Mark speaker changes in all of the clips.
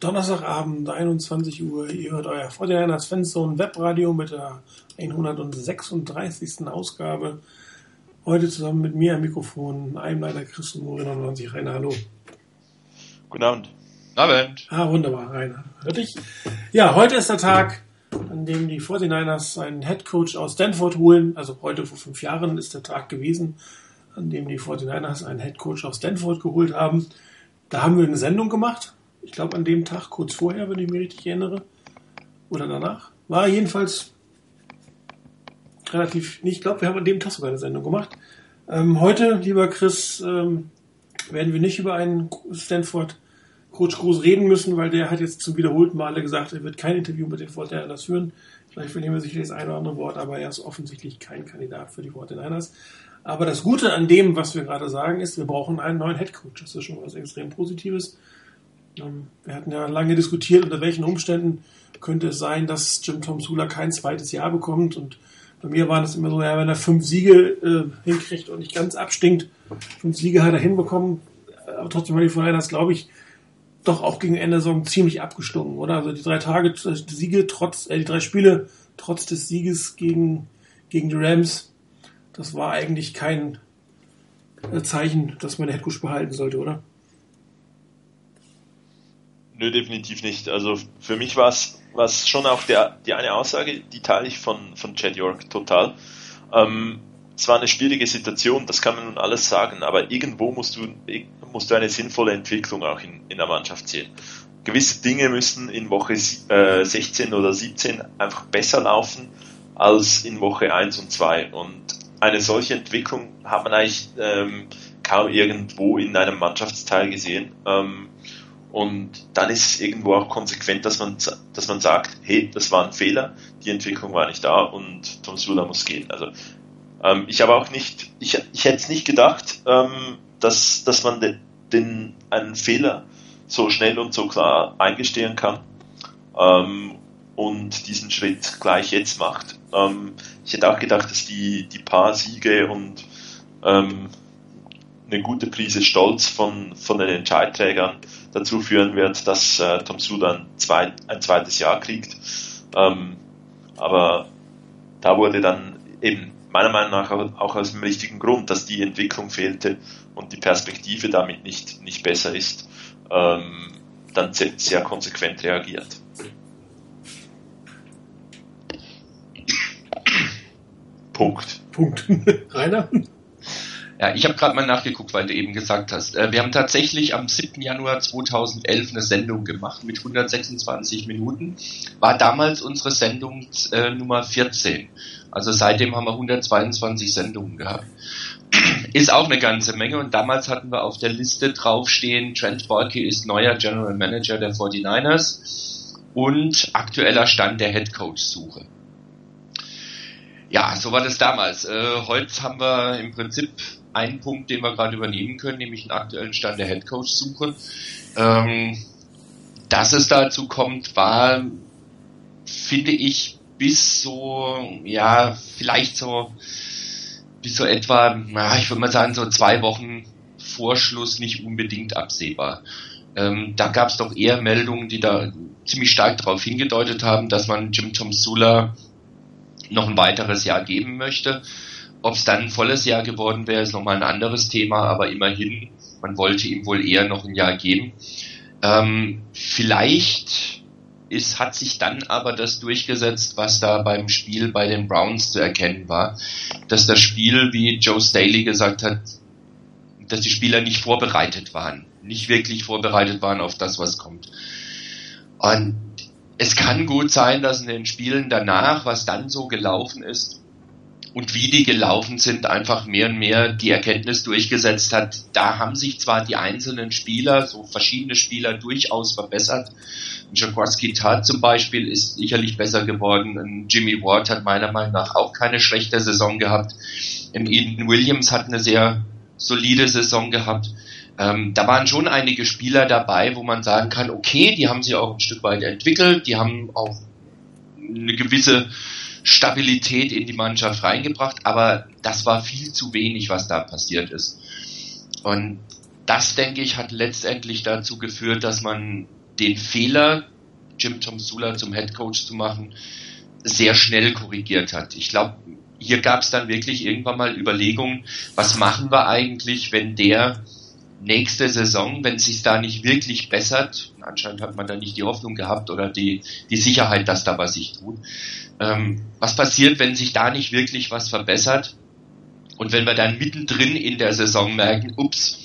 Speaker 1: Donnerstagabend, 21 Uhr. Ihr hört euer 49ers Fanzone Webradio mit der 136. Ausgabe. Heute zusammen mit mir am Mikrofon, einem leider Chris und Mori 99. Rainer, hallo.
Speaker 2: Guten Abend.
Speaker 1: Abend. Ah, wunderbar, Rainer. Hört dich? Ja, heute ist der Tag, an dem die 49ers einen Headcoach aus Stanford holen. Also heute vor fünf Jahren ist der Tag gewesen, an dem die 49ers einen Headcoach aus Stanford geholt haben. Da haben wir eine Sendung gemacht ich glaube an dem Tag, kurz vorher, wenn ich mich richtig erinnere, oder danach, war jedenfalls relativ, ich glaube, wir haben an dem Tag sogar eine Sendung gemacht. Ähm, heute, lieber Chris, ähm, werden wir nicht über einen Stanford Coach groß reden müssen, weil der hat jetzt zum wiederholten Male gesagt, er wird kein Interview mit den Fortinanders führen. Vielleicht verlieren wir sicherlich das eine oder andere Wort, aber er ist offensichtlich kein Kandidat für die Fortinanders. Aber das Gute an dem, was wir gerade sagen, ist, wir brauchen einen neuen Head Coach. Das ist schon was extrem Positives. Ähm, wir hatten ja lange diskutiert, unter welchen Umständen könnte es sein, dass Jim Tom Sula kein zweites Jahr bekommt. Und bei mir war das immer so, ja, wenn er fünf Siege äh, hinkriegt und nicht ganz abstinkt, fünf Siege hat er hinbekommen. Aber trotzdem war die Vorhiners, glaube ich, doch auch gegen Ende der Saison ziemlich abgestunken, oder? Also die drei Tage, die Siege trotz, äh, die drei Spiele trotz des Sieges gegen, gegen die Rams, das war eigentlich kein äh, Zeichen, dass man den Headcoach behalten sollte, oder?
Speaker 2: Nö, definitiv nicht. Also für mich war es schon auch der, die eine Aussage, die teile ich von, von Chad York total. Ähm, es war eine schwierige Situation, das kann man nun alles sagen, aber irgendwo musst du, musst du eine sinnvolle Entwicklung auch in, in der Mannschaft sehen. Gewisse Dinge müssen in Woche äh, 16 oder 17 einfach besser laufen als in Woche 1 und 2. Und eine solche Entwicklung hat man eigentlich ähm, kaum irgendwo in einem Mannschaftsteil gesehen. Ähm, und dann ist es irgendwo auch konsequent, dass man, dass man sagt, hey, das war ein Fehler, die Entwicklung war nicht da und Tom Sula muss gehen. Also ähm, ich habe auch nicht, ich, ich hätte es nicht gedacht, ähm, dass, dass man den, den, einen Fehler so schnell und so klar eingestehen kann ähm, und diesen Schritt gleich jetzt macht. Ähm, ich hätte auch gedacht, dass die, die paar Siege und ähm, eine gute Prise Stolz von, von den Entscheidträgern dazu führen wird, dass äh, Tom Sudan zwei, ein zweites Jahr kriegt. Ähm, aber da wurde dann eben meiner Meinung nach auch aus dem richtigen Grund, dass die Entwicklung fehlte und die Perspektive damit nicht, nicht besser ist, ähm, dann sehr, sehr konsequent reagiert.
Speaker 1: Punkt. Punkt. Rainer?
Speaker 3: Ja, ich habe gerade mal nachgeguckt, weil du eben gesagt hast. Äh, wir haben tatsächlich am 7. Januar 2011 eine Sendung gemacht mit 126 Minuten. War damals unsere Sendung äh, Nummer 14. Also seitdem haben wir 122 Sendungen gehabt. Ist auch eine ganze Menge und damals hatten wir auf der Liste draufstehen, Trent Borke ist neuer General Manager der 49ers und aktueller Stand der Head Coach Suche. Ja, so war das damals. Äh, heute haben wir im Prinzip einen Punkt, den wir gerade übernehmen können, nämlich einen aktuellen Stand der Headcoach-Suche. Ähm, dass es dazu kommt, war, finde ich, bis so, ja, vielleicht so, bis so etwa, ja, ich würde mal sagen, so zwei Wochen Vorschluss nicht unbedingt absehbar. Ähm, da gab es doch eher Meldungen, die da ziemlich stark darauf hingedeutet haben, dass man Jim Tom Sula noch ein weiteres Jahr geben möchte. Ob es dann ein volles Jahr geworden wäre, ist nochmal ein anderes Thema, aber immerhin, man wollte ihm wohl eher noch ein Jahr geben. Ähm, vielleicht ist, hat sich dann aber das durchgesetzt, was da beim Spiel bei den Browns zu erkennen war, dass das Spiel, wie Joe Staley gesagt hat, dass die Spieler nicht vorbereitet waren, nicht wirklich vorbereitet waren auf das, was kommt. Und es kann gut sein, dass in den Spielen danach, was dann so gelaufen ist, und wie die gelaufen sind, einfach mehr und mehr die Erkenntnis durchgesetzt hat. Da haben sich zwar die einzelnen Spieler, so verschiedene Spieler durchaus verbessert. Jaworski Tat zum Beispiel ist sicherlich besser geworden. Jimmy Ward hat meiner Meinung nach auch keine schlechte Saison gehabt. Eden Williams hat eine sehr solide Saison gehabt. Ähm, da waren schon einige Spieler dabei, wo man sagen kann, okay, die haben sich auch ein Stück weit entwickelt, die haben auch eine gewisse Stabilität in die Mannschaft reingebracht, aber das war viel zu wenig, was da passiert ist. Und das, denke ich, hat letztendlich dazu geführt, dass man den Fehler, Jim Tom Sula zum Head Coach zu machen, sehr schnell korrigiert hat. Ich glaube, hier gab es dann wirklich irgendwann mal Überlegungen, was machen wir eigentlich, wenn der nächste Saison, wenn es sich da nicht wirklich bessert, anscheinend hat man da nicht die Hoffnung gehabt oder die, die Sicherheit, dass da was sich tut. Ähm, was passiert, wenn sich da nicht wirklich was verbessert? Und wenn wir dann mittendrin in der Saison merken, ups,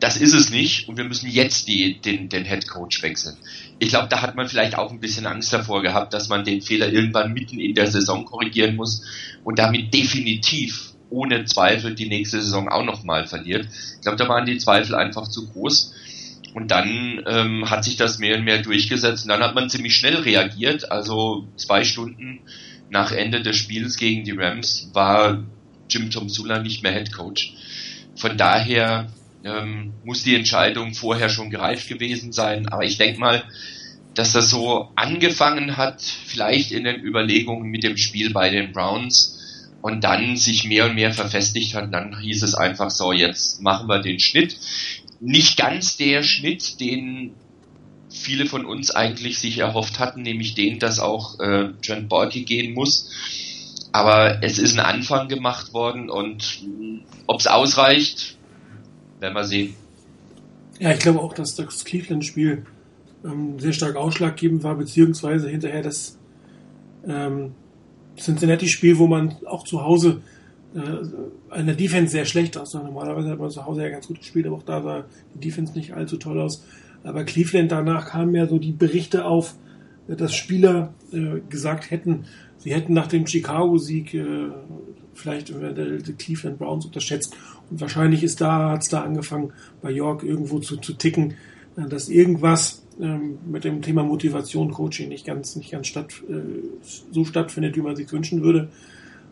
Speaker 3: das ist es nicht und wir müssen jetzt die, den, den Head Coach wechseln. Ich glaube, da hat man vielleicht auch ein bisschen Angst davor gehabt, dass man den Fehler irgendwann mitten in der Saison korrigieren muss und damit definitiv ohne Zweifel die nächste Saison auch nochmal verliert. Ich glaube, da waren die Zweifel einfach zu groß. Und dann ähm, hat sich das mehr und mehr durchgesetzt und dann hat man ziemlich schnell reagiert. Also zwei Stunden nach Ende des Spiels gegen die Rams war Jim Tom Sula nicht mehr Head Coach. Von daher ähm, muss die Entscheidung vorher schon gereift gewesen sein. Aber ich denke mal, dass das so angefangen hat, vielleicht in den Überlegungen mit dem Spiel bei den Browns und dann sich mehr und mehr verfestigt hat. Dann hieß es einfach so, jetzt machen wir den Schnitt. Nicht ganz der Schnitt, den viele von uns eigentlich sich erhofft hatten, nämlich den, dass auch äh, Trent Borky gehen muss. Aber es ist ein Anfang gemacht worden und ob es ausreicht, werden wir sehen.
Speaker 1: Ja, ich glaube auch, dass das Cleveland-Spiel ähm, sehr stark ausschlaggebend war, beziehungsweise hinterher das ähm, Cincinnati-Spiel, wo man auch zu Hause äh, in der Defense sehr schlecht aussah. Normalerweise hat man zu Hause ja ganz gut gespielt, aber auch da sah die Defense nicht allzu toll aus. Aber Cleveland danach kamen ja so die Berichte auf, dass Spieler äh, gesagt hätten, sie hätten nach dem Chicago-Sieg äh, vielleicht äh, die Cleveland Browns unterschätzt. Und wahrscheinlich ist da, hat es da angefangen, bei York irgendwo zu, zu ticken, äh, dass irgendwas ähm, mit dem Thema Motivation, Coaching nicht ganz, nicht ganz statt, äh, so stattfindet, wie man sich wünschen würde.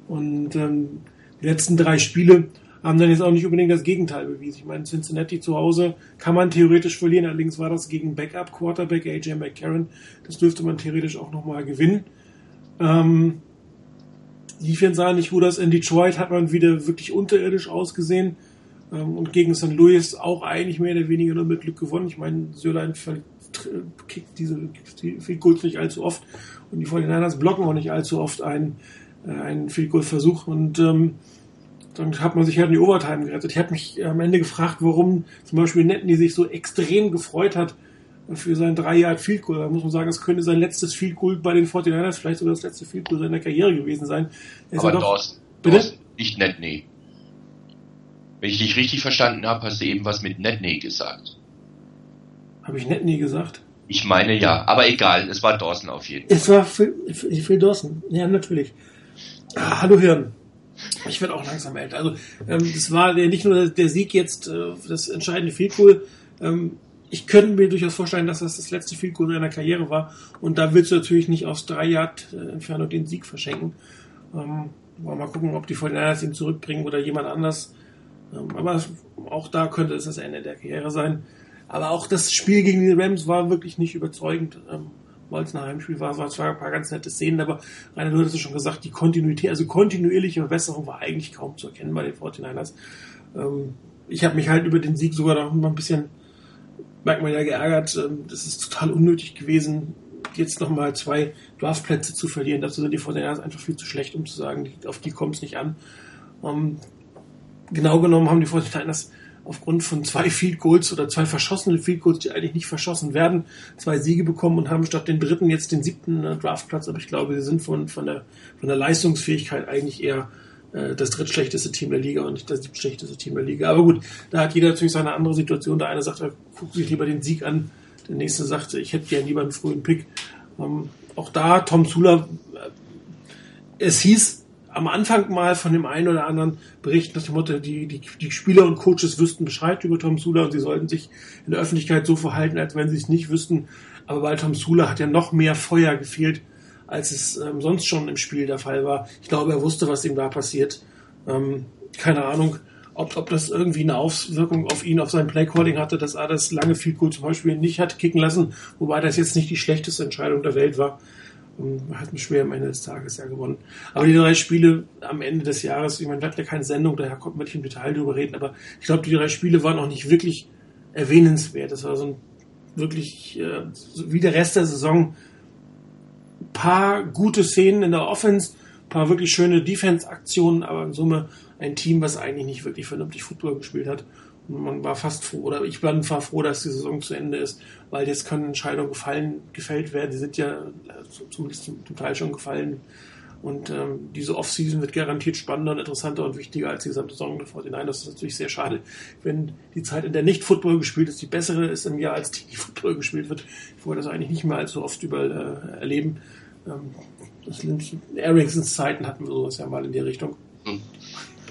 Speaker 1: Und ähm, die letzten drei Spiele haben dann jetzt auch nicht unbedingt das Gegenteil bewiesen. Ich meine, Cincinnati zu Hause kann man theoretisch verlieren, allerdings war das gegen Backup-Quarterback AJ McCarron. Das dürfte man theoretisch auch nochmal gewinnen. Ähm, Defense sah nicht gut aus. In Detroit hat man wieder wirklich unterirdisch ausgesehen. Ähm, und gegen St. Louis auch eigentlich mehr oder weniger nur mit Glück gewonnen. Ich meine, Sörlein kickt diese Field Goals nicht allzu oft. Und die 49ers blocken auch nicht allzu oft einen, äh, einen Field Goal Versuch. Und ähm, dann hat man sich halt in die Overtime gerettet. Ich habe mich am Ende gefragt, warum zum Beispiel Netten, sich so extrem gefreut hat, für sein drei Jahre Field Goal. Da muss man sagen, es könnte sein letztes Field Goal bei den 49ers, vielleicht sogar das letzte Field Goal seiner Karriere gewesen sein.
Speaker 3: Aber ja Dawson, bitte? Dawson, nicht Netney. Wenn ich dich richtig verstanden habe, hast du eben was mit Netney gesagt.
Speaker 1: Habe ich Netney gesagt?
Speaker 3: Ich meine ja, aber egal, es war Dawson auf jeden Fall.
Speaker 1: Es war Phil, Phil Dawson, ja natürlich. Ah, hallo Hirn. Ich werde auch langsam älter. Also ähm, das war der, nicht nur der Sieg jetzt, äh, das entscheidende Field Goal. Ähm, ich könnte mir durchaus vorstellen, dass das das letzte Field Goal seiner Karriere war. Und da willst du natürlich nicht aus drei Yard äh, Entfernung den Sieg verschenken. Ähm, mal gucken, ob die 49ers ihn zurückbringen oder jemand anders. Ähm, aber auch da könnte es das Ende der Karriere sein. Aber auch das Spiel gegen die Rams war wirklich nicht überzeugend. Ähm, weil es ein Heimspiel war, war zwar ein paar ganz nette Szenen, aber Rainer, du hattest schon gesagt, die Kontinuität, also kontinuierliche Verbesserung war eigentlich kaum zu erkennen bei den 49ers. Ähm, ich habe mich halt über den Sieg sogar noch mal ein bisschen merkt man ja geärgert. Ähm, das ist total unnötig gewesen, jetzt nochmal zwei Draftplätze zu verlieren. Dazu sind die Fortinanders einfach viel zu schlecht, um zu sagen, auf die kommt es nicht an. Ähm, genau genommen haben die Fortinanders aufgrund von zwei Field Goals oder zwei verschossenen Field Goals, die eigentlich nicht verschossen werden, zwei Siege bekommen und haben statt den dritten jetzt den siebten äh, Draftplatz. Aber ich glaube, sie sind von, von, der, von der Leistungsfähigkeit eigentlich eher äh, das drittschlechteste Team der Liga und nicht das siebtschlechteste Team der Liga. Aber gut, da hat jeder natürlich seine andere Situation. Der eine sagt, er guckt sich lieber den Sieg an. Der nächste sagt, ich hätte gerne lieber einen frühen Pick. Ähm, auch da, Tom Sula, äh, es hieß am Anfang mal von dem einen oder anderen berichten, dass die Motto, die, die, die Spieler und Coaches wüssten Bescheid über Tom Sula und sie sollten sich in der Öffentlichkeit so verhalten, als wenn sie es nicht wüssten. Aber bei Tom Sula hat ja noch mehr Feuer gefehlt als es ähm, sonst schon im Spiel der Fall war. Ich glaube, er wusste, was ihm da passiert. Ähm, keine Ahnung, ob, ob das irgendwie eine Auswirkung auf ihn, auf sein Playcalling hatte, dass er das lange viel gut zum Beispiel nicht hat kicken lassen, wobei das jetzt nicht die schlechteste Entscheidung der Welt war. Und hat mich schwer am Ende des Tages ja gewonnen. Aber die drei Spiele am Ende des Jahres, ich meine, hatten ja keine Sendung, daher konnten wir nicht im Detail drüber reden, aber ich glaube, die drei Spiele waren auch nicht wirklich erwähnenswert. Das war so ein wirklich äh, wie der Rest der Saison ein paar gute Szenen in der Offense, ein paar wirklich schöne Defense-Aktionen, aber in Summe ein Team, was eigentlich nicht wirklich vernünftig Football gespielt hat. Man war fast froh, oder ich war froh, dass die Saison zu Ende ist, weil jetzt können Entscheidungen gefallen, gefällt werden. Die sind ja äh, zumindest zum, zum Teil schon gefallen. Und ähm, diese Offseason wird garantiert spannender und interessanter und wichtiger als die gesamte Saison der 49 Das ist natürlich sehr schade, wenn die Zeit, in der nicht Football gespielt ist, die bessere ist im Jahr, als die Football gespielt wird. Ich wollte das eigentlich nicht mehr allzu oft überall äh, erleben. Ähm, das Ericsons Zeiten hatten wir sowas ja mal in die Richtung.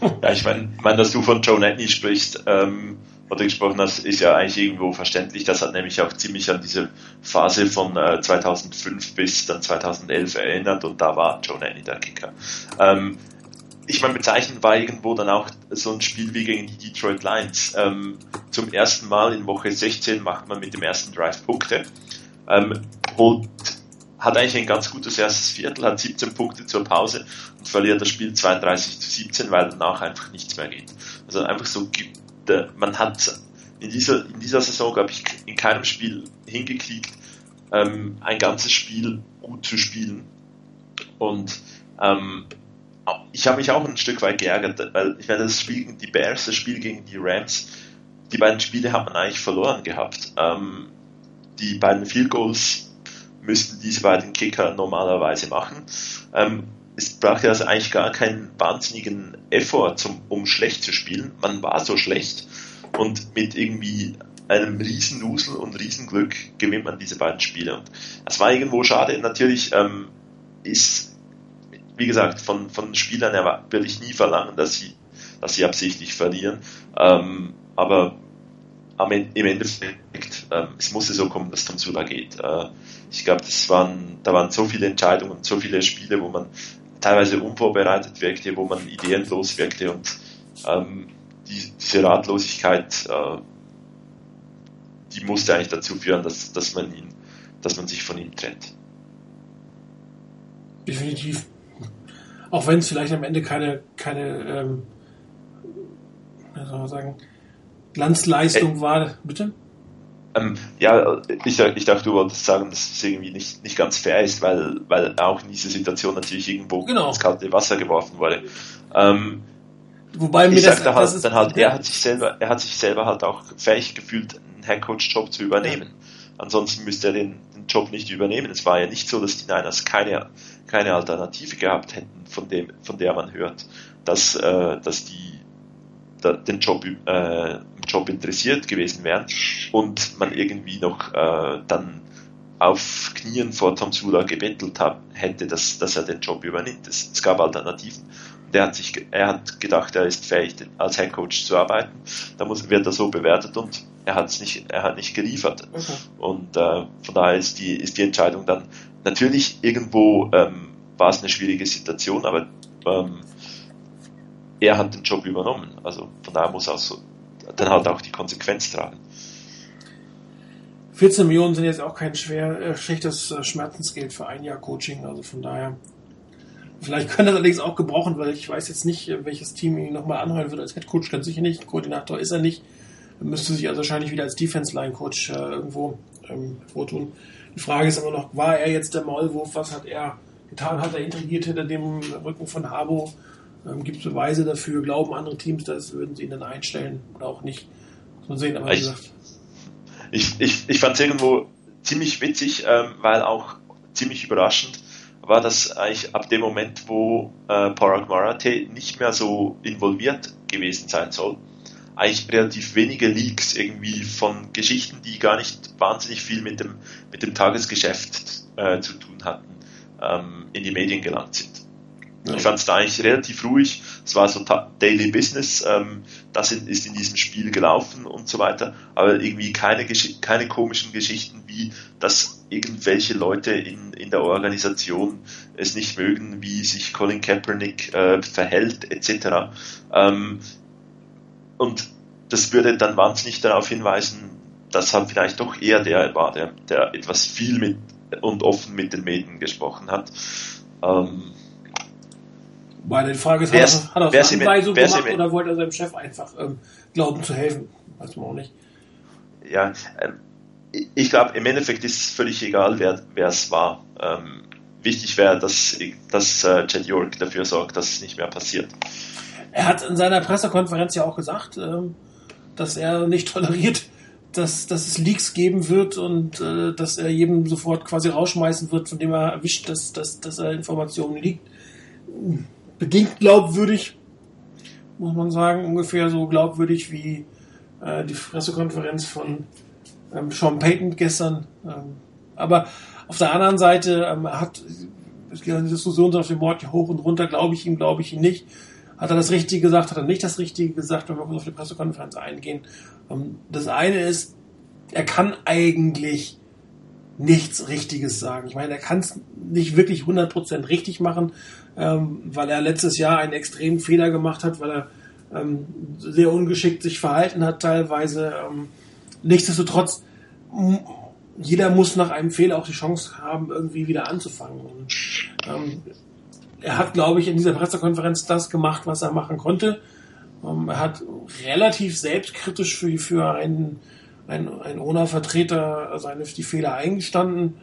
Speaker 2: Ja, ich meine, mein, dass du von Joe Natney sprichst, ähm, oder gesprochen hast, ist ja eigentlich irgendwo verständlich. Das hat nämlich auch ziemlich an diese Phase von äh, 2005 bis dann 2011 erinnert und da war Joe Nanny der Kicker. Ähm, ich meine, bezeichnend war irgendwo dann auch so ein Spiel wie gegen die Detroit Lions. Ähm, zum ersten Mal in Woche 16 macht man mit dem ersten Drive Punkte, ähm, holt, hat eigentlich ein ganz gutes erstes Viertel, hat 17 Punkte zur Pause und verliert das Spiel 32 zu 17, weil danach einfach nichts mehr geht. Also einfach so man hat in dieser, in dieser Saison, glaube ich, in keinem Spiel hingekriegt, ähm, ein ganzes Spiel gut zu spielen. Und ähm, ich habe mich auch ein Stück weit geärgert, weil ich meine, das Spiel gegen die Bears, das Spiel gegen die Rams, die beiden Spiele hat man eigentlich verloren gehabt. Ähm, die beiden Field Goals müssten diese beiden Kicker normalerweise machen. Ähm, es braucht ja also eigentlich gar keinen wahnsinnigen Effort, zum, um schlecht zu spielen. Man war so schlecht und mit irgendwie einem riesen Nusel und Riesenglück gewinnt man diese beiden Spiele. Und das war irgendwo schade. Natürlich ähm, ist, wie gesagt, von, von Spielern würde ich nie verlangen, dass sie, dass sie absichtlich verlieren. Ähm, aber im Endeffekt, ähm, es musste so kommen, dass Tamsula geht. Äh, ich glaube, waren, da waren so viele Entscheidungen, so viele Spiele, wo man teilweise unvorbereitet wirkte, wo man ideenlos wirkte und ähm, die, diese Ratlosigkeit, äh, die musste eigentlich dazu führen, dass, dass man ihn, dass man sich von ihm trennt.
Speaker 1: Definitiv. Auch wenn es vielleicht am Ende keine, keine ähm, wie soll man sagen, Glanzleistung äh, war. Bitte?
Speaker 2: Ähm, ja, ich, ich dachte, du wolltest sagen, dass es irgendwie nicht, nicht ganz fair ist, weil, weil auch in dieser Situation natürlich irgendwo
Speaker 1: genau.
Speaker 2: ins kalte Wasser geworfen wurde. Ähm,
Speaker 1: Wobei mir
Speaker 2: ich das, da halt, dann halt, er hat sich selber, er hat sich selber halt auch fähig gefühlt, einen Headcoach-Job zu übernehmen. Ja. Ansonsten müsste er den, den Job nicht übernehmen. Es war ja nicht so, dass die Niners keine, keine Alternative gehabt hätten, von dem, von der man hört, dass, äh, dass die da, den Job, äh, Job interessiert gewesen wären und man irgendwie noch äh, dann auf Knien vor Tom Sula gebettelt hab, hätte, dass, dass er den Job übernimmt. Es, es gab Alternativen. Der hat sich, er hat gedacht, er ist fähig, als Head Coach zu arbeiten. Da muss, wird er so bewertet und er hat es nicht, er hat nicht geliefert. Okay. Und äh, von daher ist die, ist die Entscheidung dann natürlich irgendwo ähm, war es eine schwierige Situation, aber ähm, er hat den Job übernommen. Also von daher muss er so, dann halt auch die Konsequenz tragen.
Speaker 1: 14 Millionen sind jetzt auch kein schwer, äh, schlechtes äh, Schmerzensgeld für ein Jahr Coaching. Also von daher, vielleicht könnte das allerdings auch gebrauchen, weil ich weiß jetzt nicht, welches Team ihn nochmal anheuern wird als Head Coach. Ganz sicher nicht. Koordinator ist er nicht. Er müsste sich also wahrscheinlich wieder als Defense Line Coach äh, irgendwo ähm, vortun. Die Frage ist aber noch, war er jetzt der Maulwurf? Was hat er getan? Hat er intrigiert hinter dem Rücken von Harbo? Ähm, Gibt es Beweise dafür? Glauben andere Teams das? Würden sie ihn dann einstellen oder auch nicht? Muss man sehen, aber
Speaker 2: ich, gesagt. Ich, ich, ich fand es irgendwo ziemlich witzig, ähm, weil auch ziemlich überraschend war das eigentlich ab dem Moment, wo äh, Parag Marathi nicht mehr so involviert gewesen sein soll, eigentlich relativ wenige Leaks irgendwie von Geschichten, die gar nicht wahnsinnig viel mit dem, mit dem Tagesgeschäft äh, zu tun hatten, ähm, in die Medien gelangt sind. Ich fand es da eigentlich relativ ruhig. Es war so Daily Business, ähm, das ist in diesem Spiel gelaufen und so weiter. Aber irgendwie keine, keine komischen Geschichten wie, dass irgendwelche Leute in, in der Organisation es nicht mögen, wie sich Colin Kaepernick äh, verhält, etc. Ähm, und das würde dann wahnsinnig darauf hinweisen, dass halt vielleicht doch eher der war, der, der etwas viel mit und offen mit den Medien gesprochen hat. Ähm,
Speaker 1: weil die Frage ist, wär's, hat er, es Anweisung gemacht oder wollte er seinem Chef einfach ähm, glauben zu helfen? Weiß man auch nicht.
Speaker 2: Ja, ähm, ich glaube, im Endeffekt ist es völlig egal, wer es war. Ähm, wichtig wäre, dass, dass äh, Chad York dafür sorgt, dass es nicht mehr passiert.
Speaker 1: Er hat in seiner Pressekonferenz ja auch gesagt, ähm, dass er nicht toleriert, dass, dass es Leaks geben wird und äh, dass er jedem sofort quasi rausschmeißen wird, von dem er erwischt, dass, dass, dass er Informationen liegt. Bedingt glaubwürdig, muss man sagen, ungefähr so glaubwürdig wie äh, die Pressekonferenz von ähm, Sean Payton gestern. Ähm, aber auf der anderen Seite ähm, hat es geht eine Diskussion auf dem Wort hoch und runter, glaube ich ihm, glaube ich ihm nicht. Hat er das Richtige gesagt, hat er nicht das Richtige gesagt, wenn wir auf die Pressekonferenz eingehen. Ähm, das eine ist, er kann eigentlich nichts Richtiges sagen. Ich meine, er kann es nicht wirklich 100% richtig machen, ähm, weil er letztes Jahr einen extremen Fehler gemacht hat, weil er ähm, sehr ungeschickt sich verhalten hat teilweise. Ähm, nichtsdestotrotz, jeder muss nach einem Fehler auch die Chance haben, irgendwie wieder anzufangen. Und, ähm, er hat, glaube ich, in dieser Pressekonferenz das gemacht, was er machen konnte. Ähm, er hat relativ selbstkritisch für, für einen, einen, einen ONA-Vertreter seine, die Fehler eingestanden.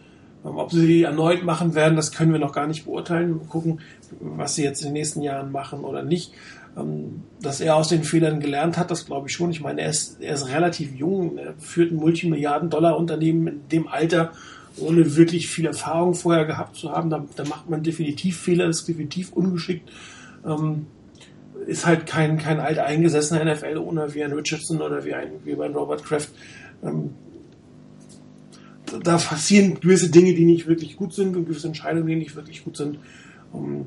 Speaker 1: Ähm, ob sie die erneut machen werden, das können wir noch gar nicht beurteilen. Wir gucken, was sie jetzt in den nächsten Jahren machen oder nicht. Ähm, dass er aus den Fehlern gelernt hat, das glaube ich schon. Ich meine, er ist, er ist relativ jung, er führt ein Multimilliarden-Dollar-Unternehmen in dem Alter, ohne wirklich viel Erfahrung vorher gehabt zu haben. Da, da macht man definitiv Fehler, ist definitiv ungeschickt. Ähm, ist halt kein, kein alt eingesessener NFL-Owner wie ein Richardson oder wie ein, wie ein Robert Kraft. Ähm, da passieren gewisse Dinge, die nicht wirklich gut sind und gewisse Entscheidungen, die nicht wirklich gut sind. Um,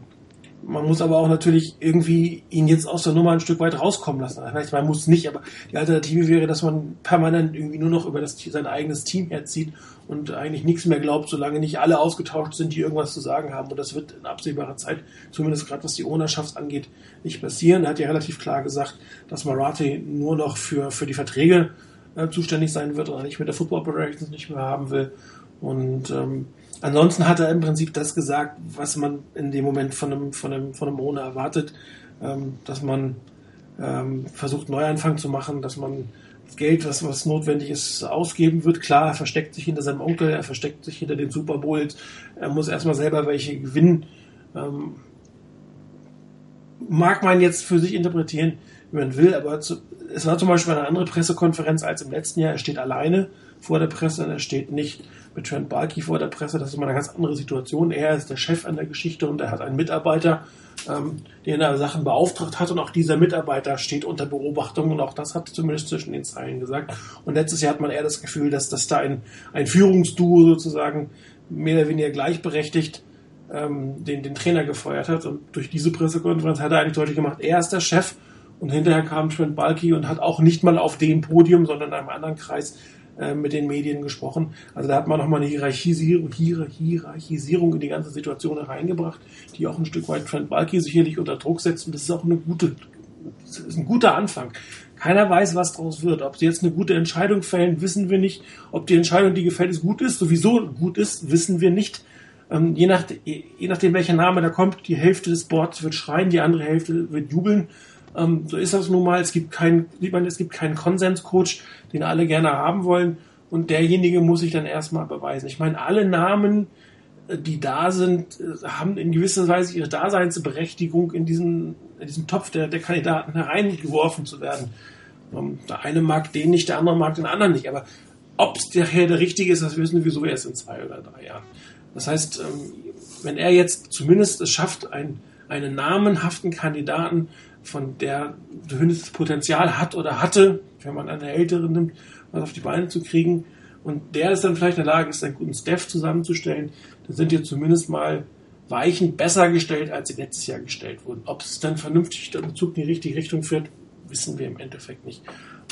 Speaker 1: man muss aber auch natürlich irgendwie ihn jetzt aus der Nummer ein Stück weit rauskommen lassen. Vielleicht man muss nicht, aber die Alternative wäre, dass man permanent irgendwie nur noch über das, sein eigenes Team herzieht und eigentlich nichts mehr glaubt, solange nicht alle ausgetauscht sind, die irgendwas zu sagen haben. Und das wird in absehbarer Zeit, zumindest gerade was die Ownerschaft angeht, nicht passieren. Er hat ja relativ klar gesagt, dass Marathi nur noch für, für die Verträge äh, zuständig sein wird oder nicht mit der Football Operations nicht mehr haben will. Und ähm, Ansonsten hat er im Prinzip das gesagt, was man in dem Moment von einem, von einem, von einem Owner erwartet, ähm, dass man ähm, versucht, Neuanfang zu machen, dass man Geld, was, was notwendig ist, ausgeben wird. Klar, er versteckt sich hinter seinem Onkel, er versteckt sich hinter den Super Bowls, er muss erstmal selber welche gewinnen. Ähm, mag man jetzt für sich interpretieren, wie man will, aber zu, es war zum Beispiel eine andere Pressekonferenz als im letzten Jahr. Er steht alleine vor der Presse er steht nicht mit Trent Balky vor der Presse. Das ist immer eine ganz andere Situation. Er ist der Chef an der Geschichte und er hat einen Mitarbeiter, ähm, den er Sachen beauftragt hat und auch dieser Mitarbeiter steht unter Beobachtung und auch das hat zumindest zwischen den Zeilen gesagt. Und letztes Jahr hat man eher das Gefühl, dass, dass da ein, ein Führungsduo sozusagen mehr oder weniger gleichberechtigt ähm, den, den Trainer gefeuert hat. Und durch diese Pressekonferenz hat er eigentlich deutlich gemacht, er ist der Chef und hinterher kam Trent Balky und hat auch nicht mal auf dem Podium, sondern in einem anderen Kreis äh, mit den Medien gesprochen. Also da hat man nochmal eine Hierarchisierung, Hierarchisierung in die ganze Situation hereingebracht, die auch ein Stück weit Trent Balky sicherlich unter Druck setzt. Und das ist auch eine gute, ist ein guter Anfang. Keiner weiß, was daraus wird. Ob sie jetzt eine gute Entscheidung fällen, wissen wir nicht. Ob die Entscheidung, die gefällt ist, gut ist, sowieso gut ist, wissen wir nicht. Ähm, je, nach, je nachdem, welcher Name da kommt, die Hälfte des Boards wird schreien, die andere Hälfte wird jubeln. Ähm, so ist das nun mal. Es gibt keinen, es gibt keinen Konsenscoach, den alle gerne haben wollen. Und derjenige muss sich dann erstmal beweisen. Ich meine, alle Namen, äh, die da sind, äh, haben in gewisser Weise ihre Daseinsberechtigung in diesen, in diesen Topf der, der Kandidaten hereingeworfen zu werden. Ähm, der eine mag den nicht, der andere mag den anderen nicht. Aber ob es nachher der richtige ist, das wissen wir sowieso erst in zwei oder drei Jahren. Das heißt, ähm, wenn er jetzt zumindest es schafft, einen, einen namenhaften Kandidaten von der zumindest Potenzial hat oder hatte, wenn man eine ältere nimmt, was auf die Beine zu kriegen. Und der ist dann vielleicht in der Lage, ist einen guten Staff zusammenzustellen. Dann sind hier zumindest mal Weichen besser gestellt, als sie letztes Jahr gestellt wurden. Ob es dann vernünftig der Bezug in die richtige Richtung führt, wissen wir im Endeffekt nicht.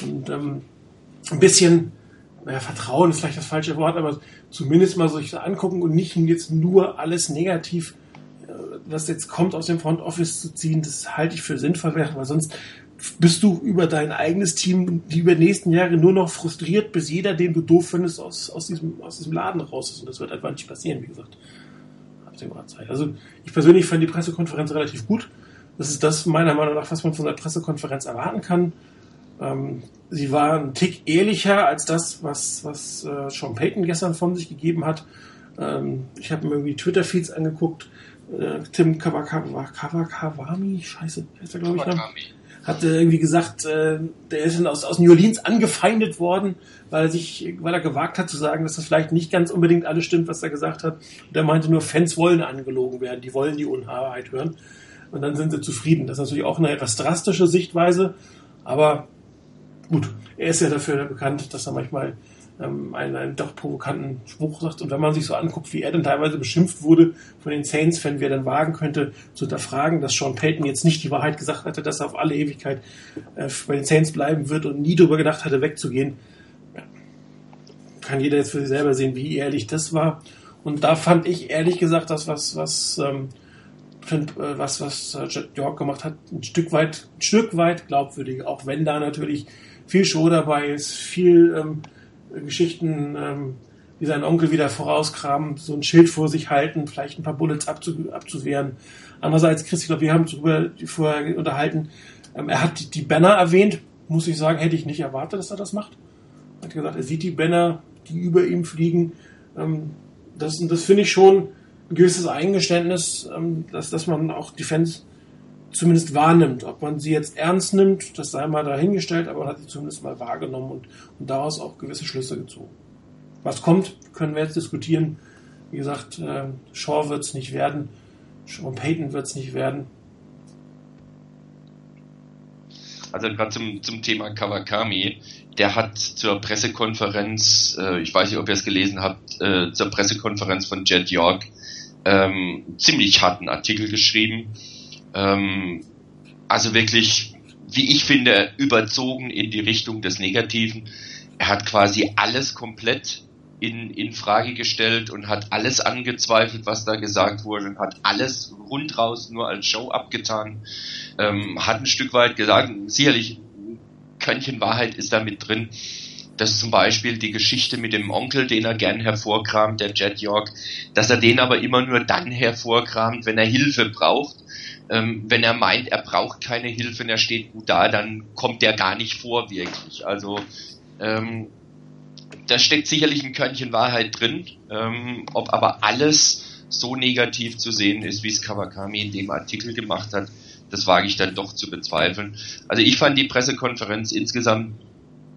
Speaker 1: Und ähm, ein bisschen, naja, Vertrauen ist vielleicht das falsche Wort, aber zumindest mal sich angucken und nicht jetzt nur alles negativ was jetzt kommt, aus dem Front Office zu ziehen, das halte ich für sinnvoll, weil sonst bist du über dein eigenes Team die über die nächsten Jahre nur noch frustriert, bis jeder, den du doof findest, aus, aus, diesem, aus diesem Laden raus ist. Und das wird einfach nicht passieren, wie gesagt. Also ich persönlich fand die Pressekonferenz relativ gut. Das ist das meiner Meinung nach, was man von der Pressekonferenz erwarten kann. Ähm, sie war ein Tick ehrlicher als das, was, was äh, Sean Payton gestern von sich gegeben hat. Ähm, ich habe mir irgendwie Twitter-Feeds angeguckt. Äh, Tim Kawakawami, scheiße, heißt er, glaube ich, ne? hat äh, irgendwie gesagt, äh, der ist aus, aus New Orleans angefeindet worden, weil er sich, weil er gewagt hat zu sagen, dass das vielleicht nicht ganz unbedingt alles stimmt, was er gesagt hat. Und er meinte nur, Fans wollen angelogen werden, die wollen die Unwahrheit hören. Und dann sind sie zufrieden. Das ist natürlich auch eine etwas drastische Sichtweise, aber gut, er ist ja dafür bekannt, dass er manchmal ähm, einen, einen doch provokanten Spruch sagt. Und wenn man sich so anguckt, wie er dann teilweise beschimpft wurde von den Saints-Fans, wer dann wagen könnte, zu hinterfragen, dass Sean Payton jetzt nicht die Wahrheit gesagt hatte, dass er auf alle Ewigkeit äh, bei den Saints bleiben wird und nie darüber gedacht hatte, wegzugehen. Ja. Kann jeder jetzt für sich selber sehen, wie ehrlich das war. Und da fand ich ehrlich gesagt das, was, was, ähm, äh, was, was äh, Jet York gemacht hat, ein Stück weit, ein Stück weit glaubwürdig, auch wenn da natürlich viel Show dabei ist, viel ähm, Geschichten, ähm, wie sein Onkel wieder vorauskramen, so ein Schild vor sich halten, vielleicht ein paar Bullets abzu abzuwehren. Andererseits, Chris, ich glaube, wir haben uns darüber vorher unterhalten, ähm, er hat die Banner erwähnt, muss ich sagen, hätte ich nicht erwartet, dass er das macht. Er hat gesagt, er sieht die Banner, die über ihm fliegen. Ähm, das das finde ich schon ein gewisses Eingeständnis, ähm, dass, dass man auch die Fans zumindest wahrnimmt. Ob man sie jetzt ernst nimmt, das sei mal dahingestellt, aber man hat sie zumindest mal wahrgenommen und, und daraus auch gewisse Schlüsse gezogen. Was kommt, können wir jetzt diskutieren. Wie gesagt, äh, Shaw wird es nicht werden, Sean Payton wird es nicht werden.
Speaker 3: Also gerade zum, zum Thema Kawakami, der hat zur Pressekonferenz, äh, ich weiß nicht, ob ihr es gelesen habt, äh, zur Pressekonferenz von Jet York ähm, ziemlich harten Artikel geschrieben ähm, also wirklich, wie ich finde, überzogen in die Richtung des Negativen. Er hat quasi alles komplett in, in Frage gestellt und hat alles angezweifelt, was da gesagt wurde und hat alles rundraus nur als Show abgetan. Ähm, hat ein Stück weit gesagt, sicherlich ein Könnchen Wahrheit ist da mit drin, dass zum Beispiel die Geschichte mit dem Onkel, den er gern hervorkramt, der Jet York, dass er den aber immer nur dann hervorkramt, wenn er Hilfe braucht ähm, wenn er meint, er braucht keine Hilfe und er steht gut da, dann kommt er gar nicht vor, wirklich. Also ähm, da steckt sicherlich ein Körnchen Wahrheit drin, ähm, ob aber alles so negativ zu sehen ist, wie es Kawakami in dem Artikel gemacht hat, das wage ich dann doch zu bezweifeln. Also ich fand die Pressekonferenz insgesamt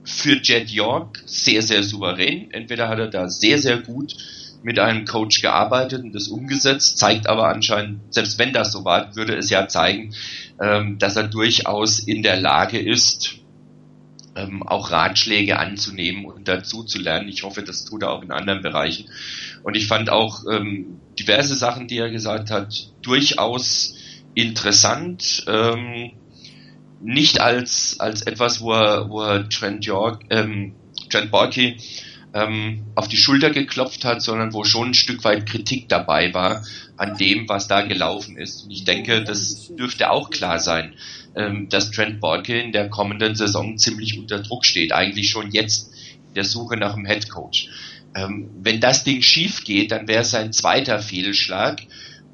Speaker 3: für Jet York sehr, sehr souverän. Entweder hat er da sehr, sehr gut mit einem Coach gearbeitet und das umgesetzt, zeigt aber anscheinend, selbst wenn das so war, würde es ja zeigen, ähm, dass er durchaus in der Lage ist, ähm, auch Ratschläge anzunehmen und dazu zu lernen. Ich hoffe, das tut er auch in anderen Bereichen. Und ich fand auch ähm, diverse Sachen, die er gesagt hat, durchaus interessant. Nicht als, als etwas, wo er, wo er Trent York, ähm, Trent Borky ähm, auf die Schulter geklopft hat, sondern wo schon ein Stück weit Kritik dabei war an dem, was da gelaufen ist. Und ich denke, das dürfte auch klar sein, ähm, dass Trent Borke in der kommenden Saison ziemlich unter Druck steht, eigentlich schon jetzt in der Suche nach einem Head Coach. Ähm, wenn das Ding schief geht, dann wäre es ein zweiter Fehlschlag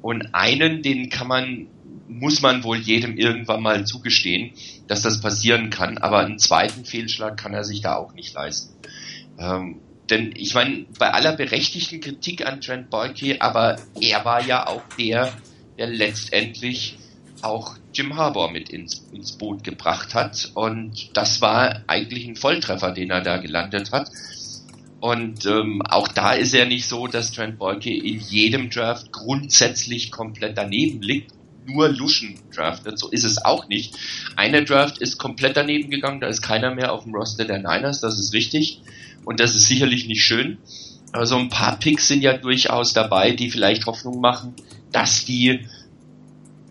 Speaker 3: und einen, den kann man muss man wohl jedem irgendwann mal zugestehen, dass das passieren kann, aber einen zweiten Fehlschlag kann er sich da auch nicht leisten. Ähm, denn ich meine, bei aller berechtigten Kritik an Trent Boyke, aber er war ja auch der, der letztendlich auch Jim Harbour mit ins, ins Boot gebracht hat. Und das war eigentlich ein Volltreffer, den er da gelandet hat. Und ähm, auch da ist er nicht so, dass Trent Boyke in jedem Draft grundsätzlich komplett daneben liegt, nur Luschen draftet. So ist es auch nicht. Eine Draft ist komplett daneben gegangen, da ist keiner mehr auf dem Roster der Niners, das ist richtig. Und das ist sicherlich nicht schön. Also ein paar Picks sind ja durchaus dabei, die vielleicht Hoffnung machen, dass die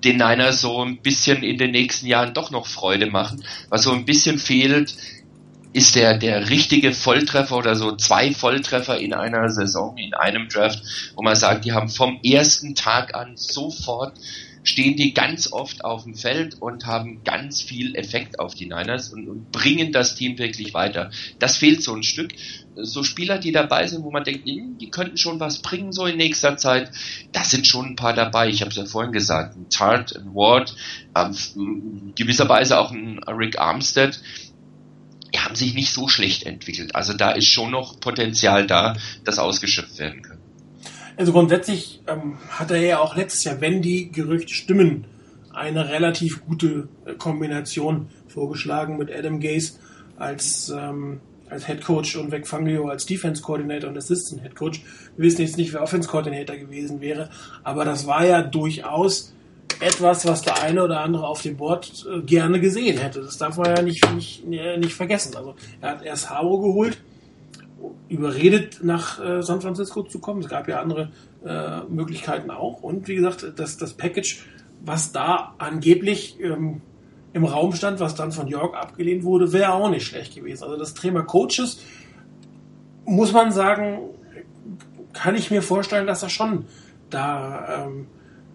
Speaker 3: den Niners so ein bisschen in den nächsten Jahren doch noch Freude machen. Was so ein bisschen fehlt, ist der, der richtige Volltreffer oder so zwei Volltreffer in einer Saison, in einem Draft, wo man sagt, die haben vom ersten Tag an sofort stehen die ganz oft auf dem Feld und haben ganz viel Effekt auf die Niners und, und, bringen das Team wirklich weiter. Das fehlt so ein Stück. So Spieler, die dabei sind, wo man denkt, hm, die könnten schon was bringen so in nächster Zeit, da sind schon ein paar dabei. Ich habe es ja vorhin gesagt, ein Tart, ein Ward, ähm, gewisserweise auch ein Rick Armstead. die haben sich nicht so schlecht entwickelt. Also da ist schon noch Potenzial da, das ausgeschöpft werden kann.
Speaker 1: Also grundsätzlich ähm, hat er ja auch letztes Jahr, wenn die Gerüchte stimmen, eine relativ gute äh, Kombination vorgeschlagen mit Adam Gase als, ähm, als Head Coach und Vic Fangio als Defense Coordinator und Assistant Head Coach. Wir wissen jetzt nicht, wer Offense Coordinator gewesen wäre, aber das war ja durchaus etwas, was der eine oder andere auf dem Board äh, gerne gesehen hätte. Das darf man ja nicht, nicht, äh, nicht vergessen. Also er hat erst Haro geholt, überredet, nach äh, San Francisco zu kommen. Es gab ja andere äh, Möglichkeiten auch. Und wie gesagt, das, das Package, was da angeblich ähm, im Raum stand, was dann von York abgelehnt wurde, wäre auch nicht schlecht gewesen. Also das Thema Coaches, muss man sagen, kann ich mir vorstellen, dass er schon da ähm,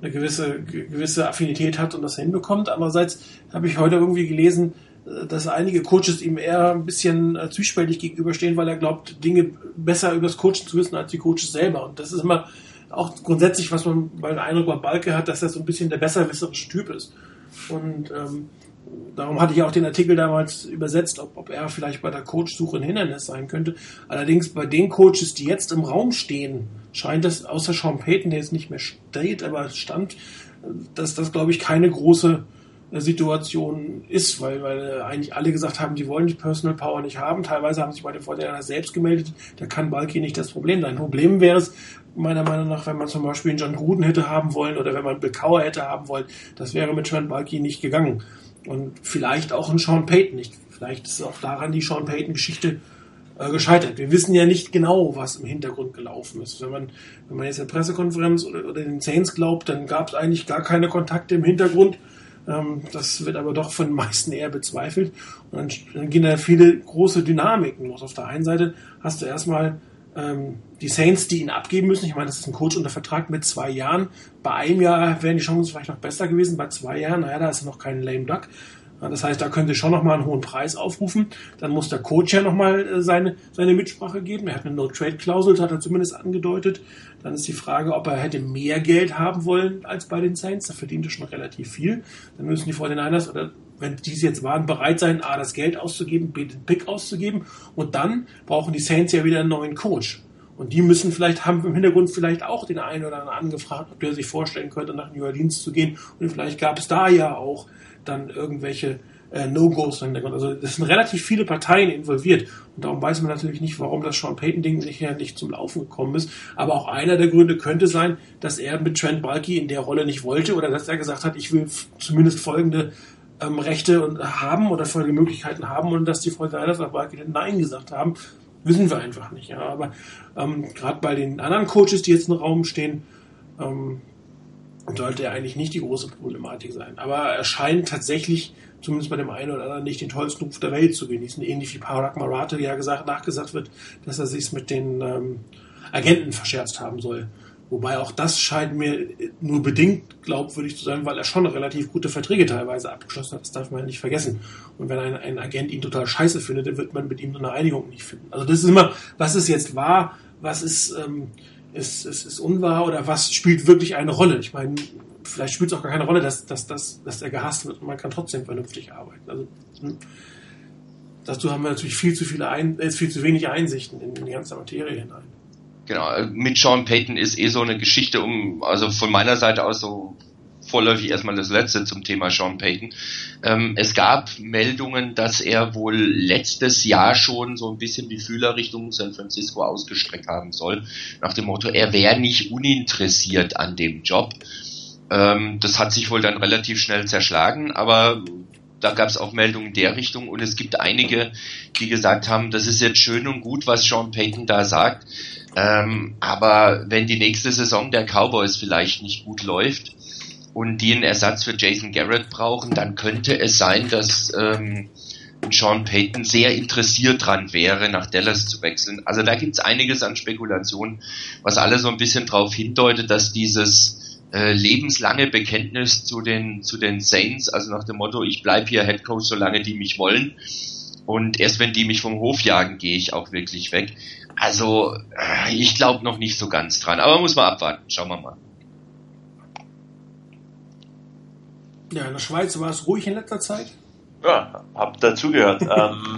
Speaker 1: eine gewisse, gewisse Affinität hat und das hinbekommt. Andererseits habe ich heute irgendwie gelesen, dass einige Coaches ihm eher ein bisschen äh, zwiespältig gegenüberstehen, weil er glaubt, Dinge besser über das Coachen zu wissen als die Coaches selber. Und das ist immer auch grundsätzlich, was man bei den Eindruck bei Balke hat, dass er so ein bisschen der besserwisserische Typ ist. Und ähm, darum hatte ich auch den Artikel damals übersetzt, ob, ob er vielleicht bei der Coachsuche ein Hindernis sein könnte. Allerdings bei den Coaches, die jetzt im Raum stehen, scheint es, außer Sean Payton, der jetzt nicht mehr steht, aber stand, dass das, glaube ich, keine große äh, Situation ist, weil, weil eigentlich alle gesagt haben, die wollen die Personal Power nicht haben. Teilweise haben sich bei den Vorteilern selbst gemeldet. Da kann Balki nicht das Problem sein. Problem wäre es, meiner Meinung nach, wenn man zum Beispiel einen John Gruden hätte haben wollen oder wenn man Bill Cower hätte haben wollen, das wäre mit Trent Balki nicht gegangen. Und vielleicht auch ein Sean Payton nicht. Vielleicht ist auch daran die Sean Payton-Geschichte äh, gescheitert. Wir wissen ja nicht genau, was im Hintergrund gelaufen ist. Wenn man, wenn man jetzt der Pressekonferenz oder, oder den Saints glaubt, dann gab es eigentlich gar keine Kontakte im Hintergrund. Ähm, das wird aber doch von den meisten eher bezweifelt. Und dann, gehen da viele große Dynamiken los. Auf der einen Seite hast du erstmal ähm, die Saints, die ihn abgeben müssen. Ich meine, das ist ein Coach unter Vertrag mit zwei Jahren. Bei einem Jahr wären die Chancen vielleicht noch besser gewesen. Bei zwei Jahren, naja, da ist noch kein lame duck. Das heißt, da könnte schon nochmal einen hohen Preis aufrufen. Dann muss der Coach ja nochmal äh, seine, seine Mitsprache geben. Er hat eine No-Trade-Klausel, hat er zumindest angedeutet. Dann ist die Frage, ob er hätte mehr Geld haben wollen als bei den Saints. Da verdient er schon relativ viel. Dann müssen die 49ers, oder wenn die jetzt waren, bereit sein, A, das Geld auszugeben, B, den Pick auszugeben. Und dann brauchen die Saints ja wieder einen neuen Coach. Und die müssen vielleicht, haben im Hintergrund vielleicht auch den einen oder anderen angefragt, ob der sich vorstellen könnte, nach New Orleans zu gehen. Und vielleicht gab es da ja auch dann irgendwelche äh, No-Gos im. Also es sind relativ viele Parteien involviert. Und darum weiß man natürlich nicht, warum das Sean Payton-Ding nicht, nicht zum Laufen gekommen ist. Aber auch einer der Gründe könnte sein, dass er mit Trent Balky in der Rolle nicht wollte oder dass er gesagt hat, ich will zumindest folgende ähm, Rechte und haben oder folgende Möglichkeiten haben und dass die Fortinanders auf Balky Nein gesagt haben. Wissen wir einfach nicht. Ja. Aber ähm, gerade bei den anderen Coaches, die jetzt im Raum stehen, ähm, sollte er eigentlich nicht die große Problematik sein. Aber er scheint tatsächlich, zumindest bei dem einen oder anderen, nicht den tollsten Ruf der Welt zu genießen. Ähnlich wie Parag Marate ja gesagt, nachgesagt wird, dass er sich mit den ähm, Agenten verscherzt haben soll. Wobei auch das scheint mir nur bedingt glaubwürdig zu sein, weil er schon relativ gute Verträge teilweise abgeschlossen hat. Das darf man nicht vergessen. Und wenn ein, ein Agent ihn total scheiße findet, dann wird man mit ihm so eine Einigung nicht finden. Also das ist immer, was ist jetzt wahr, was ist, ähm, ist, ist, ist unwahr oder was spielt wirklich eine Rolle. Ich meine, vielleicht spielt es auch gar keine Rolle, dass, dass, dass, dass er gehasst wird und man kann trotzdem vernünftig arbeiten. Also hm, dazu haben wir natürlich viel zu viele ein, äh, viel zu wenig Einsichten in, in die ganze Materie hinein.
Speaker 3: Genau, äh, mit Sean Payton ist eh so eine Geschichte, um, also von meiner Seite aus so vorläufig erstmal das letzte zum Thema Sean Payton. Ähm, es gab Meldungen, dass er wohl letztes Jahr schon so ein bisschen die Fühler Richtung San Francisco ausgestreckt haben soll, nach dem Motto, er wäre nicht uninteressiert an dem Job. Ähm, das hat sich wohl dann relativ schnell zerschlagen, aber da gab es auch Meldungen in der Richtung und es gibt einige, die gesagt haben, das ist jetzt schön und gut, was Sean Payton da sagt, ähm, aber wenn die nächste Saison der Cowboys vielleicht nicht gut läuft und die einen Ersatz für Jason Garrett brauchen, dann könnte es sein, dass ähm, Sean Payton sehr interessiert dran wäre, nach Dallas zu wechseln. Also da gibt's einiges an Spekulationen, was alle so ein bisschen darauf hindeutet, dass dieses äh, lebenslange Bekenntnis zu den zu den Saints, also nach dem Motto, ich bleib hier Head Coach, solange die mich wollen, und erst wenn die mich vom Hof jagen, gehe ich auch wirklich weg. Also, äh, ich glaube noch nicht so ganz dran. Aber muss man abwarten. Schauen wir mal.
Speaker 1: Ja, in der Schweiz war es ruhig in letzter Zeit.
Speaker 2: Ja, hab dazugehört. ähm,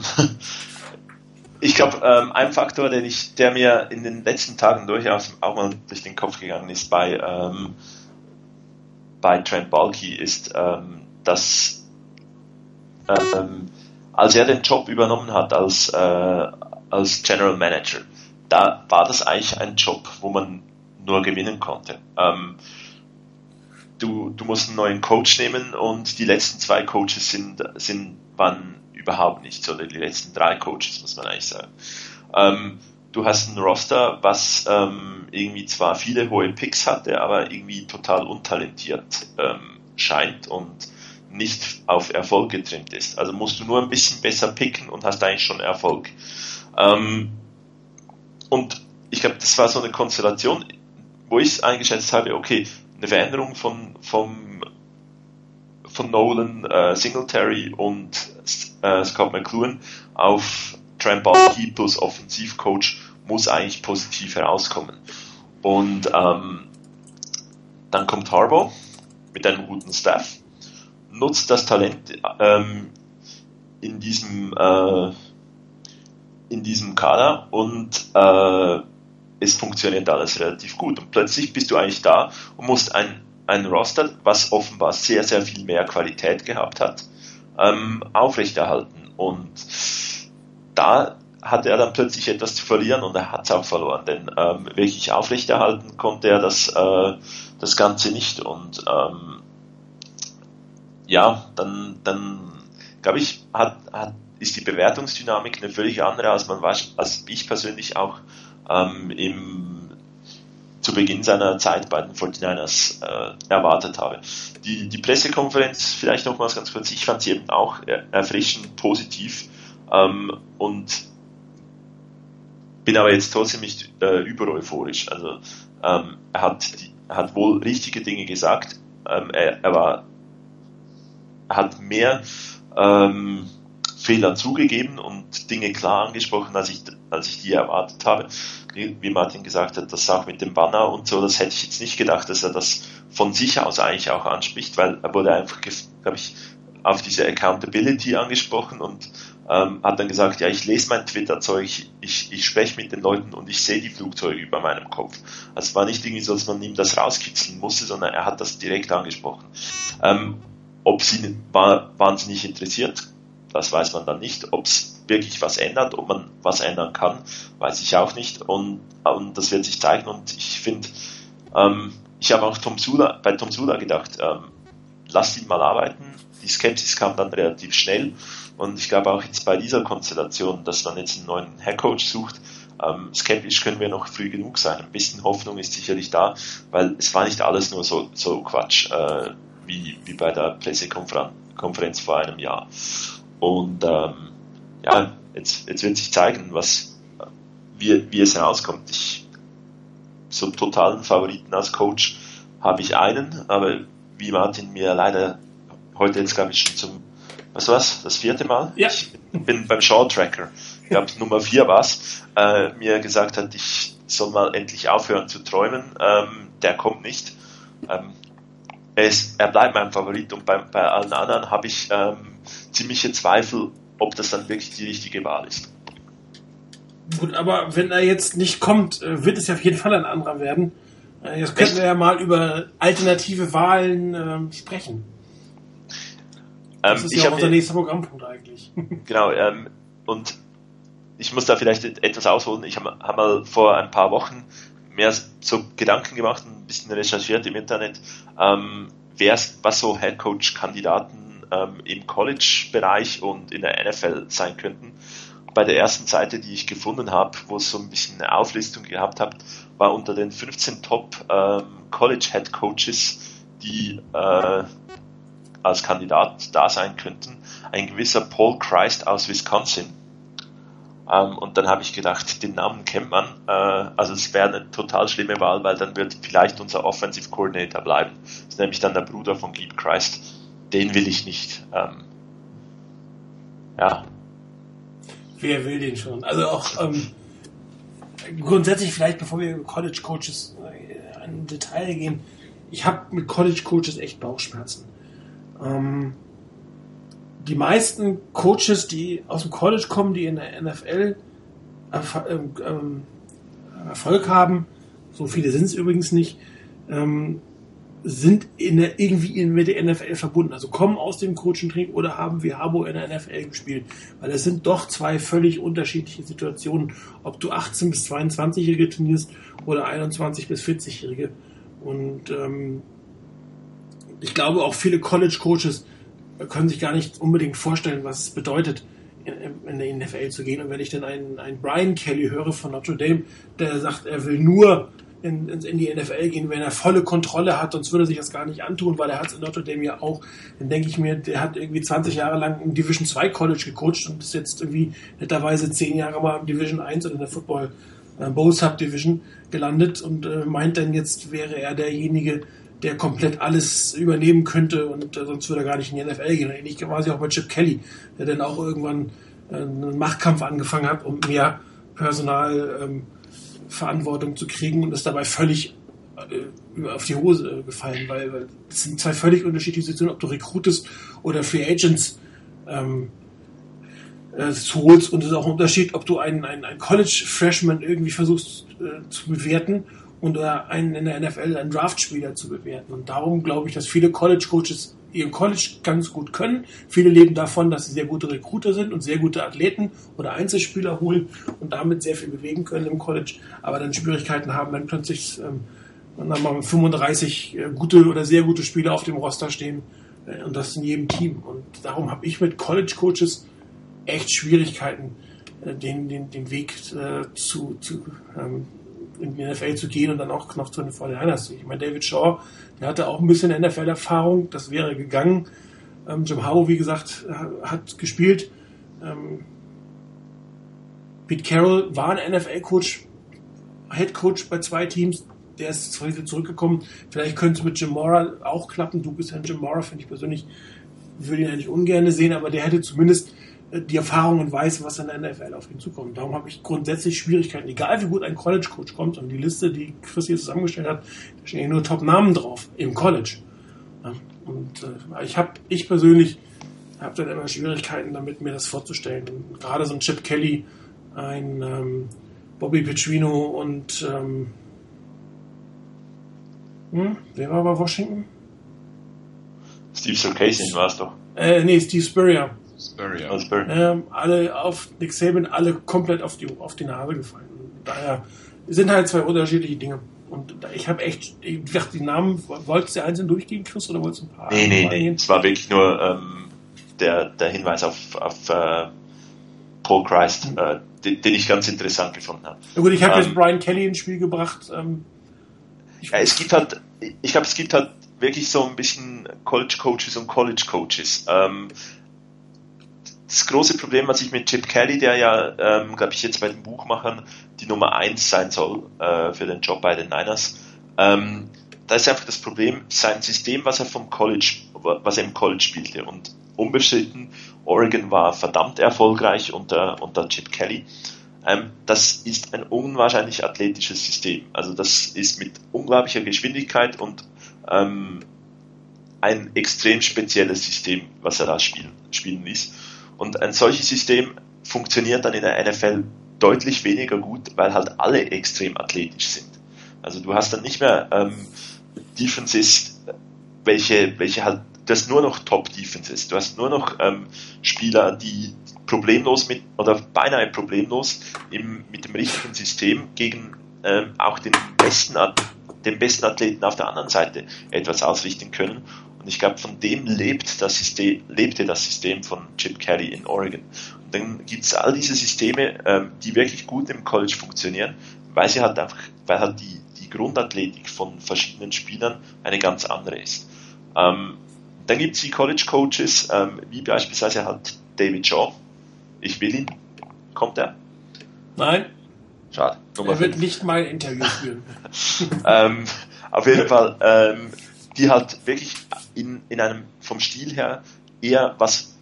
Speaker 2: ich glaube, ähm, ein Faktor, den ich, der mir in den letzten Tagen durchaus auch mal durch den Kopf gegangen ist bei, ähm, bei Trent Balky, ist, ähm, dass ähm, als er den Job übernommen hat als, äh, als General Manager, da war das eigentlich ein Job, wo man nur gewinnen konnte. Ähm, du, du musst einen neuen Coach nehmen und die letzten zwei Coaches sind, sind, waren überhaupt nichts, oder die letzten drei Coaches, muss man eigentlich sagen. Ähm, du hast ein Roster, was ähm, irgendwie zwar viele hohe Picks hatte, aber irgendwie total untalentiert ähm, scheint und nicht auf Erfolg getrimmt ist. Also musst du nur ein bisschen besser picken und hast eigentlich schon Erfolg. Ähm, und ich glaube, das war so eine Konstellation, wo ich eingeschätzt habe, okay, eine Veränderung von, vom, von Nolan, äh, Singletary und äh, Scott McLuhan auf Trent plus Offensivcoach muss eigentlich positiv herauskommen. Und ähm, dann kommt Harbaugh mit einem guten Staff, nutzt das Talent ähm, in diesem äh, in diesem Kader und äh, es funktioniert alles relativ gut. Und plötzlich bist du eigentlich da und musst ein, ein Roster, was offenbar sehr, sehr viel mehr Qualität gehabt hat, ähm, aufrechterhalten. Und da hatte er dann plötzlich etwas zu verlieren und er hat es auch verloren, denn ähm, wirklich aufrechterhalten konnte er das, äh, das Ganze nicht. Und ähm, ja, dann, dann glaube ich, hat, hat, ist die Bewertungsdynamik eine völlig andere, als man als ich persönlich auch ähm, im, zu Beginn seiner Zeit bei den 49ers äh, erwartet habe. Die, die Pressekonferenz, vielleicht nochmals ganz kurz, ich fand sie eben auch erfrischend positiv ähm, und bin aber jetzt trotzdem nicht äh, über euphorisch. Also ähm, er, hat die, hat wohl richtige Dinge gesagt. Ähm, er, er war hat mehr ähm, Fehler zugegeben und Dinge klar angesprochen, als ich, als ich die erwartet habe. Wie Martin gesagt hat, das auch mit dem Banner und so, das hätte ich jetzt nicht gedacht, dass er das von sich aus eigentlich auch anspricht, weil er wurde einfach, glaube ich, auf diese Accountability angesprochen und ähm, hat dann gesagt, ja, ich lese mein Twitter-Zeug, ich, ich spreche mit den Leuten und ich sehe die Flugzeuge über meinem Kopf. Also es war nicht irgendwie so, dass man ihm das rauskitzeln musste, sondern er hat das direkt angesprochen. Ähm, ob sie war, nicht interessiert, das weiß man dann nicht. Ob es wirklich was ändert, ob man was ändern kann, weiß ich auch nicht. Und, und das wird sich zeigen. Und ich finde, ähm, ich habe auch Tom Sula, bei Tom Sula gedacht, ähm, lasst ihn mal arbeiten. Die Skepsis kam dann relativ schnell. Und ich glaube auch jetzt bei dieser Konstellation, dass man jetzt einen neuen Headcoach sucht, ähm, skeptisch können wir noch früh genug sein. Ein bisschen Hoffnung ist sicherlich da, weil es war nicht alles nur so, so Quatsch äh, wie, wie bei der Pressekonferenz vor einem Jahr. Und ähm, ja, jetzt, jetzt wird sich zeigen, was, wie, wie es herauskommt. Ich, so einen totalen Favoriten als Coach habe ich einen, aber wie Martin mir leider heute jetzt, glaube ich, schon zum, was war's, das vierte Mal?
Speaker 1: Ja.
Speaker 2: Ich bin beim Short Tracker, ich glaube Nummer vier war's, äh, mir gesagt hat, ich soll mal endlich aufhören zu träumen. Ähm, der kommt nicht. Ähm, er, ist, er bleibt mein Favorit und bei, bei allen anderen habe ich ähm, ziemliche Zweifel, ob das dann wirklich die richtige Wahl ist.
Speaker 1: Gut, aber wenn er jetzt nicht kommt, äh, wird es ja auf jeden Fall ein anderer werden. Äh, jetzt könnten wir ja mal über alternative Wahlen ähm, sprechen. Das ähm, ist ja unser nächster Programmpunkt eigentlich.
Speaker 2: Genau, ähm, und ich muss da vielleicht etwas ausholen. Ich habe hab mal vor ein paar Wochen mehr so Gedanken gemacht, ein bisschen recherchiert im Internet, ähm, wer was so Headcoach-Kandidaten ähm, im College-Bereich und in der NFL sein könnten. Bei der ersten Seite, die ich gefunden habe, wo es so ein bisschen eine Auflistung gehabt hat, war unter den 15 Top ähm, College Head Coaches, die äh, als Kandidat da sein könnten, ein gewisser Paul Christ aus Wisconsin. Ähm, und dann habe ich gedacht, den Namen kennt man. Äh, also es wäre eine total schlimme Wahl, weil dann wird vielleicht unser Offensive Coordinator bleiben. Das ist nämlich dann der Bruder von Glebe Christ den will ich nicht. Ähm, ja.
Speaker 1: Wer will den schon? Also auch ähm, grundsätzlich vielleicht, bevor wir über College Coaches äh, in Detail gehen, ich habe mit College Coaches echt Bauchschmerzen. Ähm, die meisten Coaches, die aus dem College kommen, die in der NFL Erf ähm, ähm, Erfolg haben, so viele sind es übrigens nicht, ähm, sind in der, irgendwie in, mit der NFL verbunden. Also kommen aus dem Coaching-Training oder haben wie Habo in der NFL gespielt. Weil es sind doch zwei völlig unterschiedliche Situationen, ob du 18 bis 22-Jährige trainierst oder 21 bis 40-Jährige. Und ähm, ich glaube auch viele College-Coaches können sich gar nicht unbedingt vorstellen, was es bedeutet, in, in der NFL zu gehen. Und wenn ich dann einen, einen Brian Kelly höre von Notre Dame, der sagt, er will nur in, in die NFL gehen, wenn er volle Kontrolle hat, sonst würde er sich das gar nicht antun, weil er hat es in Notre Dame ja auch. Dann denke ich mir, der hat irgendwie 20 Jahre lang im Division 2 College gecoacht und ist jetzt irgendwie netterweise 10 Jahre mal im Division 1 oder in der Football äh, Bowl Subdivision gelandet und äh, meint dann jetzt wäre er derjenige, der komplett alles übernehmen könnte und äh, sonst würde er gar nicht in die NFL gehen. Ähnlich quasi auch bei Chip Kelly, der dann auch irgendwann äh, einen Machtkampf angefangen hat, um mehr Personal ähm, Verantwortung zu kriegen und ist dabei völlig äh, auf die Hose äh, gefallen, weil, es sind zwei völlig unterschiedliche Situationen, ob du rekrutest oder Free Agents ähm, äh, holst und es ist auch ein Unterschied, ob du einen, einen, einen College-Freshman irgendwie versuchst äh, zu bewerten oder einen in der NFL einen Draftspieler zu bewerten. Und darum glaube ich, dass viele College-Coaches ihren College ganz gut können. Viele leben davon, dass sie sehr gute Recruiter sind und sehr gute Athleten oder Einzelspieler holen und damit sehr viel bewegen können im College, aber dann Schwierigkeiten haben, wenn plötzlich ähm, dann mal 35 äh, gute oder sehr gute Spieler auf dem Roster stehen äh, und das in jedem Team. Und darum habe ich mit College-Coaches echt Schwierigkeiten, äh, den, den, den Weg äh, zu, zu ähm, in die NFL zu gehen und dann auch noch zu den 49ers. Ich meine, David Shaw der hatte auch ein bisschen NFL-Erfahrung, das wäre gegangen. Ähm, Jim Howe, wie gesagt, hat gespielt. Ähm, Pete Carroll war ein NFL-Coach, Head-Coach bei zwei Teams. Der ist zwar zurückgekommen. Vielleicht könnte es mit Jim Mora auch klappen. Du bist ja Jim Mora, finde ich persönlich, würde ihn eigentlich ungern sehen, aber der hätte zumindest die Erfahrung und weiß, was in der NFL auf ihn zukommt. Darum habe ich grundsätzlich Schwierigkeiten, egal wie gut ein College-Coach kommt und die Liste, die Chris hier zusammengestellt hat, da stehen nur Top-Namen drauf im College. Und äh, ich habe, ich persönlich habe dann immer Schwierigkeiten damit, mir das vorzustellen. Und gerade so ein Chip Kelly, ein ähm, Bobby Petrino und ähm, hm, wer war bei Washington?
Speaker 2: Steve Sarkisian war es doch.
Speaker 1: Äh, nee, Steve Spurrier.
Speaker 3: Spurrier.
Speaker 2: Also
Speaker 1: ähm, alle auf Nick Saban, alle komplett auf die, auf die Nase gefallen. Daher sind halt zwei unterschiedliche Dinge. Und da- ich habe echt, ich dachte, die Namen, wolltest du einzeln durchgehen, Chris, oder wolltest du ein paar?
Speaker 2: Nee, nee, nee. Es war wirklich nur ähm, der, der Hinweis auf, auf äh, Paul Christ, äh, den, den ich ganz interessant gefunden habe.
Speaker 1: Na gut, ich habe
Speaker 2: Ähm,
Speaker 1: jetzt Brian Kelly ins Spiel gebracht. Ähm, ich,
Speaker 2: Ja, es gibt halt, ich glaube, es gibt halt wirklich so ein bisschen College Coaches und College Coaches. Ähm, das große Problem, was ich mit Chip Kelly, der ja, ähm, glaube ich, jetzt bei den Buchmachern die Nummer eins sein soll äh, für den Job bei den Niners, ähm, da ist einfach das Problem, sein System, was er vom College, was er im College spielte und unbestritten, Oregon war verdammt erfolgreich unter, unter Chip Kelly. Ähm, das ist ein unwahrscheinlich athletisches System. Also das ist mit unglaublicher Geschwindigkeit und ähm, ein extrem spezielles System, was er da spielen, spielen ließ. Und ein solches System funktioniert dann in der NFL deutlich weniger gut, weil halt alle extrem athletisch sind. Also du hast dann nicht mehr ähm, Defenses, welche, welche halt, du hast nur noch Top-Defenses, du hast nur noch ähm, Spieler, die problemlos mit, oder beinahe problemlos im, mit dem richtigen System gegen ähm, auch den besten, den besten Athleten auf der anderen Seite etwas ausrichten können. Und ich glaube, von dem lebt das System, lebte das System von Chip Kelly in Oregon. Und dann gibt es all diese Systeme, ähm, die wirklich gut im College funktionieren, weil sie halt einfach, weil halt die, die Grundathletik von verschiedenen Spielern eine ganz andere ist. Ähm, dann gibt es die College Coaches, ähm, wie beispielsweise halt David Shaw. Ich will ihn. Kommt er?
Speaker 1: nein,
Speaker 2: Schade. Nummer
Speaker 1: er wird
Speaker 2: fünf.
Speaker 1: nicht mal ein Interview führen.
Speaker 2: ähm, auf jeden Fall, ähm, die halt wirklich in, in einem, vom Stil her eher was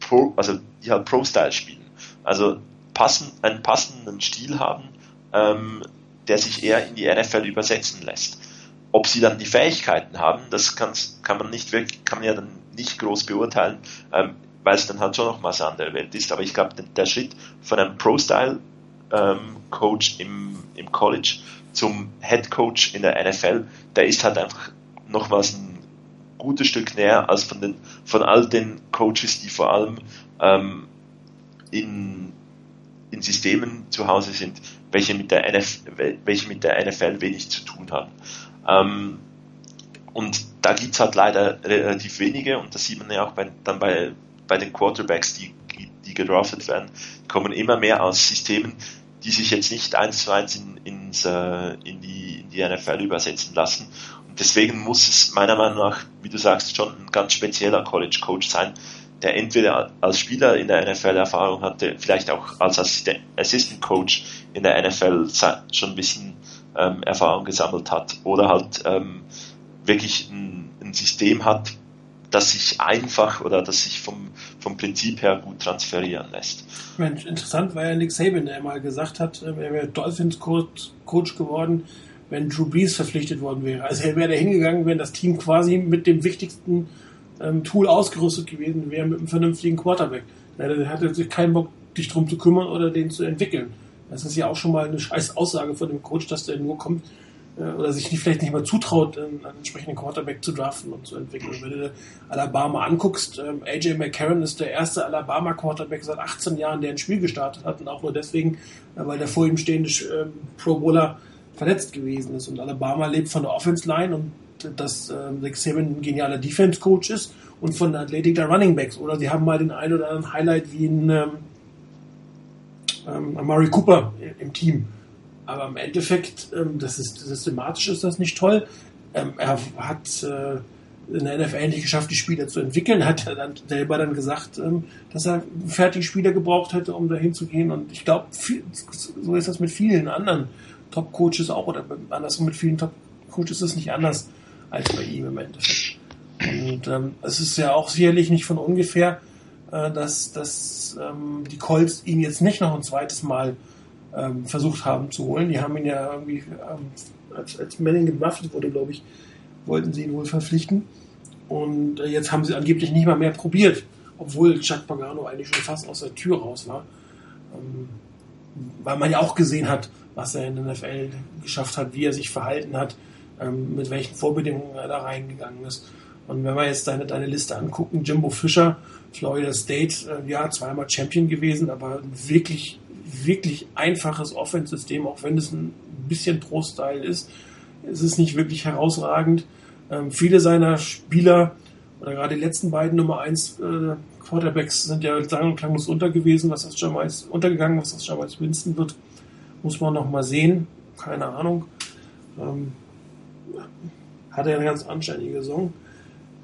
Speaker 2: Pro, also die halt Pro-Style spielen. Also passen, einen passenden Stil haben, ähm, der sich eher in die NFL übersetzen lässt. Ob sie dann die Fähigkeiten haben, das kann's, kann man nicht wirklich, kann man ja dann nicht groß beurteilen. Ähm, weil es dann halt schon noch mal eine andere Welt ist. Aber ich glaube, der Schritt von einem Pro-Style-Coach ähm, im, im College zum Head Coach in der NFL, der ist halt einfach nochmals ein gutes Stück näher als von den von all den Coaches, die vor allem ähm, in, in Systemen zu Hause sind, welche mit der NFL, welche mit der NFL wenig zu tun haben. Ähm, und da gibt es halt leider relativ wenige und das sieht man ja auch bei, dann bei, bei den Quarterbacks, die, die gedraftet werden, kommen immer mehr aus Systemen, die sich jetzt nicht eins zu eins in, ins, äh, in, die, in die NFL übersetzen lassen. Deswegen muss es meiner Meinung nach, wie du sagst, schon ein ganz spezieller College Coach sein, der entweder als Spieler in der NFL Erfahrung hatte, vielleicht auch als Assistant Coach in der NFL schon ein bisschen ähm, Erfahrung gesammelt hat oder halt ähm, wirklich ein, ein, System hat, das sich einfach oder das sich vom, vom Prinzip her gut transferieren lässt.
Speaker 1: Mensch, interessant war ja Nick Saban, der mal gesagt hat, äh, er wäre Dolphins Coach geworden, wenn Drew Brees verpflichtet worden wäre. Also er wäre da hingegangen, wenn das Team quasi mit dem wichtigsten ähm, Tool ausgerüstet gewesen wäre, mit einem vernünftigen Quarterback. Er hatte sich keinen Bock, dich drum zu kümmern oder den zu entwickeln. Das ist ja auch schon mal eine scheiß Aussage von dem Coach, dass der nur kommt, äh, oder sich vielleicht nicht mal zutraut, einen, entsprechenden Quarterback zu draften und zu entwickeln. Wenn du Alabama anguckst, ähm, AJ McCarron ist der erste Alabama Quarterback seit 18 Jahren, der ein Spiel gestartet hat und auch nur deswegen, äh, weil der vor ihm stehende ähm, Pro Bowler verletzt gewesen ist. Und Alabama lebt von der Offense Line und dass äh, Nick Saban ein genialer Defense Coach ist und von der Athletik der Running Backs. Oder sie haben mal den einen oder anderen Highlight wie ein ähm, ähm, Cooper im Team aber im Endeffekt, ähm, das ist systematisch ist das nicht toll. Ähm, er hat äh, in der NFL nicht geschafft, die Spieler zu entwickeln, hat er dann selber dann gesagt, ähm, dass er fertige Spieler gebraucht hätte, um dahin zu gehen. Und ich glaube, so ist das mit vielen anderen Top-Coaches auch, oder andersrum mit vielen Top-Coaches ist es nicht anders als bei ihm im Endeffekt. Und ähm, es ist ja auch sicherlich nicht von ungefähr, äh, dass, dass ähm, die Colts ihn jetzt nicht noch ein zweites Mal ähm, versucht haben zu holen. Die haben ihn ja irgendwie, ähm, als, als Manning gewaffnet wurde, glaube ich, wollten sie ihn wohl verpflichten. Und äh, jetzt haben sie angeblich nicht mal mehr probiert, obwohl Chuck Pagano eigentlich schon fast aus der Tür raus war. Ähm, weil man ja auch gesehen hat, was er in der NFL geschafft hat, wie er sich verhalten hat, ähm, mit welchen Vorbedingungen er da reingegangen ist. Und wenn wir jetzt deine, deine Liste angucken, Jimbo Fischer, Florida State, äh, ja, zweimal Champion gewesen, aber wirklich wirklich einfaches Offense-System, auch wenn es ein bisschen Pro-Style ist. Es ist nicht wirklich herausragend. Ähm, viele seiner Spieler, oder gerade die letzten beiden Nummer 1 äh, Quarterbacks sind ja sagen und klanglos unter gewesen, was das Jamais untergegangen, was das Jamais Winston wird, muss man noch mal sehen. Keine Ahnung. Ähm, hat er eine ganz anständige Saison.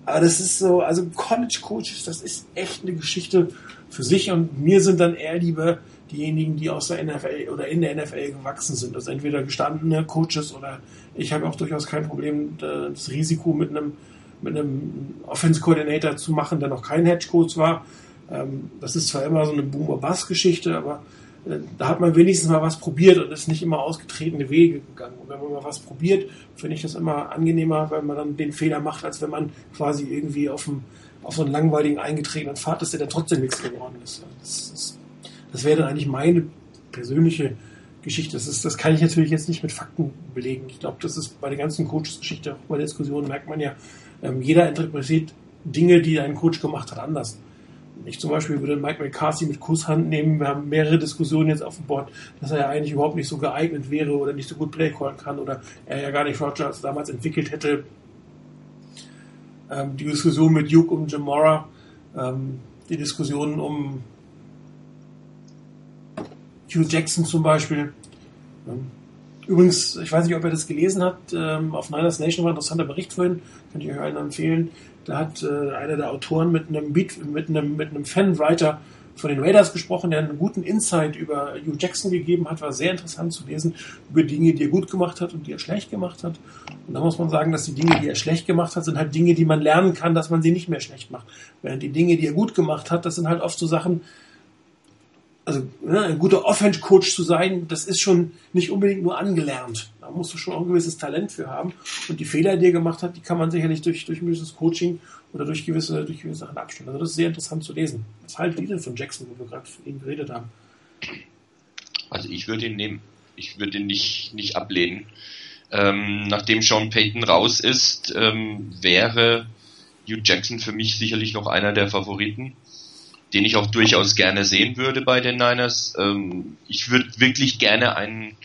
Speaker 1: Aber das ist so, also College Coaches, das ist echt eine Geschichte für sich und mir sind dann eher lieber diejenigen, die aus der NFL oder in der NFL gewachsen sind. Also entweder gestandene Coaches oder ich habe auch durchaus kein Problem, das Risiko mit einem, mit einem Offense Coordinator zu machen, der noch kein Hedge Coach war. Ähm, das ist zwar immer so eine Boomer-Bass-Geschichte, aber da hat man wenigstens mal was probiert und ist nicht immer ausgetretene Wege gegangen. Und wenn man mal was probiert, finde ich das immer angenehmer, weil man dann den Fehler macht, als wenn man quasi irgendwie auf, dem, auf so einen langweiligen eingetretenen Pfad ist, der dann trotzdem nichts geworden ist. Das, das das wäre dann eigentlich meine persönliche Geschichte. Das, ist, das kann ich natürlich jetzt nicht mit Fakten belegen. Ich glaube, das ist bei der ganzen Coaches-Geschichte, bei der Diskussion merkt man ja, ähm, jeder interpretiert Dinge, die ein Coach gemacht hat, anders. Ich zum Beispiel würde Mike McCarthy mit Kusshand nehmen. Wir haben mehrere Diskussionen jetzt auf dem Board, dass er ja eigentlich überhaupt nicht so geeignet wäre oder nicht so gut Playcallen kann oder er ja gar nicht Rogers damals entwickelt hätte. Ähm, die Diskussion mit Duke um Jamora, ähm, die Diskussionen um Hugh Jackson zum Beispiel. Übrigens, ich weiß nicht, ob ihr das gelesen habt, ähm, auf Niners Nation war ein interessanter Bericht vorhin, kann ich euch allen empfehlen. Da hat äh, einer der Autoren mit einem Beat, mit einem, mit einem Fanwriter von den Raiders gesprochen, der einen guten Insight über Hugh Jackson gegeben hat, war sehr interessant zu lesen, über Dinge, die er gut gemacht hat und die er schlecht gemacht hat. Und da muss man sagen, dass die Dinge, die er schlecht gemacht hat, sind halt Dinge, die man lernen kann, dass man sie nicht mehr schlecht macht. Während die Dinge, die er gut gemacht hat, das sind halt oft so Sachen, also ne, ein guter Offense-Coach zu sein, das ist schon nicht unbedingt nur angelernt. Da musst du schon auch ein gewisses Talent für haben. Und die Fehler, die er gemacht hat, die kann man sicherlich durch, durch gewisses Coaching oder durch gewisse, durch gewisse Sachen abstellen. Also das ist sehr interessant zu lesen. Was haltet ihr denn von Jackson, wo wir gerade von ihm geredet haben?
Speaker 3: Also ich würde ihn nehmen. Ich würde ihn nicht, nicht ablehnen. Ähm, nachdem Sean Payton raus ist, ähm, wäre Hugh Jackson für mich sicherlich noch einer der Favoriten den ich auch durchaus gerne sehen würde bei den Niners. Ähm, ich würde wirklich gerne einen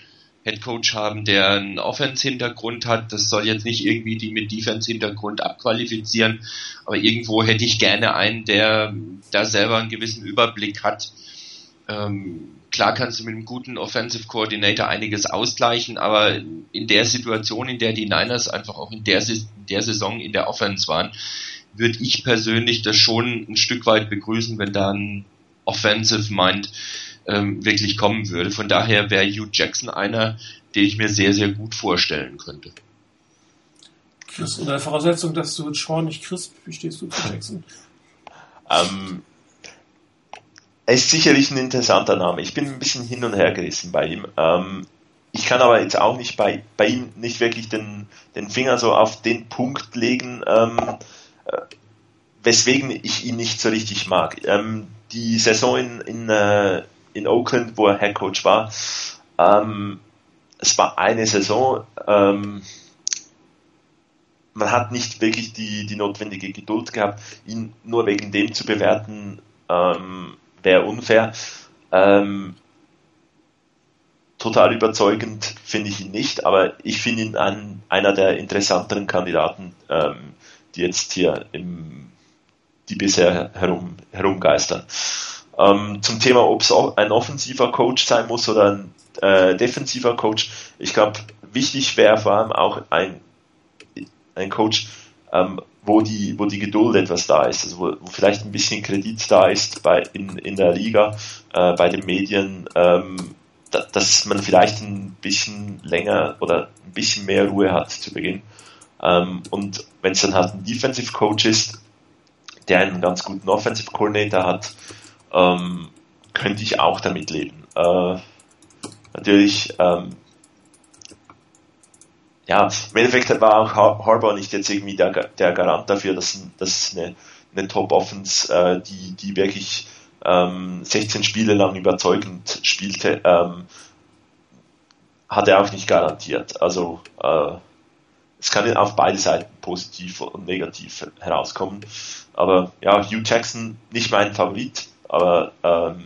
Speaker 3: Head Coach haben, der einen Offense-Hintergrund hat. Das soll jetzt nicht irgendwie die mit Defense-Hintergrund abqualifizieren, aber irgendwo hätte ich gerne einen, der da selber einen gewissen Überblick hat. Ähm, klar kannst du mit einem guten Offensive Coordinator einiges ausgleichen, aber in der Situation, in der die Niners einfach auch in der, der Saison in der Offense waren, würde ich persönlich das schon ein Stück weit begrüßen, wenn da ein Offensive Mind ähm, wirklich kommen würde. Von daher wäre Hugh Jackson einer, den ich mir sehr, sehr gut vorstellen könnte.
Speaker 1: Chris, unter der Voraussetzung, dass du Sean nicht Chris, wie stehst du zu Jackson?
Speaker 2: Ähm, er ist sicherlich ein interessanter Name. Ich bin ein bisschen hin und her gerissen bei ihm. Ähm, ich kann aber jetzt auch nicht bei, bei ihm nicht wirklich den, den Finger so auf den Punkt legen, ähm, äh, weswegen ich ihn nicht so richtig mag. Ähm, die Saison in, in, äh, in Oakland, wo er Head Coach war, ähm, es war eine Saison, ähm, man hat nicht wirklich die, die notwendige Geduld gehabt, ihn nur wegen dem zu bewerten, ähm, wäre unfair. Ähm, total überzeugend finde ich ihn nicht, aber ich finde ihn ein, einer der interessanteren Kandidaten ähm, die jetzt hier im, die bisher herum, herumgeistern. Ähm, zum Thema, ob es ein offensiver Coach sein muss oder ein äh, defensiver Coach. Ich glaube, wichtig wäre vor allem auch ein, ein Coach, ähm, wo die, wo die Geduld etwas da ist, also wo, wo vielleicht ein bisschen Kredit da ist bei, in, in der Liga, äh, bei den Medien, ähm, da, dass man vielleicht ein bisschen länger oder ein bisschen mehr Ruhe hat zu Beginn. Ähm, und wenn es dann halt ein Defensive Coach ist, der einen ganz guten Offensive Coordinator hat, ähm, könnte ich auch damit leben. Äh, natürlich, ähm, ja, im Endeffekt war auch Harbour nicht jetzt irgendwie der, der Garant dafür, dass, dass eine, eine Top-Offense, äh, die, die wirklich ähm, 16 Spiele lang überzeugend spielte, ähm, hat er auch nicht garantiert. Also äh, es kann auf beide Seiten positiv und negativ herauskommen. Aber ja, Hugh Jackson nicht mein Favorit, aber ähm,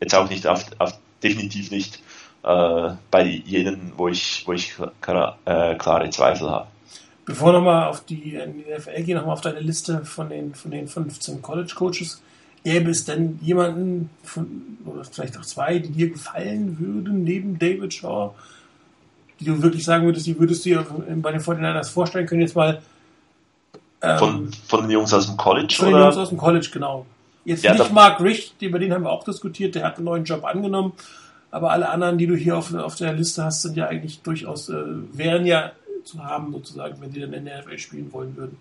Speaker 2: jetzt auch nicht auf, auf definitiv nicht äh, bei jenen, wo ich, wo ich klar, äh, klare Zweifel habe.
Speaker 1: Bevor nochmal auf die, die NFL gehen, nochmal auf deine Liste von den, von den 15 College Coaches. Gäbe es denn jemanden von, oder vielleicht auch zwei, die dir gefallen würden, neben David Shaw? die du wirklich sagen würdest, die würdest du dir bei den 49ers vorstellen können, jetzt mal.
Speaker 2: Ähm, von, von den Jungs aus dem College,
Speaker 1: von oder? Von den Jungs aus dem College, genau. Jetzt ja, nicht Mark Rich, über den haben wir auch diskutiert, der hat einen neuen Job angenommen, aber alle anderen, die du hier auf, auf der Liste hast, sind ja eigentlich durchaus, äh, wären ja zu haben, sozusagen, wenn die dann in der NFL spielen wollen würden.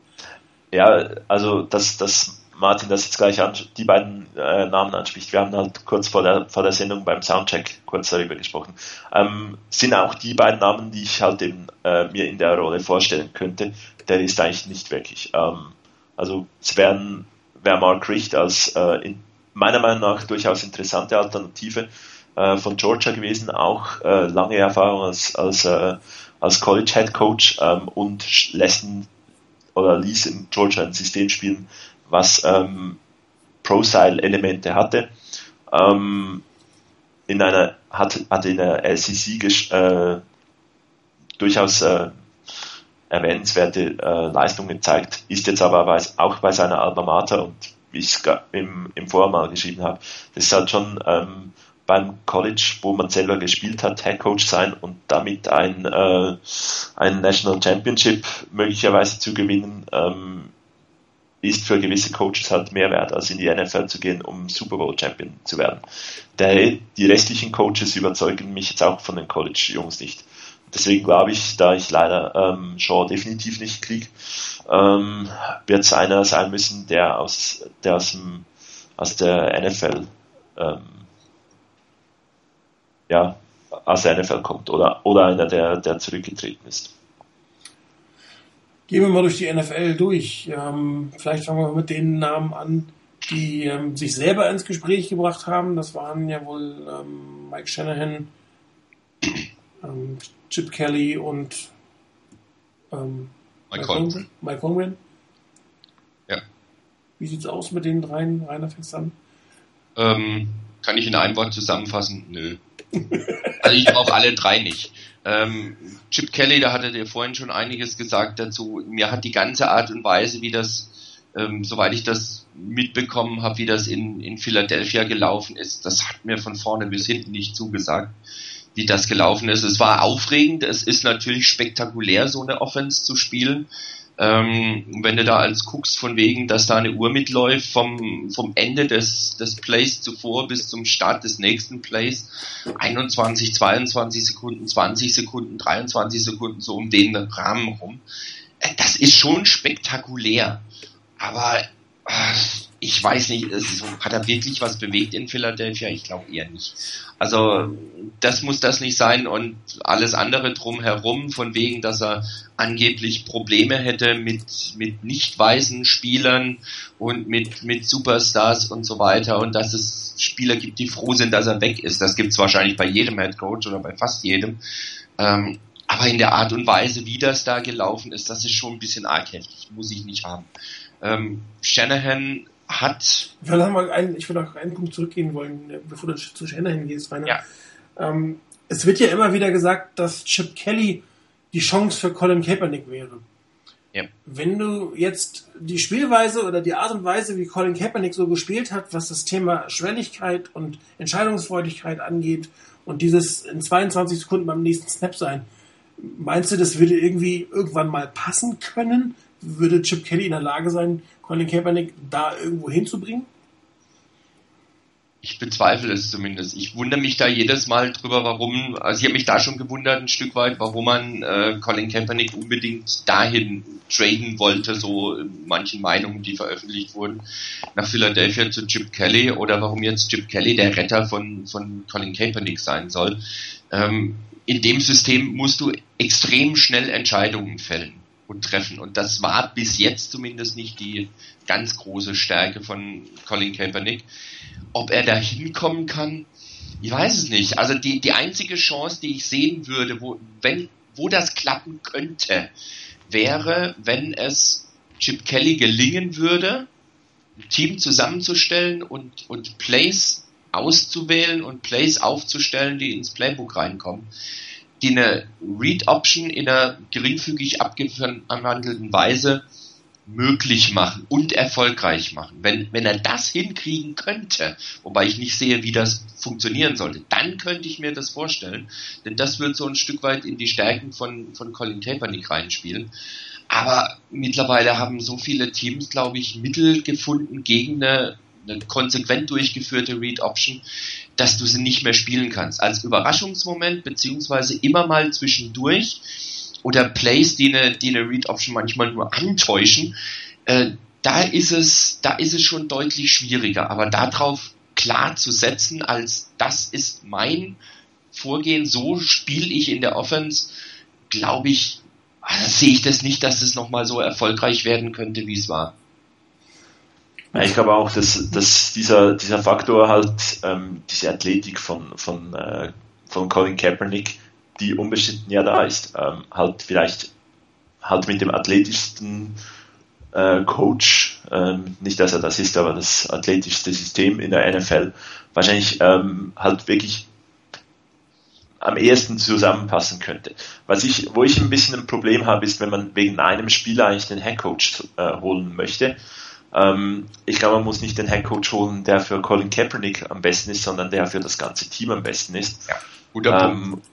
Speaker 2: Ja, also das, das Martin das jetzt gleich an, die beiden äh, Namen anspricht, wir haben halt kurz vor der, vor der Sendung beim Soundcheck kurz darüber gesprochen, ähm, sind auch die beiden Namen, die ich halt eben äh, mir in der Rolle vorstellen könnte. Der ist eigentlich nicht wirklich. Ähm, also es wären wäre Mark Richt als äh, in meiner Meinung nach durchaus interessante Alternative äh, von Georgia gewesen, auch äh, lange Erfahrung als, als, äh, als College Head Coach ähm, und lässt oder ließ in Georgia ein System spielen, was ähm, Pro-Style-Elemente hatte. Ähm, in einer, hat, hat in der LCC äh, durchaus äh, erwähnenswerte äh, Leistungen gezeigt, ist jetzt aber bei, auch bei seiner Alma Mater und wie ich es im, im Vormal geschrieben habe, das ist halt schon ähm, beim College, wo man selber gespielt hat, Head Coach sein und damit ein, äh, ein National Championship möglicherweise zu gewinnen, ähm, ist für gewisse Coaches halt mehr wert, als in die NFL zu gehen, um Super Bowl Champion zu werden. Der, die restlichen Coaches überzeugen mich jetzt auch von den College-Jungs nicht. Deswegen glaube ich, da ich leider ähm, Shaw definitiv nicht kriege, ähm, wird es einer sein müssen, der aus, der aus, dem, aus der NFL ähm, ja, aus der NFL kommt oder, oder einer, der, der zurückgetreten ist.
Speaker 1: Gehen wir mal durch die NFL durch. Ähm, vielleicht fangen wir mit den Namen an, die ähm, sich selber ins Gespräch gebracht haben. Das waren ja wohl ähm, Mike Shanahan, ähm, Chip Kelly und ähm, Mike, Holmgren. Mike Holmgren.
Speaker 3: Ja.
Speaker 1: Wie sieht's aus mit den dreien? Rainer fängst an.
Speaker 3: Ähm, kann ich in einem Wort zusammenfassen? Nö. also ich brauche alle drei nicht. Ähm, Chip Kelly, da hattet ihr vorhin schon einiges gesagt dazu. Mir hat die ganze Art und Weise, wie das, ähm, soweit ich das mitbekommen habe, wie das in, in Philadelphia gelaufen ist, das hat mir von vorne bis hinten nicht zugesagt, wie das gelaufen ist. Es war aufregend, es ist natürlich spektakulär, so eine Offense zu spielen. Ähm, wenn du da als guckst von wegen, dass da eine Uhr mitläuft vom, vom Ende des, des Plays zuvor bis zum Start des nächsten Plays, 21, 22 Sekunden, 20 Sekunden, 23 Sekunden, so um den Rahmen rum. Äh, das ist schon spektakulär. Aber äh, ich weiß nicht, es, hat er wirklich was bewegt in Philadelphia? Ich glaube eher nicht. Also das muss das nicht sein und alles andere drumherum, von wegen, dass er angeblich Probleme hätte mit, mit nicht weißen Spielern und mit, mit Superstars und so weiter und dass es Spieler gibt, die froh sind, dass er weg ist. Das gibt es wahrscheinlich bei jedem Head Coach oder bei fast jedem. Ähm, aber in der Art und Weise, wie das da gelaufen ist, das ist schon ein bisschen arg heftig. Muss ich nicht haben. Ähm, Shanahan hat.
Speaker 1: Ich will, mal einen, ich will noch einen Punkt zurückgehen wollen, bevor du zu Shanahan gehst, Rainer.
Speaker 3: Ja.
Speaker 1: Ähm, es wird ja immer wieder gesagt, dass Chip Kelly die Chance für Colin Kaepernick wäre.
Speaker 3: Ja.
Speaker 1: Wenn du jetzt die Spielweise oder die Art und Weise, wie Colin Kaepernick so gespielt hat, was das Thema Schwelligkeit und Entscheidungsfreudigkeit angeht und dieses in 22 Sekunden beim nächsten Snap sein, meinst du, das würde irgendwie irgendwann mal passen können? Würde Chip Kelly in der Lage sein, Colin Kaepernick da irgendwo hinzubringen?
Speaker 3: Ich bezweifle es zumindest. Ich wundere mich da jedes Mal drüber, warum, also ich habe mich da schon gewundert ein Stück weit, warum man äh, Colin Kaepernick unbedingt dahin traden wollte, so in manchen Meinungen, die veröffentlicht wurden, nach Philadelphia zu Chip Kelly oder warum jetzt Chip Kelly der Retter von, von Colin Kaepernick sein soll. Ähm, in dem System musst du extrem schnell Entscheidungen fällen und treffen. Und das war bis jetzt zumindest nicht die ganz große Stärke von Colin Kaepernick. Ob er da hinkommen kann, ich weiß es nicht. Also die, die einzige Chance, die ich sehen würde, wo, wenn, wo das klappen könnte, wäre, wenn es Chip Kelly gelingen würde, ein Team zusammenzustellen und, und Plays auszuwählen und Plays aufzustellen, die ins Playbook reinkommen die eine Read-Option in einer geringfügig abgewandelten Weise möglich machen und erfolgreich machen. Wenn, wenn er das hinkriegen könnte, wobei ich nicht sehe, wie das funktionieren sollte, dann könnte ich mir das vorstellen, denn das wird so ein Stück weit in die Stärken von, von Colin Kaepernick reinspielen. Aber mittlerweile haben so viele Teams, glaube ich, Mittel gefunden gegen eine eine konsequent durchgeführte Read Option, dass du sie nicht mehr spielen kannst. Als Überraschungsmoment, beziehungsweise immer mal zwischendurch oder Plays, die eine, die eine Read Option manchmal nur antäuschen, äh, da ist es, da ist es schon deutlich schwieriger. Aber darauf klar zu setzen, als das ist mein Vorgehen, so spiele ich in der Offense, glaube ich, sehe ich das nicht, dass es nochmal so erfolgreich werden könnte, wie es war.
Speaker 2: Ja, ich glaube auch, dass, dass dieser, dieser Faktor halt, ähm, diese Athletik von, von, äh, von Colin Kaepernick, die unbestritten ja da ist, ähm, halt vielleicht halt mit dem athletischsten äh, Coach, ähm, nicht dass er das ist, aber das athletischste System in der NFL, wahrscheinlich ähm, halt wirklich am ehesten zusammenpassen könnte. Was ich, wo ich ein bisschen ein Problem habe, ist, wenn man wegen einem Spieler eigentlich den Headcoach äh, holen möchte, ähm, ich glaube, man muss nicht den Headcoach holen, der für Colin Kaepernick am besten ist, sondern der für das ganze Team am besten ist.
Speaker 3: Ja, guter ähm, Punkt.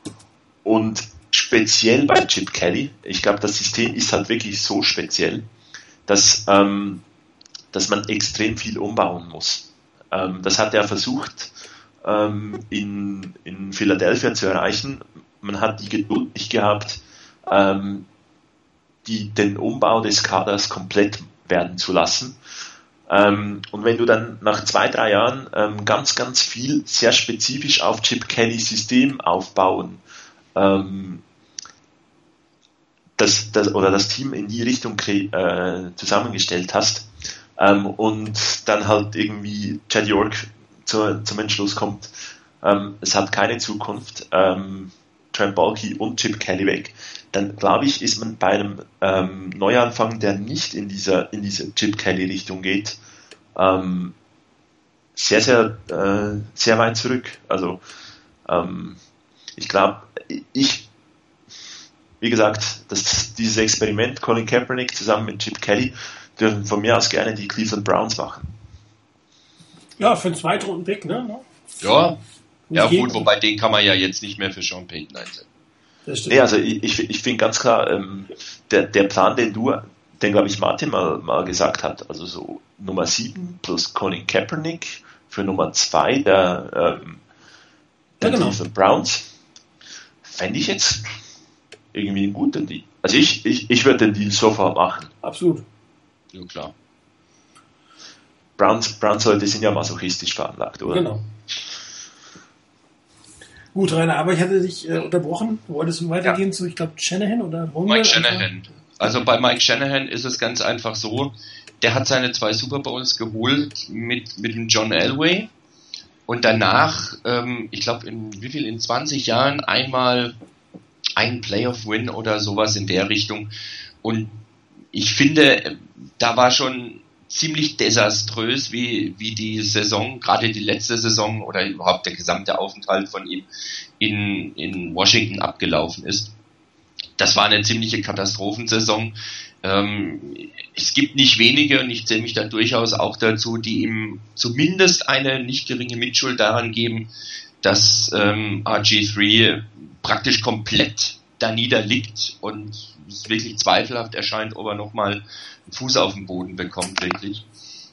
Speaker 2: Und speziell bei Chip Kelly, ich glaube, das System ist halt wirklich so speziell, dass, ähm, dass man extrem viel umbauen muss. Ähm, das hat er versucht ähm, in, in Philadelphia zu erreichen. Man hat die Geduld nicht gehabt, ähm, die, den Umbau des Kaders komplett werden zu lassen. Ähm, und wenn du dann nach zwei, drei Jahren ähm, ganz, ganz viel sehr spezifisch auf Chip Kelly System aufbauen, ähm, das, das, oder das Team in die Richtung äh, zusammengestellt hast ähm, und dann halt irgendwie Chad York zu, zum Entschluss kommt, ähm, es hat keine Zukunft, ähm, Trent Balky und Chip Kelly weg, dann glaube ich, ist man bei einem ähm, Neuanfang, der nicht in dieser, in diese Chip Kelly Richtung geht, ähm, sehr, sehr, äh, sehr weit zurück. Also ähm, ich glaube, ich, wie gesagt, dass dieses Experiment Colin Kaepernick zusammen mit Chip Kelly dürfen von mir aus gerne die Cleveland Browns machen.
Speaker 1: Ja, für einen Zweitrunden-Pick, ne?
Speaker 3: Ja, ja gut, wobei den kann man ja jetzt nicht mehr für Sean Payton einsetzen.
Speaker 2: Nee, also ich, ich, finde ganz klar, ähm, der, der Plan, den du, den glaube ich Martin mal, mal gesagt hat, also so Nummer 7 plus Colin Kaepernick für Nummer 2 der, ähm, der ja, genau. Cleveland Browns, fände ich jetzt irgendwie einen guten Deal. Also ich, ich, ich würde den Deal sofort machen.
Speaker 1: Absolut.
Speaker 3: Ja, klar.
Speaker 2: Browns, Browns Leute sind ja masochistisch veranlagt, oder?
Speaker 1: Genau. Gut, Rainer, aber ich hatte dich äh, unterbrochen. Wolltest du weitergehen ja. zu, ich glaube, Shanahan oder
Speaker 3: Mike Shanahan. Also bei Mike Shanahan ist es ganz einfach so, der hat seine zwei Super Bowls geholt mit, mit dem John Elway und danach, ähm, ich glaube, in wie viel, in 20 Jahren einmal ein Playoff-Win oder sowas in der Richtung. Und ich finde, da war schon ziemlich desaströs, wie, wie die Saison, gerade die letzte Saison oder überhaupt der gesamte Aufenthalt von ihm in, in Washington abgelaufen ist. Das war eine ziemliche Katastrophensaison. Ähm, es gibt nicht wenige, und ich zähle mich da durchaus auch dazu, die ihm zumindest eine nicht geringe Mitschuld daran geben, dass ähm, RG3 praktisch komplett da niederliegt und es wirklich zweifelhaft erscheint, ob er nochmal Fuß auf den Boden bekommt, wirklich.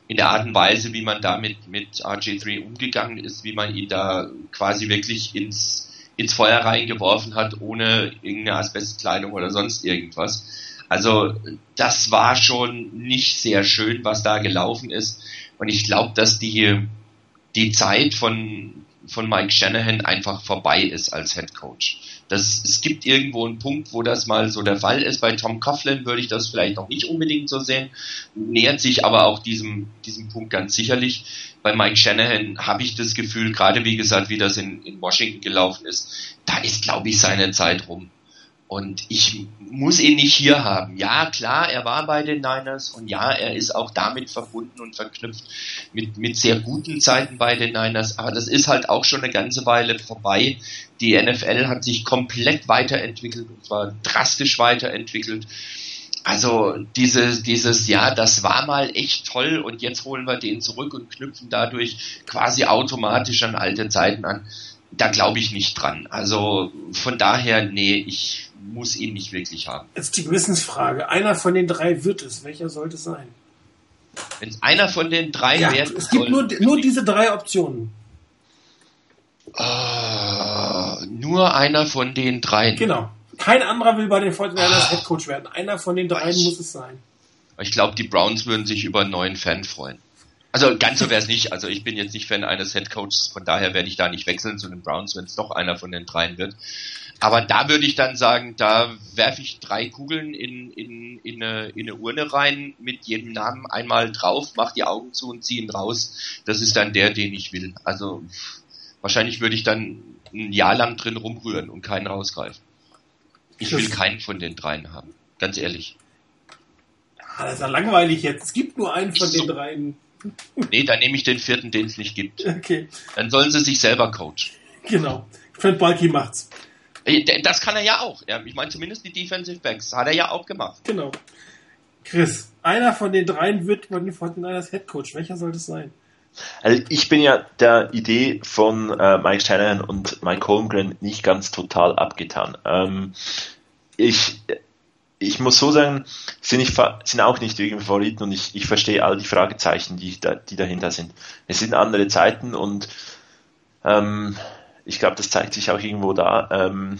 Speaker 3: In der Art und Weise, wie man damit mit RG3 umgegangen ist, wie man ihn da quasi wirklich ins, ins Feuer reingeworfen hat, ohne irgendeine Asbestkleidung oder sonst irgendwas. Also das war schon nicht sehr schön, was da gelaufen ist. Und ich glaube, dass die, die Zeit von, von Mike Shanahan einfach vorbei ist als Head Coach. Das, es gibt irgendwo einen Punkt, wo das mal so der Fall ist. Bei Tom Coughlin würde ich das vielleicht noch nicht unbedingt so sehen, nähert sich aber auch diesem, diesem Punkt ganz sicherlich. Bei Mike Shanahan habe ich das Gefühl, gerade wie gesagt, wie das in, in Washington gelaufen ist, da ist, glaube ich, seine Zeit rum. Und ich muss ihn nicht hier haben. Ja, klar, er war bei den Niners und ja, er ist auch damit verbunden und verknüpft mit, mit sehr guten Zeiten bei den Niners. Aber das ist halt auch schon eine ganze Weile vorbei. Die NFL hat sich komplett weiterentwickelt und zwar drastisch weiterentwickelt. Also dieses, dieses, ja, das war mal echt toll und jetzt holen wir den zurück und knüpfen dadurch quasi automatisch an alte Zeiten an. Da glaube ich nicht dran. Also von daher, nee, ich muss ihn nicht wirklich haben.
Speaker 1: Jetzt die Gewissensfrage. Einer von den drei wird es. Welcher sollte es sein?
Speaker 3: Wenn es einer von den drei
Speaker 1: ja, werden Es gibt nur, nur diese drei Optionen.
Speaker 3: Uh, nur einer von den dreien.
Speaker 1: Genau. Kein anderer will bei den 49ers ah. Headcoach werden. Einer von den dreien muss es sein.
Speaker 3: Ich glaube, die Browns würden sich über einen neuen Fan freuen. Also ganz so wäre es nicht. Also ich bin jetzt nicht Fan eines Headcoaches, von daher werde ich da nicht wechseln zu den Browns, wenn es doch einer von den dreien wird. Aber da würde ich dann sagen, da werfe ich drei Kugeln in, in, in, eine, in eine Urne rein, mit jedem Namen einmal drauf, mach die Augen zu und ziehe ihn raus. Das ist dann der, den ich will. Also wahrscheinlich würde ich dann ein Jahr lang drin rumrühren und keinen rausgreifen. Ich will keinen von den dreien haben. Ganz ehrlich.
Speaker 1: Ja, das ist ja langweilig jetzt. Es gibt nur einen von den dreien.
Speaker 3: Nee, dann nehme ich den vierten, den es nicht gibt.
Speaker 1: Okay.
Speaker 3: Dann sollen sie sich selber coachen.
Speaker 1: Genau. Fred Balky macht's.
Speaker 3: Äh, das kann er ja auch. Ich meine, zumindest die Defensive Backs hat er ja auch gemacht.
Speaker 1: Genau. Chris, einer von den dreien wird von den 49ers Head Coach. Welcher soll das sein?
Speaker 2: Also ich bin ja der Idee von äh, Mike Shanahan und Mike Holmgren nicht ganz total abgetan. Ähm, ich, ich muss so sagen, sind, nicht, sind auch nicht irgendwie Favoriten und ich, ich verstehe all die Fragezeichen, die, da, die dahinter sind. Es sind andere Zeiten und ähm, ich glaube, das zeigt sich auch irgendwo da. Ähm,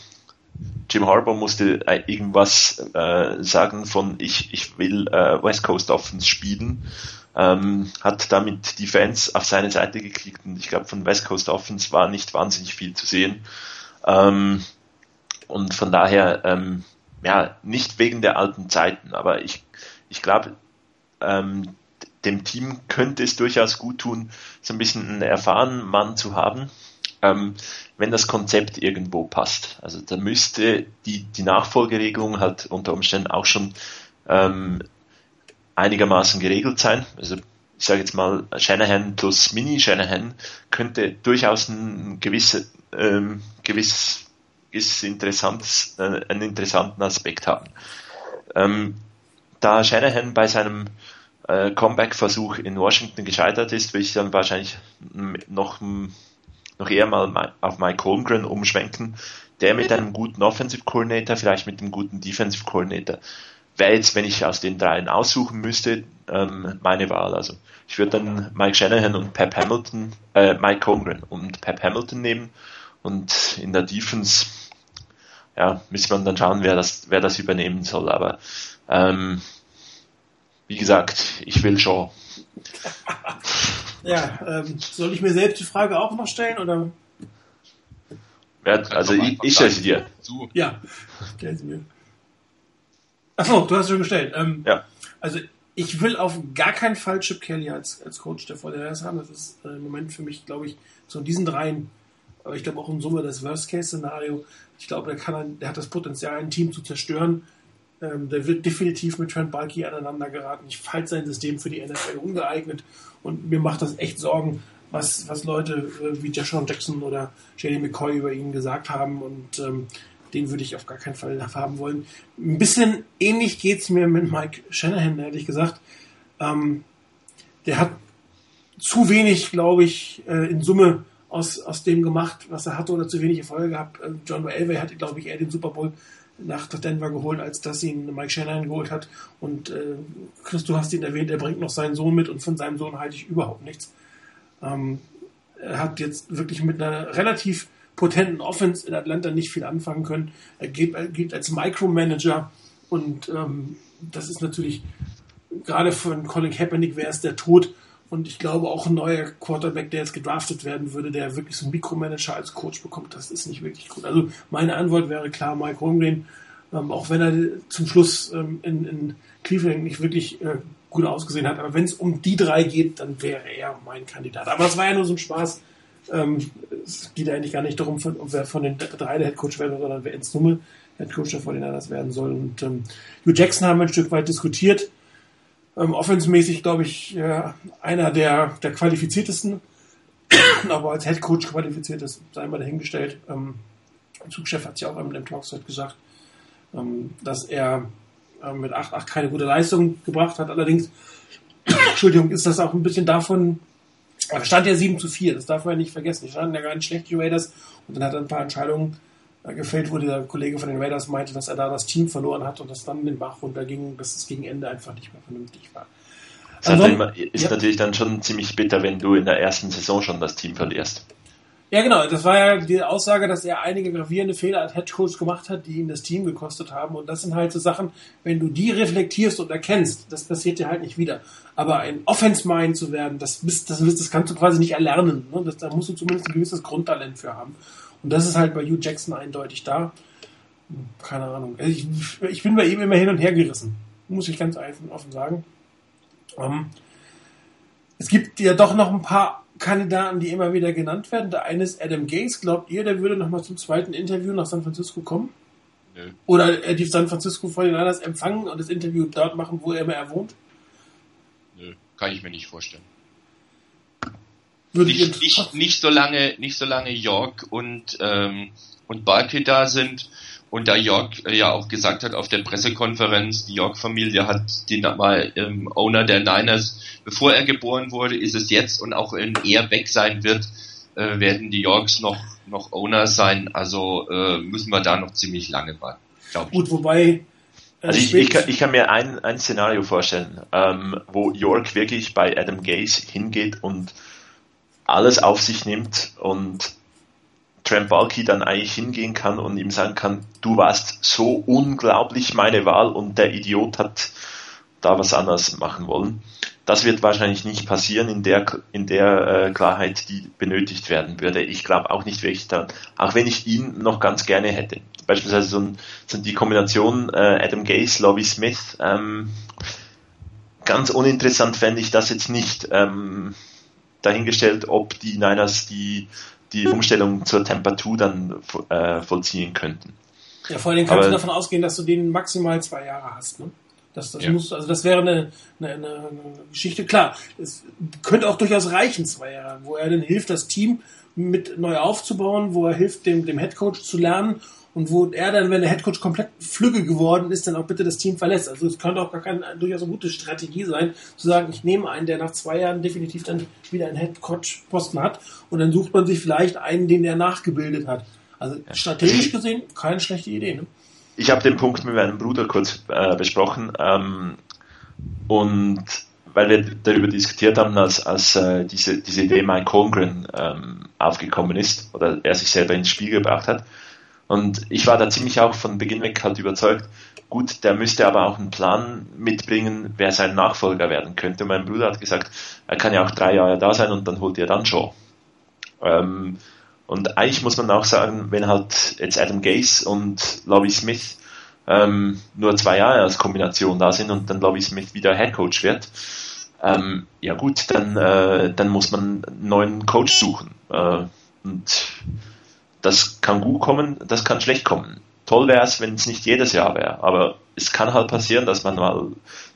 Speaker 2: Jim Harbour musste äh, irgendwas äh, sagen von ich, ich will äh, West Coast Offense spielen ähm, hat damit die Fans auf seine Seite gekriegt und ich glaube von West Coast Offense war nicht wahnsinnig viel zu sehen. Ähm, und von daher, ähm, ja, nicht wegen der alten Zeiten, aber ich, ich glaube, ähm, dem Team könnte es durchaus gut tun, so ein bisschen einen erfahrenen Mann zu haben, ähm, wenn das Konzept irgendwo passt. Also da müsste die, die Nachfolgeregelung halt unter Umständen auch schon ähm, einigermaßen geregelt sein. Also ich sage jetzt mal, Shanahan plus Mini-Shanahan könnte durchaus ein gewisse, ähm, gewiss, gewiss interessantes, äh, einen interessanten Aspekt haben. Ähm, da Shanahan bei seinem äh, Comeback-Versuch in Washington gescheitert ist, will ich dann wahrscheinlich noch, noch eher mal auf Mike Holmgren umschwenken, der mit einem guten Offensive Coordinator, vielleicht mit einem guten Defensive Coordinator, wäre jetzt, wenn ich aus den dreien aussuchen müsste, ähm, meine Wahl. Also ich würde dann Mike Shanahan und Pep Hamilton, äh, Mike Holmgren und Pep Hamilton nehmen und in der Defense ja, müsste man dann schauen, wer das, wer das übernehmen soll. Aber ähm, wie gesagt, ich will schon.
Speaker 1: ja, ähm, soll ich mir selbst die Frage auch noch stellen oder?
Speaker 2: Ja, also ich, ich stelle sie dir.
Speaker 1: Zu. Ja, stell sie mir. Achso, du hast schon gestellt. Ähm,
Speaker 2: ja.
Speaker 1: Also ich will auf gar keinen Fall Chip Kelly als, als Coach der Fortinanders haben. Das ist äh, im Moment für mich, glaube ich, so in diesen dreien, aber ich glaube auch in Summe das Worst-Case-Szenario. Ich glaube, der, kann, der hat das Potenzial, ein Team zu zerstören. Ähm, der wird definitiv mit Trent Balky aneinander geraten. Ich halte sein System für die NFL ungeeignet und mir macht das echt Sorgen, was, was Leute äh, wie Joshua Jackson oder Shady McCoy über ihn gesagt haben und ähm, den würde ich auf gar keinen Fall haben wollen. Ein bisschen ähnlich geht es mir mit Mike Shanahan, ehrlich gesagt. Ähm, der hat zu wenig, glaube ich, äh, in Summe aus, aus dem gemacht, was er hatte oder zu wenig Erfolge gehabt. Äh, John Elway hatte, glaube ich, eher den Super Bowl nach Denver geholt, als dass ihn Mike Shanahan geholt hat. Und äh, Chris, du hast ihn erwähnt, er bringt noch seinen Sohn mit und von seinem Sohn halte ich überhaupt nichts. Ähm, er hat jetzt wirklich mit einer relativ potenten Offense in Atlanta nicht viel anfangen können. Er geht, er geht als Micromanager und ähm, das ist natürlich gerade von Colin Kaepernick wäre es der Tod. Und ich glaube auch ein neuer Quarterback, der jetzt gedraftet werden würde, der wirklich so einen Mikromanager als Coach bekommt, das ist nicht wirklich gut. Also meine Antwort wäre klar Mike Holmgren, ähm, auch wenn er zum Schluss ähm, in, in Cleveland nicht wirklich äh, gut ausgesehen hat. Aber wenn es um die drei geht, dann wäre er mein Kandidat. Aber es war ja nur so ein Spaß. Ähm, es geht eigentlich gar nicht darum, von, wer von den drei der Headcoach werden, sondern wer in Summe Headcoach der 49 werden soll. Und ähm, Hugh Jackson haben wir ein Stück weit diskutiert. Ähm, offensmäßig, glaube ich, äh, einer der, der qualifiziertesten, aber als Headcoach qualifiziert ist, sei mal dahingestellt. Ähm, Zugchef hat es ja auch im Talks heute gesagt, ähm, dass er äh, mit 8-8 keine gute Leistung gebracht hat. Allerdings, Entschuldigung, ist das auch ein bisschen davon aber stand ja 7 zu 4, das darf man ja nicht vergessen. Die standen ja gar nicht schlecht, die Raiders. Und dann hat er ein paar Entscheidungen gefällt, wo der Kollege von den Raiders meinte, dass er da das Team verloren hat und das dann den Bach runterging, dass es gegen Ende einfach nicht mehr vernünftig war.
Speaker 2: Das ist ja. natürlich dann schon ziemlich bitter, wenn du in der ersten Saison schon das Team verlierst.
Speaker 1: Ja, genau. Das war ja die Aussage, dass er einige gravierende Fehler als Headcoach gemacht hat, die ihn das Team gekostet haben. Und das sind halt so Sachen, wenn du die reflektierst und erkennst, das passiert dir halt nicht wieder. Aber ein Offense-Mind zu werden, das, das, das, kannst du quasi nicht erlernen. Ne? Das, da musst du zumindest ein gewisses Grundtalent für haben. Und das ist halt bei Hugh Jackson eindeutig da. Keine Ahnung. Also ich, ich bin bei ihm immer hin und her gerissen. Muss ich ganz offen sagen. Ähm, es gibt ja doch noch ein paar Kandidaten, die immer wieder genannt werden. Der eine ist Adam Gates. Glaubt ihr, der würde nochmal zum zweiten Interview nach San Francisco kommen? Nö. Oder äh, die San Francisco 49ers empfangen und das Interview dort machen, wo er immer er wohnt?
Speaker 3: Nö, kann ich mir nicht vorstellen. Würde nicht, nicht, nicht, so lange, nicht so lange York und, ähm, und Barkley da sind und da York äh, ja auch gesagt hat auf der Pressekonferenz, die York-Familie hat den mal ähm, Owner der Niners, bevor er geboren wurde, ist es jetzt und auch wenn er weg sein wird, äh, werden die Yorks noch, noch Owner sein. Also äh, müssen wir da noch ziemlich lange warten.
Speaker 1: Gut, wobei. Äh,
Speaker 2: also ich, ich, kann, ich kann mir ein, ein Szenario vorstellen, ähm, wo York wirklich bei Adam Gaze hingeht und alles auf sich nimmt und Trent Balky dann eigentlich hingehen kann und ihm sagen kann, du warst so unglaublich meine Wahl und der Idiot hat da was anderes machen wollen. das wird wahrscheinlich nicht passieren in der, in der äh, Klarheit, die benötigt werden würde. Ich glaube auch nicht wirklich daran, auch wenn ich ihn noch ganz gerne hätte. Beispielsweise so, ein, so die Kombination äh, Adam Gase, Lovie Smith, ähm, ganz uninteressant fände ich das jetzt nicht. Ähm, dahingestellt, ob die Niners die, die Umstellung zur Temperatur dann äh, vollziehen könnten.
Speaker 1: Ja, vor allem kannst Aber, du davon ausgehen, dass du den maximal zwei Jahre hast. Ne? Das, das ja. muss, also das wäre eine, eine, eine Geschichte. Klar, es könnte auch durchaus reichen, zwei Jahre, wo er dann hilft, das Team mit neu aufzubauen, wo er hilft, dem, dem Headcoach zu lernen und wo er dann, wenn der Headcoach komplett flügge geworden ist, dann auch bitte das Team verlässt. Also es könnte auch gar keine durchaus eine gute Strategie sein, zu sagen, ich nehme einen, der nach zwei Jahren definitiv dann wieder einen Headcoach-Posten hat und dann sucht man sich vielleicht einen, den er nachgebildet hat. Also strategisch gesehen keine schlechte Idee. Ne?
Speaker 2: Ich habe den Punkt mit meinem Bruder kurz äh, besprochen ähm, und weil wir darüber diskutiert haben, als, als äh, diese, diese Idee Mike Holmgren ähm, aufgekommen ist oder er sich selber ins Spiel gebracht hat. Und ich war da ziemlich auch von Beginn weg halt überzeugt, gut, der müsste aber auch einen Plan mitbringen, wer sein Nachfolger werden könnte. Und mein Bruder hat gesagt, er kann ja auch drei Jahre da sein und dann holt er dann schon. Ähm, und eigentlich muss man auch sagen, wenn halt jetzt Adam Gase und Lovie Smith ähm, nur zwei Jahre als Kombination da sind und dann Lovie Smith wieder Head Coach wird, ähm, ja gut, dann, äh, dann muss man einen neuen Coach suchen. Äh, und das kann gut kommen, das kann schlecht kommen. Toll wäre es, wenn es nicht jedes Jahr wäre, aber es kann halt passieren, dass man mal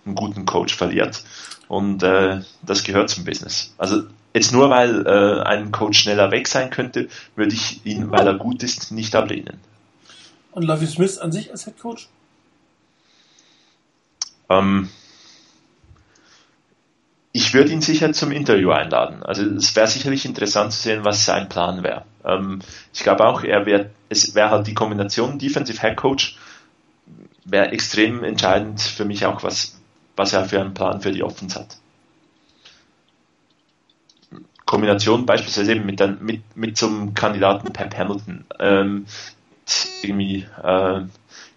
Speaker 2: einen guten Coach verliert und äh, das gehört zum Business. Also jetzt nur weil äh, ein Coach schneller weg sein könnte, würde ich ihn, weil er gut ist, nicht ablehnen.
Speaker 1: Und Lovie Smith an sich als Head Coach?
Speaker 2: Ähm, ich würde ihn sicher zum Interview einladen. Also es wäre sicherlich interessant zu sehen, was sein Plan wäre. Ähm, ich glaube auch, er wäre, es wäre halt die Kombination Defensive Head Coach wäre extrem entscheidend für mich auch, was, was er für einen Plan für die Offense hat. Kombination beispielsweise eben mit, dann, mit, mit zum Kandidaten Pep Hamilton. Ähm, irgendwie äh,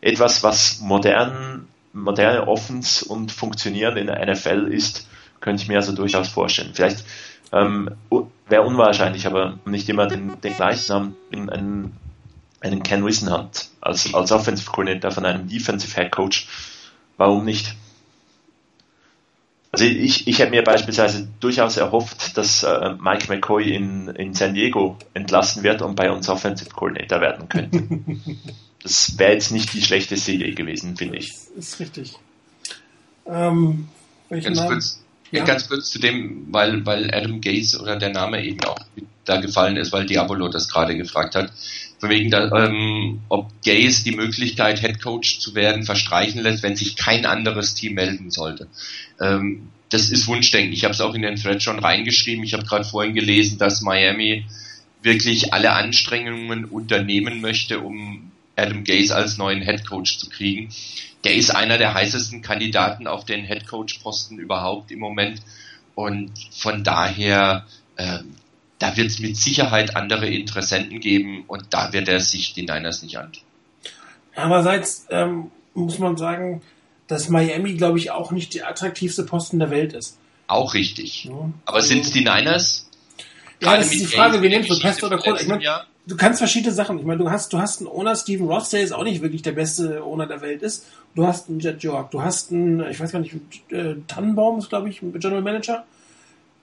Speaker 2: etwas, was modern, moderne Offens und funktionierend in der NFL ist, könnte ich mir also durchaus vorstellen. Vielleicht ähm, wäre unwahrscheinlich, aber nicht immer den, den gleichen Namen, einen, einen Ken Wissenhunt als, als Offensive Coordinator von einem Defensive Head Coach. Warum nicht? Also ich, ich hätte mir beispielsweise durchaus erhofft, dass äh, Mike McCoy in, in San Diego entlassen wird und bei uns Offensive Coordinator werden könnte. das wäre jetzt nicht die schlechteste Idee gewesen, finde ich.
Speaker 1: Das ist richtig. Ähm,
Speaker 3: ganz, kurz, ja? ganz kurz zu dem, weil, weil Adam Gaze oder der Name eben auch da gefallen ist, weil Diabolo das gerade gefragt hat. Von wegen, da, ähm, ob Gaze die Möglichkeit, Head Coach zu werden, verstreichen lässt, wenn sich kein anderes Team melden sollte. Ähm, das ist Wunschdenken. Ich habe es auch in den Thread schon reingeschrieben. Ich habe gerade vorhin gelesen, dass Miami wirklich alle Anstrengungen unternehmen möchte, um Adam Gaze als neuen Head Coach zu kriegen. Der ist einer der heißesten Kandidaten auf den Head Coach Posten überhaupt im Moment. Und von daher, äh, da wird es mit Sicherheit andere Interessenten geben und da wird er sich die Niners nicht antun.
Speaker 1: Andererseits ähm, muss man sagen, dass Miami, glaube ich, auch nicht die attraktivste Posten der Welt ist.
Speaker 3: Auch richtig. Ja. Aber sind es die Niners?
Speaker 1: Ja, das ist die Frage, wie nimmst du Pest oder Kohle? Ich mein, du kannst verschiedene Sachen. Ich meine, du hast, du hast einen Owner, Steven Ross, der jetzt auch nicht wirklich der beste Owner der Welt ist. Du hast einen Jet York, du hast einen, ich weiß gar nicht, äh, Tannenbaum ist, glaube ich, General Manager.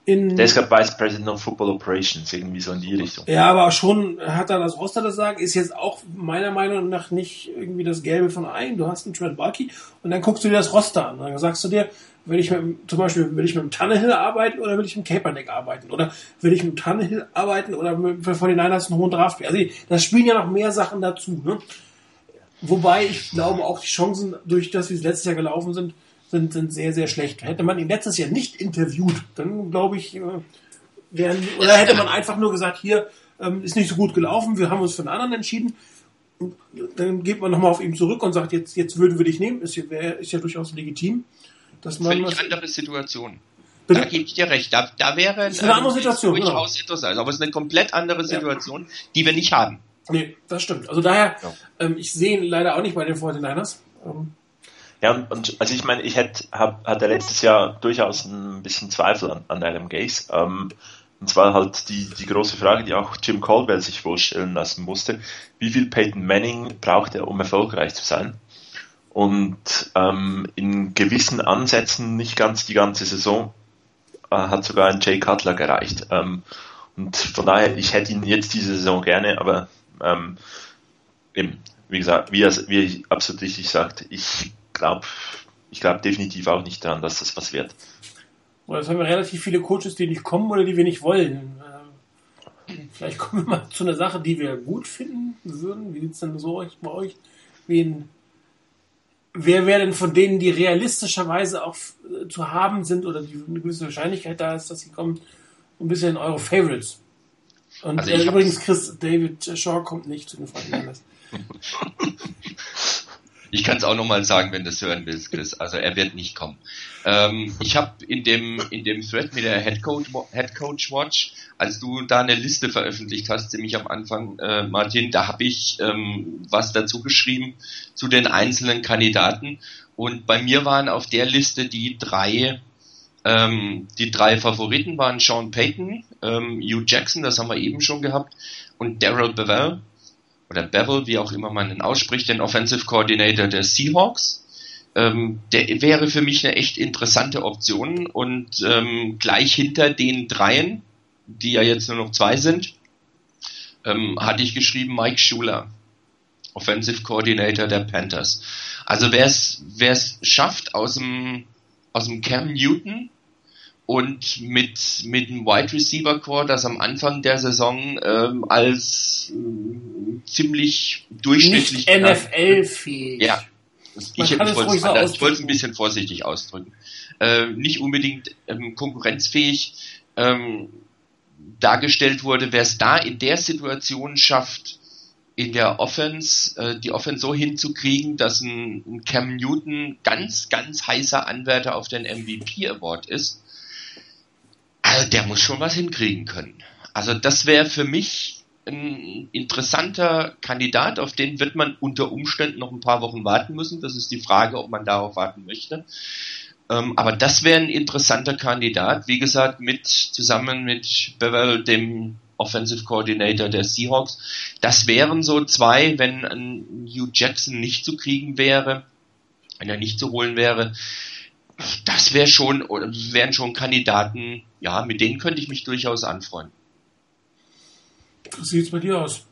Speaker 2: In, der ist gerade Vice President of Football Operations, irgendwie so in die Richtung.
Speaker 1: Ja, aber schon hat er das Roster das sagen, ist jetzt auch meiner Meinung nach nicht irgendwie das Gelbe von einem. Du hast einen Trent Bulky und dann guckst du dir das Roster an. Dann sagst du dir, will ich mit, zum Beispiel, will ich mit dem Tannehill arbeiten oder will ich mit dem Kaepernick arbeiten? Oder will ich mit dem Tannehill arbeiten oder mit, von den Niners einen hohen Draft? Also, das spielen ja noch mehr Sachen dazu, ne? Wobei ich glaube auch die Chancen, durch das, wie es letztes Jahr gelaufen sind, sind, sind sehr, sehr schlecht. Hätte man ihn letztes Jahr nicht interviewt, dann glaube ich, äh, wären, oder hätte man einfach nur gesagt, hier ähm, ist nicht so gut gelaufen, wir haben uns für einen anderen entschieden. Und dann geht man nochmal auf ihn zurück und sagt, jetzt, jetzt würden wir dich nehmen, ist ja, ist ja durchaus legitim.
Speaker 3: Dass man Völlig andere Situation. Bitte? Da gebe ich dir recht. Da, da wäre
Speaker 1: ist eine andere Situation,
Speaker 3: durchaus genau. interessant. Aber es ist eine komplett andere Situation, ja. die wir nicht haben.
Speaker 1: Nee, das stimmt. Also daher, ja. ähm, ich sehe ihn leider auch nicht bei den 49ers. Ähm,
Speaker 2: Ja, und, und also ich meine, ich hätte, hab, hatte letztes Jahr durchaus ein bisschen Zweifel an, an Adam Gaze. Ähm, und zwar halt die, die große Frage, die auch Jim Caldwell sich wohl stellen lassen musste. Wie viel Peyton Manning braucht er, um erfolgreich zu sein? Und ähm, in gewissen Ansätzen nicht ganz die ganze Saison äh, hat sogar ein Jay Cutler gereicht. Ähm, und von daher, ich hätte ihn jetzt diese Saison gerne, aber ähm, eben, wie gesagt, wie er, wie er absolut richtig sagt, ich glaube ich glaube definitiv auch nicht daran, dass das was wird.
Speaker 1: Oder haben wir relativ viele Coaches, die nicht kommen oder die wir nicht wollen. Ähm, vielleicht kommen wir mal zu einer Sache, die wir gut finden würden. Wie sieht es denn so bei euch? Wen, wer wäre denn von denen, die realistischerweise auch äh, zu haben sind oder die eine gewisse Wahrscheinlichkeit da ist, dass sie kommen, ein bisschen eure Favorites? Und also äh, übrigens, Chris David Shaw kommt nicht zu den Freundinnen.
Speaker 3: Ich kann es auch nochmal sagen, wenn du hören willst, Chris. Also er wird nicht kommen. Ähm, ich habe in dem, in dem Thread mit der Head Coach, Head Coach Watch, als du da eine Liste veröffentlicht hast, ziemlich am Anfang, äh, Martin, da habe ich ähm, was dazu geschrieben zu den einzelnen Kandidaten. Und bei mir waren auf der Liste die drei, ähm, die drei Favoriten waren Sean Payton, ähm, Hugh Jackson, das haben wir eben schon gehabt, und Daryl Bevel oder Bevel, wie auch immer man ihn ausspricht, den Offensive Coordinator der Seahawks. Ähm, der wäre für mich eine echt interessante Option und ähm, gleich hinter den dreien, die ja jetzt nur noch zwei sind, ähm, hatte ich geschrieben Mike Schuler, Offensive Coordinator der Panthers. Also wer es schafft aus dem aus dem Cam Newton und mit, mit einem Wide Receiver Core, das am Anfang der Saison ähm, als äh, ziemlich durchschnittlich
Speaker 1: NFL-fähig.
Speaker 3: Ja, ich, ich wollte es ein bisschen vorsichtig ausdrücken. Äh, nicht unbedingt ähm, konkurrenzfähig ähm, dargestellt wurde, wer es da in der Situation schafft, in der Offense, äh, die Offense so hinzukriegen, dass ein, ein Cam Newton ganz, ganz heißer Anwärter auf den MVP Award ist also der muss schon was hinkriegen können. Also das wäre für mich ein interessanter Kandidat, auf den wird man unter Umständen noch ein paar Wochen warten müssen. Das ist die Frage, ob man darauf warten möchte. Ähm, aber das wäre ein interessanter Kandidat, wie gesagt, mit zusammen mit Bevel, dem Offensive Coordinator der Seahawks. Das wären so zwei, wenn ein Hugh Jackson nicht zu kriegen wäre, wenn er nicht zu holen wäre, das wäre schon, wären schon Kandidaten, ja, mit denen könnte ich mich durchaus anfreunden.
Speaker 1: Wie sieht es bei dir aus?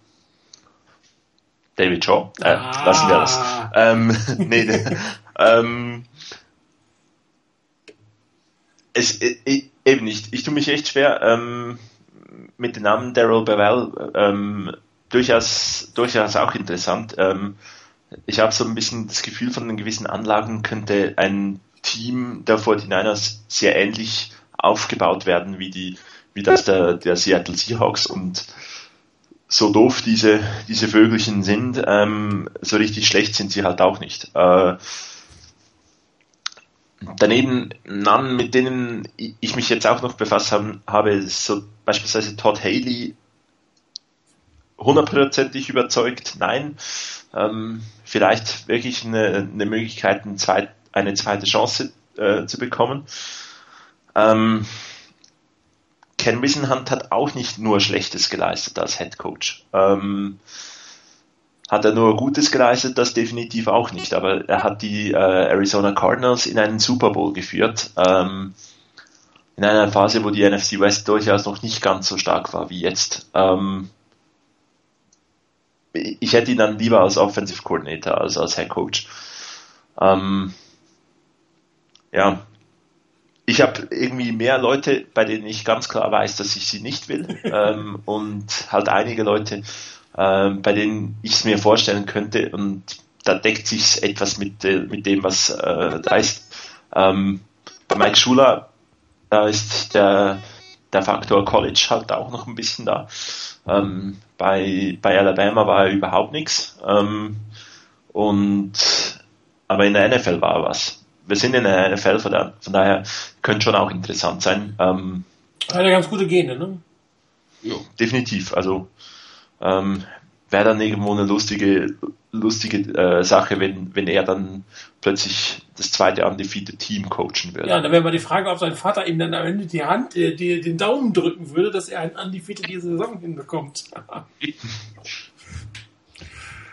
Speaker 2: David Shaw. Äh, ah. Lassen wir das. Ähm, nee, ähm, es, ich, äh, äh, eben nicht. Ich tue mich echt schwer ähm, mit dem Namen Daryl Bevel. Ähm, durchaus, durchaus auch interessant. Ähm, ich habe so ein bisschen das Gefühl, von den gewissen Anlagen könnte ein Team der 49ers sehr ähnlich aufgebaut werden wie die, wie das der, der Seattle Seahawks und so doof diese, diese Vögelchen sind, ähm, so richtig schlecht sind sie halt auch nicht. Äh, daneben Namen, mit denen ich mich jetzt auch noch befasst haben, habe, so beispielsweise Todd Haley hundertprozentig überzeugt, nein. Ähm, vielleicht wirklich eine, eine Möglichkeit, ein zweit, eine zweite Chance äh, zu bekommen. Ähm, Ken Wisenhunt hat auch nicht nur Schlechtes geleistet als Head Coach. Ähm, hat er nur Gutes geleistet? Das definitiv auch nicht. Aber er hat die äh, Arizona Cardinals in einen Super Bowl geführt. Ähm, in einer Phase, wo die NFC West durchaus noch nicht ganz so stark war wie jetzt. Ähm, ich hätte ihn dann lieber als Offensive Coordinator als als Head Coach. Ähm, ja, ich habe irgendwie mehr Leute, bei denen ich ganz klar weiß, dass ich sie nicht will ähm, und halt einige Leute, ähm, bei denen ich es mir vorstellen könnte und da deckt sich etwas mit, äh, mit dem, was äh, da ist. Ähm, bei Mike Schuler, da ist der, der Faktor College halt auch noch ein bisschen da. Ähm, bei, bei Alabama war er überhaupt nichts. Ähm, und aber in der NFL war er was wir sind in der NFL, von, daher könnte schon auch interessant sein. Ähm,
Speaker 1: Hat ja ganz gute Gene, ne?
Speaker 2: Ja, definitiv. Also ähm, wäre dann irgendwo eine lustige, lustige äh, Sache, wenn, wenn er dann plötzlich das zweite undefeated Team coachen würde.
Speaker 1: Ja, da wäre mal die Frage, ob sein Vater ihm dann am Ende die Hand, äh, die, den Daumen drücken würde, dass er ein undefeated diese Saison hinbekommt.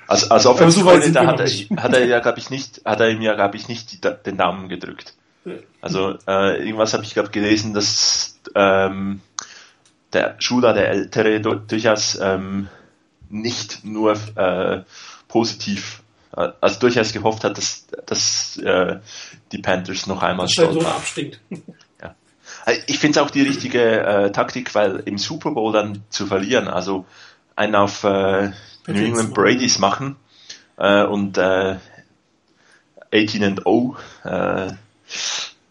Speaker 2: als, als Offensive Coordinator hat er, hat er ja, glaube ich, nicht, hat er ihm ja, glaube ich, nicht die, den Daumen gedrückt. Also äh, irgendwas habe ich glaube gelesen, dass ähm, der Schuler, der Ältere, durchaus ähm, nicht nur äh, positiv, äh, also durchaus gehofft hat, dass, dass äh, die Panthers noch einmal
Speaker 1: schon so abstinkt.
Speaker 2: Ja. Äh, ich finde es auch die richtige äh, Taktik, weil im Super Bowl dann zu verlieren, also einen auf äh, New England Brady's machen äh, und äh, 18 and 0 äh,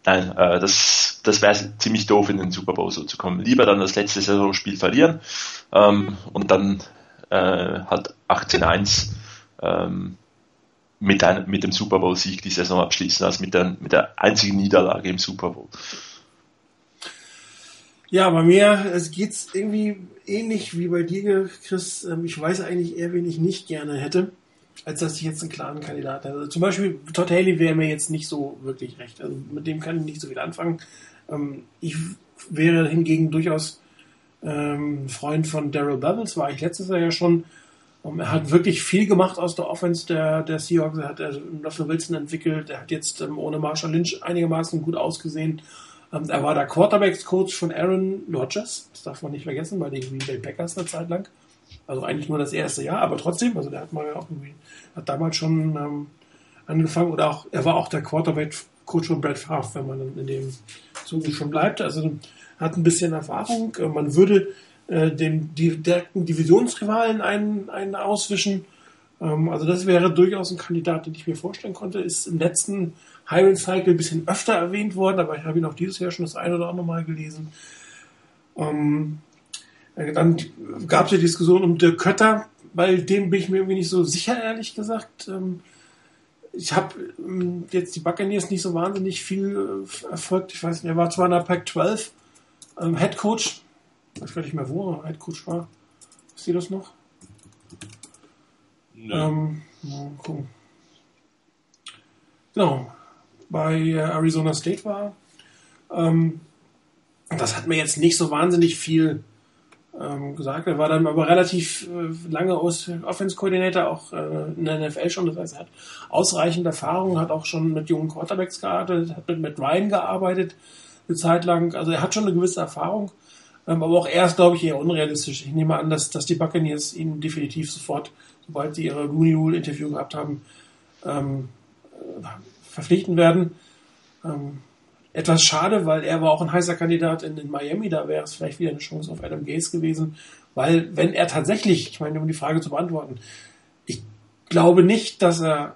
Speaker 2: Nein, äh, das, das wäre ziemlich doof, in den Super Bowl so zu kommen. Lieber dann das letzte Saisonspiel verlieren ähm, und dann äh, halt 18-1 ähm, mit, ein, mit dem Super Bowl-Sieg die Saison abschließen, als mit der, mit der einzigen Niederlage im Super Bowl.
Speaker 1: Ja, bei mir es geht's irgendwie ähnlich wie bei dir, Chris. Ähm, ich weiß eigentlich eher, wen ich nicht gerne hätte als dass ich jetzt einen klaren Kandidaten hätte. Also zum Beispiel Todd Haley wäre mir jetzt nicht so wirklich recht. Also mit dem kann ich nicht so viel anfangen. Ähm, ich wäre hingegen durchaus ähm, Freund von Daryl Bevels, war ich letztes Jahr ja schon. Er hat wirklich viel gemacht aus der Offense der, der Seahawks. Er hat also Russell Wilson entwickelt. Er hat jetzt ohne Marshall Lynch einigermaßen gut ausgesehen. Ähm, er war der Quarterbacks-Coach von Aaron Rodgers. Das darf man nicht vergessen, bei den Green Bay Packers eine Zeit lang. Also eigentlich nur das erste Jahr, aber trotzdem, also der hat mal auch irgendwie, hat damals schon ähm, angefangen oder auch, er war auch der Quarterback-Coach von Brad Favre, wenn man in dem Zuge schon bleibt. Also hat ein bisschen Erfahrung. Äh, man würde äh, dem direkten Divisionsrivalen einen, einen auswischen. Ähm, also das wäre durchaus ein Kandidat, den ich mir vorstellen konnte. Ist im letzten Hiring Cycle ein bisschen öfter erwähnt worden, aber ich habe ihn auch dieses Jahr schon das eine oder andere Mal gelesen. Ähm, äh, dann gab es ja Diskussion um Dirk Kötter, bei dem bin ich mir irgendwie nicht so sicher, ehrlich gesagt. Ähm, ich habe ähm, jetzt die Buccaneers nicht so wahnsinnig viel äh, erfolgt. Ich weiß nicht, er war zwar in der Pack 12 ähm, Head Coach. Ich weiß gar nicht mehr, wo er Head Coach war. Wisst ihr das noch?
Speaker 2: Nö. Ähm,
Speaker 1: gucken. Genau. Bei äh, Arizona State war. Ähm, das hat mir jetzt nicht so wahnsinnig viel ähm, gesagt. Er war dann aber relativ äh, lange Offense-Coordinator, auch äh, in der NFL schon. Das heißt, er hat ausreichend Erfahrung, hat auch schon mit jungen Quarterbacks gearbeitet, hat mit Matt Ryan gearbeitet eine Zeit lang. Also er hat schon eine gewisse Erfahrung. Ähm, aber auch er ist, glaube ich, eher unrealistisch. Ich nehme an, dass, dass die Buccaneers ihn definitiv sofort, sobald sie ihre Rooney Rule Interview gehabt haben, ähm, äh, verpflichten werden. Ähm, etwas schade, weil er war auch ein heißer Kandidat in, in Miami, da wäre es vielleicht wieder eine Chance auf Adam Gaze gewesen, weil wenn er tatsächlich, ich meine, um die Frage zu beantworten, ich glaube nicht, dass er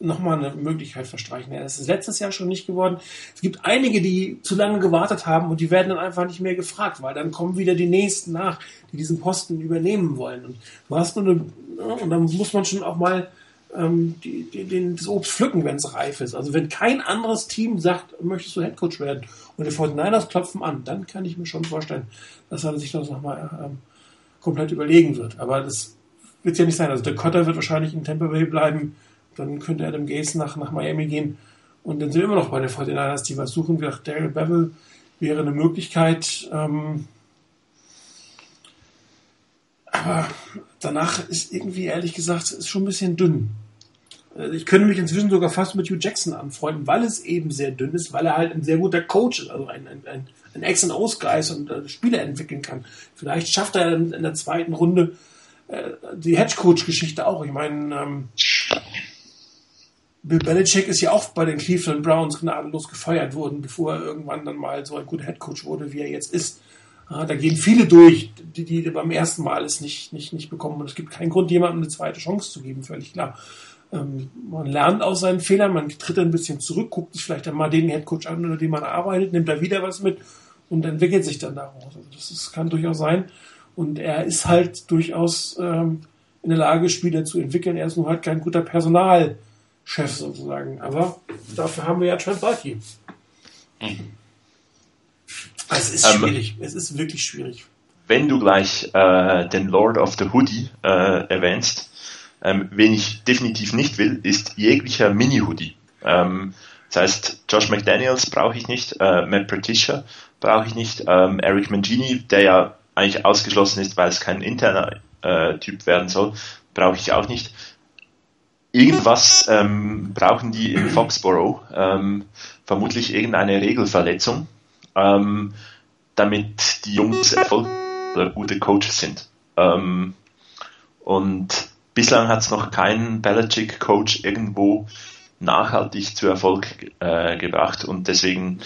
Speaker 1: nochmal eine Möglichkeit verstreichen. Er ist letztes Jahr schon nicht geworden. Es gibt einige, die zu lange gewartet haben und die werden dann einfach nicht mehr gefragt, weil dann kommen wieder die Nächsten nach, die diesen Posten übernehmen wollen. Und du hast nur eine, und dann muss man schon auch mal ähm, die, die, den, das Obst pflücken, wenn es reif ist. Also wenn kein anderes Team sagt, möchtest du Headcoach werden und die 49ers klopfen an, dann kann ich mir schon vorstellen, dass er sich das nochmal ähm, komplett überlegen wird. Aber das wird ja nicht sein. Also der Cotter wird wahrscheinlich in Tampa Bay bleiben, dann könnte Adam Gates nach, nach Miami gehen und dann sind wir immer noch bei den 49ers, die was suchen. Wie Daryl Bevel wäre eine Möglichkeit. Ähm, aber danach ist irgendwie, ehrlich gesagt, ist schon ein bisschen dünn. Also ich könnte mich inzwischen sogar fast mit Hugh Jackson anfreunden, weil es eben sehr dünn ist, weil er halt ein sehr guter Coach ist, also ein, ein, ein, ein Ex- und Ausgeist und äh, Spieler entwickeln kann. Vielleicht schafft er in, in der zweiten Runde äh, die Hedge-Coach-Geschichte auch. Ich meine, ähm, Bill Belichick ist ja auch bei den Cleveland Browns gnadenlos gefeuert worden, bevor er irgendwann dann mal so ein guter Headcoach wurde, wie er jetzt ist. Ja, da gehen viele durch, die, die beim ersten Mal es nicht, nicht, nicht bekommen. Und es gibt keinen Grund, jemandem eine zweite Chance zu geben, völlig klar. Ähm, man lernt aus seinen Fehlern, man tritt ein bisschen zurück, guckt sich vielleicht einmal den Headcoach an, unter dem man arbeitet, nimmt da wieder was mit und entwickelt sich dann daraus. Also das ist, kann durchaus sein. Und er ist halt durchaus ähm, in der Lage, Spieler zu entwickeln. Er ist nur halt kein guter Personalchef sozusagen. Aber dafür haben wir ja Trent Balky. Mhm. Es ist ähm, schwierig. Es ist wirklich schwierig.
Speaker 2: Wenn du gleich äh, den Lord of the Hoodie äh, erwähnst, Ähm, wen ich definitiv nicht will, ist jeglicher Mini-Hoodie. Ähm, das heißt, Josh McDaniels brauche ich nicht, äh, Matt Patricia brauche ich nicht, ähm, Eric Mangini, der ja eigentlich ausgeschlossen ist, weil es kein interner äh, Typ werden soll, brauche ich auch nicht. Irgendwas ähm, brauchen die in Foxborough, ähm, vermutlich irgendeine Regelverletzung, ähm, damit die Jungs Erfolg oder gute Coaches sind. Ähm, und bislang hat es noch keinen Belichick-Coach irgendwo nachhaltig zu Erfolg äh, gebracht und deswegen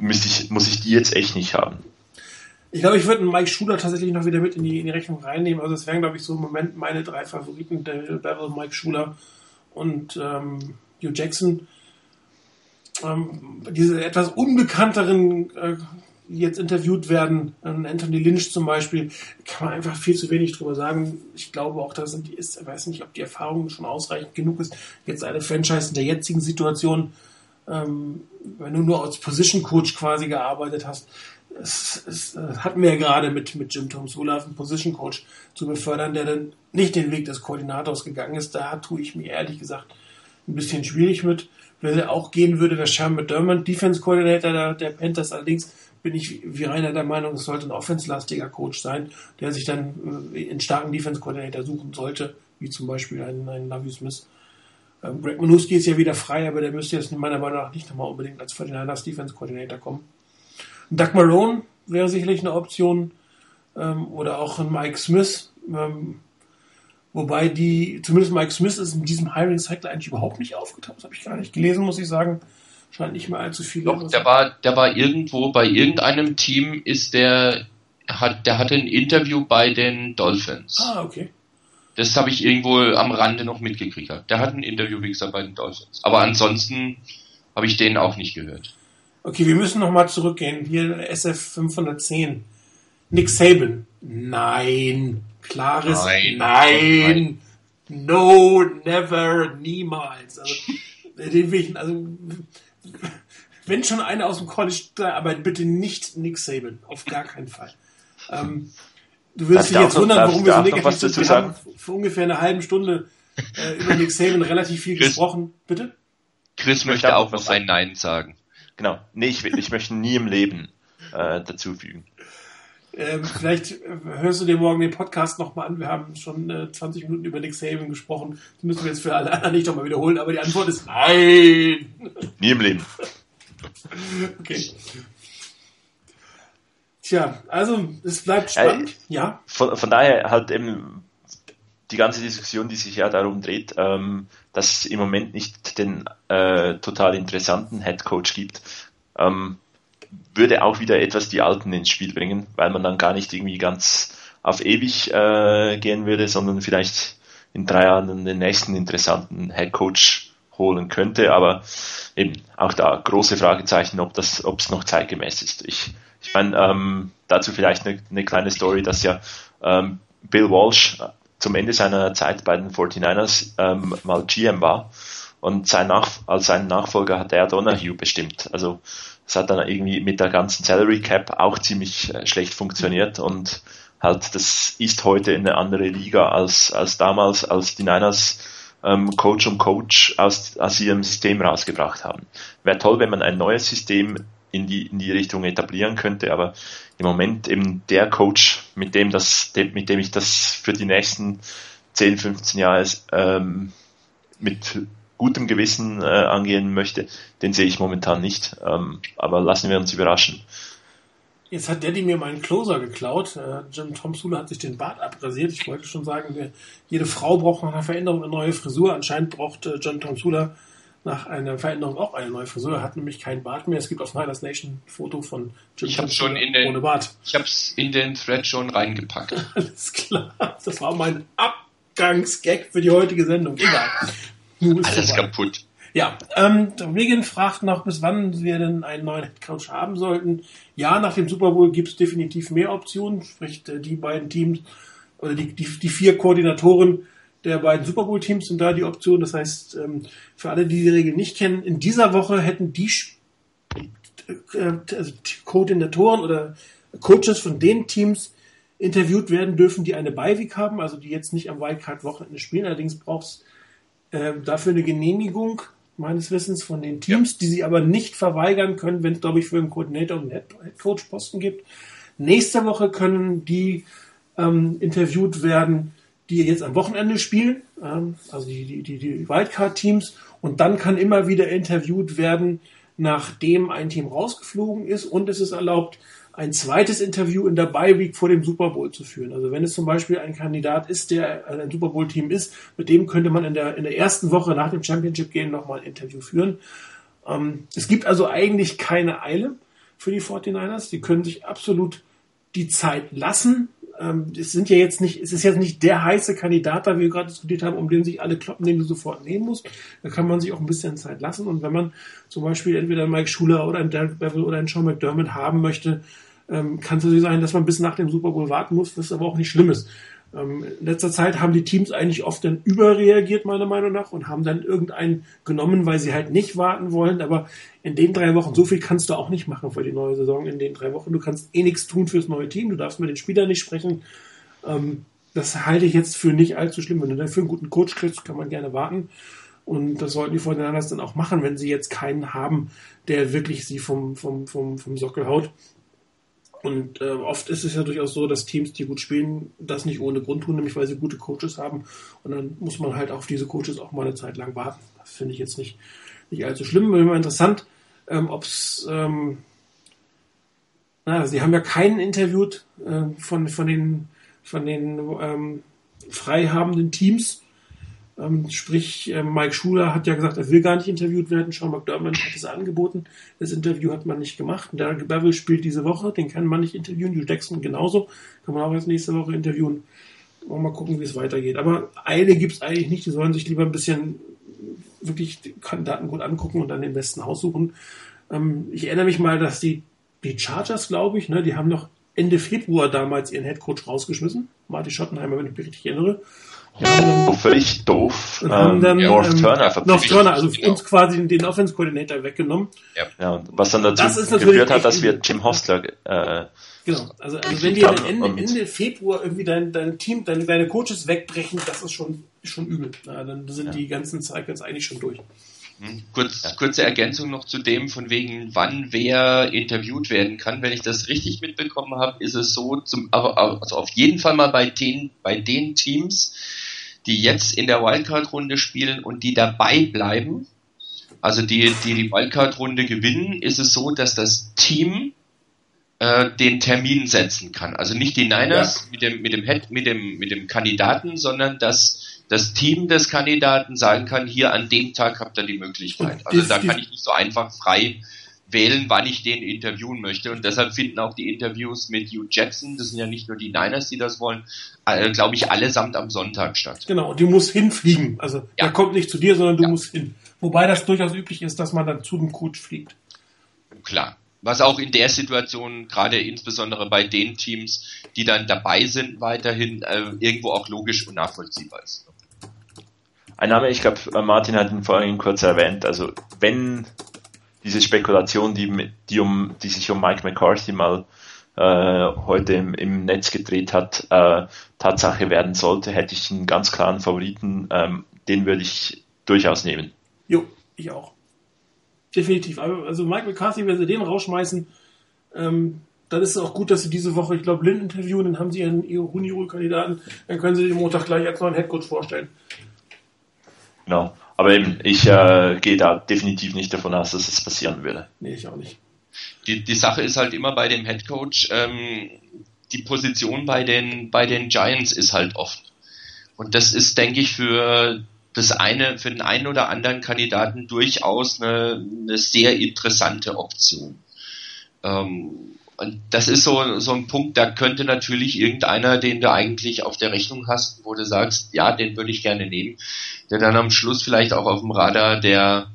Speaker 2: ich, muss ich die jetzt echt nicht haben.
Speaker 1: Ich glaube, ich würde Mike Schuler tatsächlich noch wieder mit in die, in die Rechnung reinnehmen. Also es wären, glaube ich, so im Moment meine drei Favoriten, Daryl Bevel, Mike Schuler und ähm, Hugh Jackson. Ähm, diese etwas unbekannteren äh, die jetzt interviewt werden, Anthony Lynch zum Beispiel, kann man einfach viel zu wenig drüber sagen. Ich glaube auch, dass die ist, ich weiß nicht, ob die Erfahrung schon ausreichend genug ist. Jetzt eine Franchise in der jetzigen Situation, ähm, wenn du nur als Position Coach quasi gearbeitet hast, es, es, es hatten wir ja gerade mit, mit Jim Tom Sulaf einen Position Coach zu befördern, der dann nicht den Weg des Koordinators gegangen ist. Da tue ich mir ehrlich gesagt ein bisschen schwierig mit. Wer auch gehen würde, wäre Sean McDermott, Defense Coordinator der, der Panthers. Allerdings bin ich wie Rainer der Meinung, es sollte ein offenslastiger Coach sein, der sich dann äh, einen starken Defense-Coordinator suchen sollte, wie zum Beispiel einen, einen Lavi Smith. Ähm, Greg Minuski ist ja wieder frei, aber der müsste jetzt meiner Meinung nach nicht nochmal unbedingt als 49ers Defense-Coordinator kommen. Doug Marone wäre sicherlich eine Option ähm, oder auch ein Mike Smith. Ähm, wobei die, zumindest Mike Smith ist in diesem Hiring-Cycle eigentlich überhaupt nicht aufgetaucht. Das habe ich gar nicht gelesen, muss ich sagen scheint nicht mehr allzu viel.
Speaker 3: Doch, der war, der war irgendwo bei irgendeinem Team ist der hat, der hatte ein Interview bei den Dolphins.
Speaker 1: Ah, okay.
Speaker 3: Das habe ich irgendwo am Rande noch mitgekriegt. Der hat ein Interview, wie gesagt, bei den Dolphins. Aber ansonsten habe ich den auch nicht gehört.
Speaker 1: Okay, wir müssen nochmal zurückgehen. Hier SF 510. Nick Saban. Nein. Klares Nein. Nein. No, never, niemals. Also, den will ich, also, wenn schon einer aus dem College, aber bitte nicht Nick Saban. Auf gar keinen Fall. Ähm, du wirst dich jetzt wundern, warum wir so negativ sind. Wir haben für ungefähr eine halbe Stunde äh, über Nick Saban relativ viel Chris, gesprochen. Bitte?
Speaker 3: Chris möchte auch noch ein Nein sagen.
Speaker 2: Genau. Nee, ich, ich möchte nie im Leben äh, dazufügen.
Speaker 1: Ähm, vielleicht hörst du dir morgen den Podcast nochmal an. Wir haben schon äh, 20 Minuten über Nick Saban gesprochen. Das müssen wir jetzt für alle anderen nicht nochmal wiederholen, aber die Antwort ist nein.
Speaker 2: Nie im Leben.
Speaker 1: Okay. Tja, also es bleibt spannend. Äh, ja.
Speaker 2: Von, von, daher halt eben die ganze Diskussion, die sich ja darum dreht, ähm, dass es im Moment nicht den äh, total interessanten Head Coach gibt. Ähm, würde auch wieder etwas die Alten ins Spiel bringen, weil man dann gar nicht irgendwie ganz auf ewig äh, gehen würde, sondern vielleicht in drei Jahren den nächsten interessanten Head Coach holen könnte. Aber eben auch da große Fragezeichen, ob das, ob es noch zeitgemäß ist. Ich, ich meine, ähm, dazu vielleicht eine, eine kleine Story, dass ja ähm, Bill Walsh zum Ende seiner Zeit bei den 49ers ähm, mal GM war und sein Nach als seinen Nachfolger hat er Donahue bestimmt. Also es hat dann irgendwie mit der ganzen Salary Cap auch ziemlich äh, schlecht funktioniert und halt das ist heute eine andere Liga als, als damals, als die Niners ähm, Coach um Coach aus, aus ihrem System rausgebracht haben. Wäre toll, wenn man ein neues System in die, in die Richtung etablieren könnte, aber im Moment eben der Coach, mit dem das, mit dem ich das für die nächsten 10, 15 Jahre ähm, mit gutem Gewissen äh, angehen möchte, den sehe ich momentan nicht. Ähm, aber lassen wir uns überraschen.
Speaker 1: Jetzt hat Daddy mir meinen Closer geklaut. Äh, Jim Tom Sula hat sich den Bart abrasiert. Ich wollte schon sagen, wir, jede Frau braucht nach einer Veränderung eine neue Frisur. Anscheinend braucht äh, John Tom Sula nach einer Veränderung auch eine neue Frisur. Er hat nämlich keinen Bart mehr. Es gibt auf Niners Nation ein Foto von
Speaker 3: Jim ich Tom schon in den, ohne Bart. Ich habe es in den Thread schon reingepackt.
Speaker 1: Alles klar. Das war mein Abgangsgag für die heutige Sendung. Egal.
Speaker 3: Alles vorbei. kaputt.
Speaker 1: Ja, ähm, Wiggin fragt noch, bis wann wir denn einen neuen Headcoach haben sollten. Ja, nach dem Super Bowl gibt es definitiv mehr Optionen, sprich äh, die beiden Teams oder die, die, die vier Koordinatoren der beiden Super Bowl Teams sind da die Option. Das heißt, ähm, für alle, die die Regeln nicht kennen, in dieser Woche hätten die äh, also die Koordinatoren oder Coaches von den Teams, interviewt werden dürfen, die eine Beiweek haben, also die jetzt nicht am Wildcard-Wochenende spielen. Allerdings braucht es äh, dafür eine Genehmigung meines Wissens von den Teams, ja. die sie aber nicht verweigern können, wenn es, glaube ich, für einen Koordinator und einen Headcoach-Posten gibt. Nächste Woche können die ähm, interviewt werden, die jetzt am Wochenende spielen, ähm, also die, die, die, die Wildcard-Teams. Und dann kann immer wieder interviewt werden, nachdem ein Team rausgeflogen ist. Und es ist erlaubt, ein zweites Interview in der Bye Week vor dem Super Bowl zu führen. Also wenn es zum Beispiel ein Kandidat ist, der ein Super Bowl Team ist, mit dem könnte man in der, in der ersten Woche nach dem Championship Game nochmal ein Interview führen. Ähm, es gibt also eigentlich keine Eile für die 49ers. Die können sich absolut die Zeit lassen. Ähm, es sind ja jetzt nicht, es ist jetzt nicht der heiße Kandidat, da wir gerade diskutiert haben, um den sich alle kloppen, den du sofort nehmen musst. Da kann man sich auch ein bisschen Zeit lassen. Und wenn man zum Beispiel entweder Mike Schuler oder einen Derek Bevel oder einen Sean McDermott haben möchte, ähm, kann es natürlich sein, dass man bis nach dem Super Bowl warten muss, was aber auch nicht schlimm ist. Ähm, in letzter Zeit haben die Teams eigentlich oft dann überreagiert, meiner Meinung nach, und haben dann irgendeinen genommen, weil sie halt nicht warten wollen. Aber in den drei Wochen, so viel kannst du auch nicht machen für die neue Saison in den drei Wochen. Du kannst eh nichts tun fürs neue Team, du darfst mit den Spielern nicht sprechen. Ähm, das halte ich jetzt für nicht allzu schlimm. Wenn du dafür einen guten Coach kriegst, kann man gerne warten. Und das sollten die Fortinanders dann auch machen, wenn sie jetzt keinen haben, der wirklich sie vom, vom, vom, vom Sockel haut. Und äh, oft ist es ja durchaus so, dass Teams, die gut spielen, das nicht ohne Grund tun, nämlich weil sie gute Coaches haben. Und dann muss man halt auf diese Coaches auch mal eine Zeit lang warten. Das finde ich jetzt nicht, nicht allzu schlimm. Immer interessant, ähm, ob es. Ähm, na, sie haben ja keinen interviewt äh, von, von den, von den ähm, freihabenden Teams. Ähm, sprich, äh, Mike Schuler hat ja gesagt, er will gar nicht interviewt werden. Sean McDermott hat es angeboten. Das Interview hat man nicht gemacht. Derek Bevel spielt diese Woche, den kann man nicht interviewen. Hugh Jackson genauso. Kann man auch erst nächste Woche interviewen. Mal gucken, wie es weitergeht. Aber Eile gibt es eigentlich nicht. Die sollen sich lieber ein bisschen wirklich Kandidaten gut angucken und dann den besten aussuchen. Ähm, ich erinnere mich mal, dass die, die Chargers, glaube ich, ne, die haben noch Ende Februar damals ihren Headcoach rausgeschmissen. Marty Schottenheimer, wenn ich mich richtig erinnere.
Speaker 2: Ja, völlig doof.
Speaker 1: Und haben dann, ähm, North ähm, Turner verpflichtet. North Turner, also genau. uns quasi den Offense Coordinator weggenommen.
Speaker 2: Ja, ja was dann dazu das geführt hat, dass wir Jim Hostler äh,
Speaker 1: Genau, also, also wenn dir Ende, Ende Februar irgendwie dein, dein Team, deine, deine Coaches wegbrechen, das ist schon, schon übel. Ja, dann sind ja. die ganzen Cycles eigentlich schon durch.
Speaker 3: Hm, kurz, kurze Ergänzung noch zu dem, von wegen, wann wer interviewt werden kann. Wenn ich das richtig mitbekommen habe, ist es so, zum, also auf jeden Fall mal bei den, bei den Teams, die jetzt in der Wildcard-Runde spielen und die dabei bleiben, also die, die die Wildcard-Runde gewinnen, ist es so, dass das Team äh, den Termin setzen kann. Also nicht die Niners ja. mit dem mit dem Head, mit dem mit dem Kandidaten, sondern dass das Team des Kandidaten sagen kann, hier an dem Tag habt ihr die Möglichkeit. Also da kann ich nicht so einfach frei wählen, wann ich den interviewen möchte. Und deshalb finden auch die Interviews mit Hugh Jackson, das sind ja nicht nur die Niners, die das wollen, äh, glaube ich, allesamt am Sonntag statt.
Speaker 1: Genau, und die muss hinfliegen. Also ja. er kommt nicht zu dir, sondern du ja. musst hin. Wobei das durchaus üblich ist, dass man dann zu dem Coach fliegt.
Speaker 3: Klar. Was auch in der Situation, gerade insbesondere bei den Teams, die dann dabei sind, weiterhin äh, irgendwo auch logisch und nachvollziehbar ist.
Speaker 2: Ein Name, ich glaube, äh, Martin hat ihn vorhin kurz erwähnt, also wenn diese Spekulation, die, die, um, die sich um Mike McCarthy mal äh, heute im, im, Netz gedreht hat, äh, Tatsache werden sollte, hätte ich einen ganz klaren Favoriten, ähm, den würde ich durchaus nehmen.
Speaker 1: Jo, ich auch. Definitiv. Also Mike McCarthy, wenn sie den rausschmeißen, ähm, dann ist es auch gut, dass sie diese Woche, ich glaube, Lynn interviewen, dann haben sie ihren Uni-Kandidaten, dann können sie den Montag gleich als neuen Headcoach vorstellen.
Speaker 2: Genau. Aber eben, ich äh, gehe da definitiv nicht davon aus, dass es passieren würde.
Speaker 1: Nee, ich auch nicht.
Speaker 3: Die, die Sache ist halt immer bei dem Head Coach, ähm, die Position bei den, bei den Giants ist halt oft. Und das ist, denke ich, für das eine, für den einen oder anderen Kandidaten durchaus eine, eine sehr interessante Option. Ähm, und das ist so, so ein Punkt, da könnte natürlich irgendeiner, den du eigentlich auf der Rechnung hast, wo du sagst, ja, den würde ich gerne nehmen, der dann am Schluss vielleicht auch auf dem Radar der,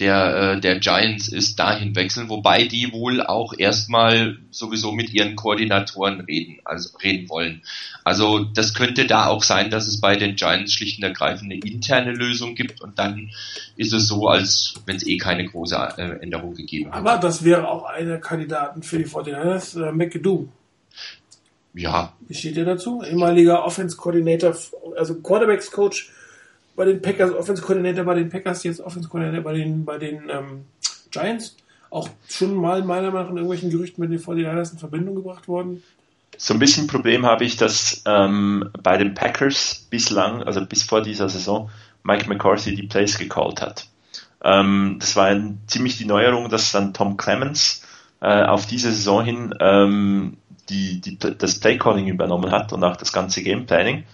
Speaker 3: der, äh, der Giants ist, dahin wechseln, wobei die wohl auch erstmal sowieso mit ihren Koordinatoren reden, also reden wollen. Also das könnte da auch sein, dass es bei den Giants schlicht und ergreifend eine interne Lösung gibt und dann ist es so, als wenn es eh keine große äh, Änderung gegeben
Speaker 1: hat. Aber das wäre auch einer Kandidaten für die 49ers, äh, McAdoo.
Speaker 3: Ja.
Speaker 1: Wie steht ihr dazu? Ehemaliger Offense Coordinator, also Quarterbacks Coach bei den Packers, Offense Coordinator bei den Packers, jetzt Offense Coordinator bei den, bei den ähm, Giants. Auch schon mal meiner Meinung nach in irgendwelchen Gerüchten mit den 49ers in Verbindung gebracht worden.
Speaker 2: So ein bisschen Problem habe ich, dass ähm, bei den Packers bislang, also bis vor dieser Saison, Mike McCarthy die Plays gecallt hat. Ähm, das war ein, ziemlich die Neuerung, dass dann Tom Clemens äh, auf diese Saison hin ähm, die, die, das Playcalling übernommen hat und auch das ganze Gameplanning.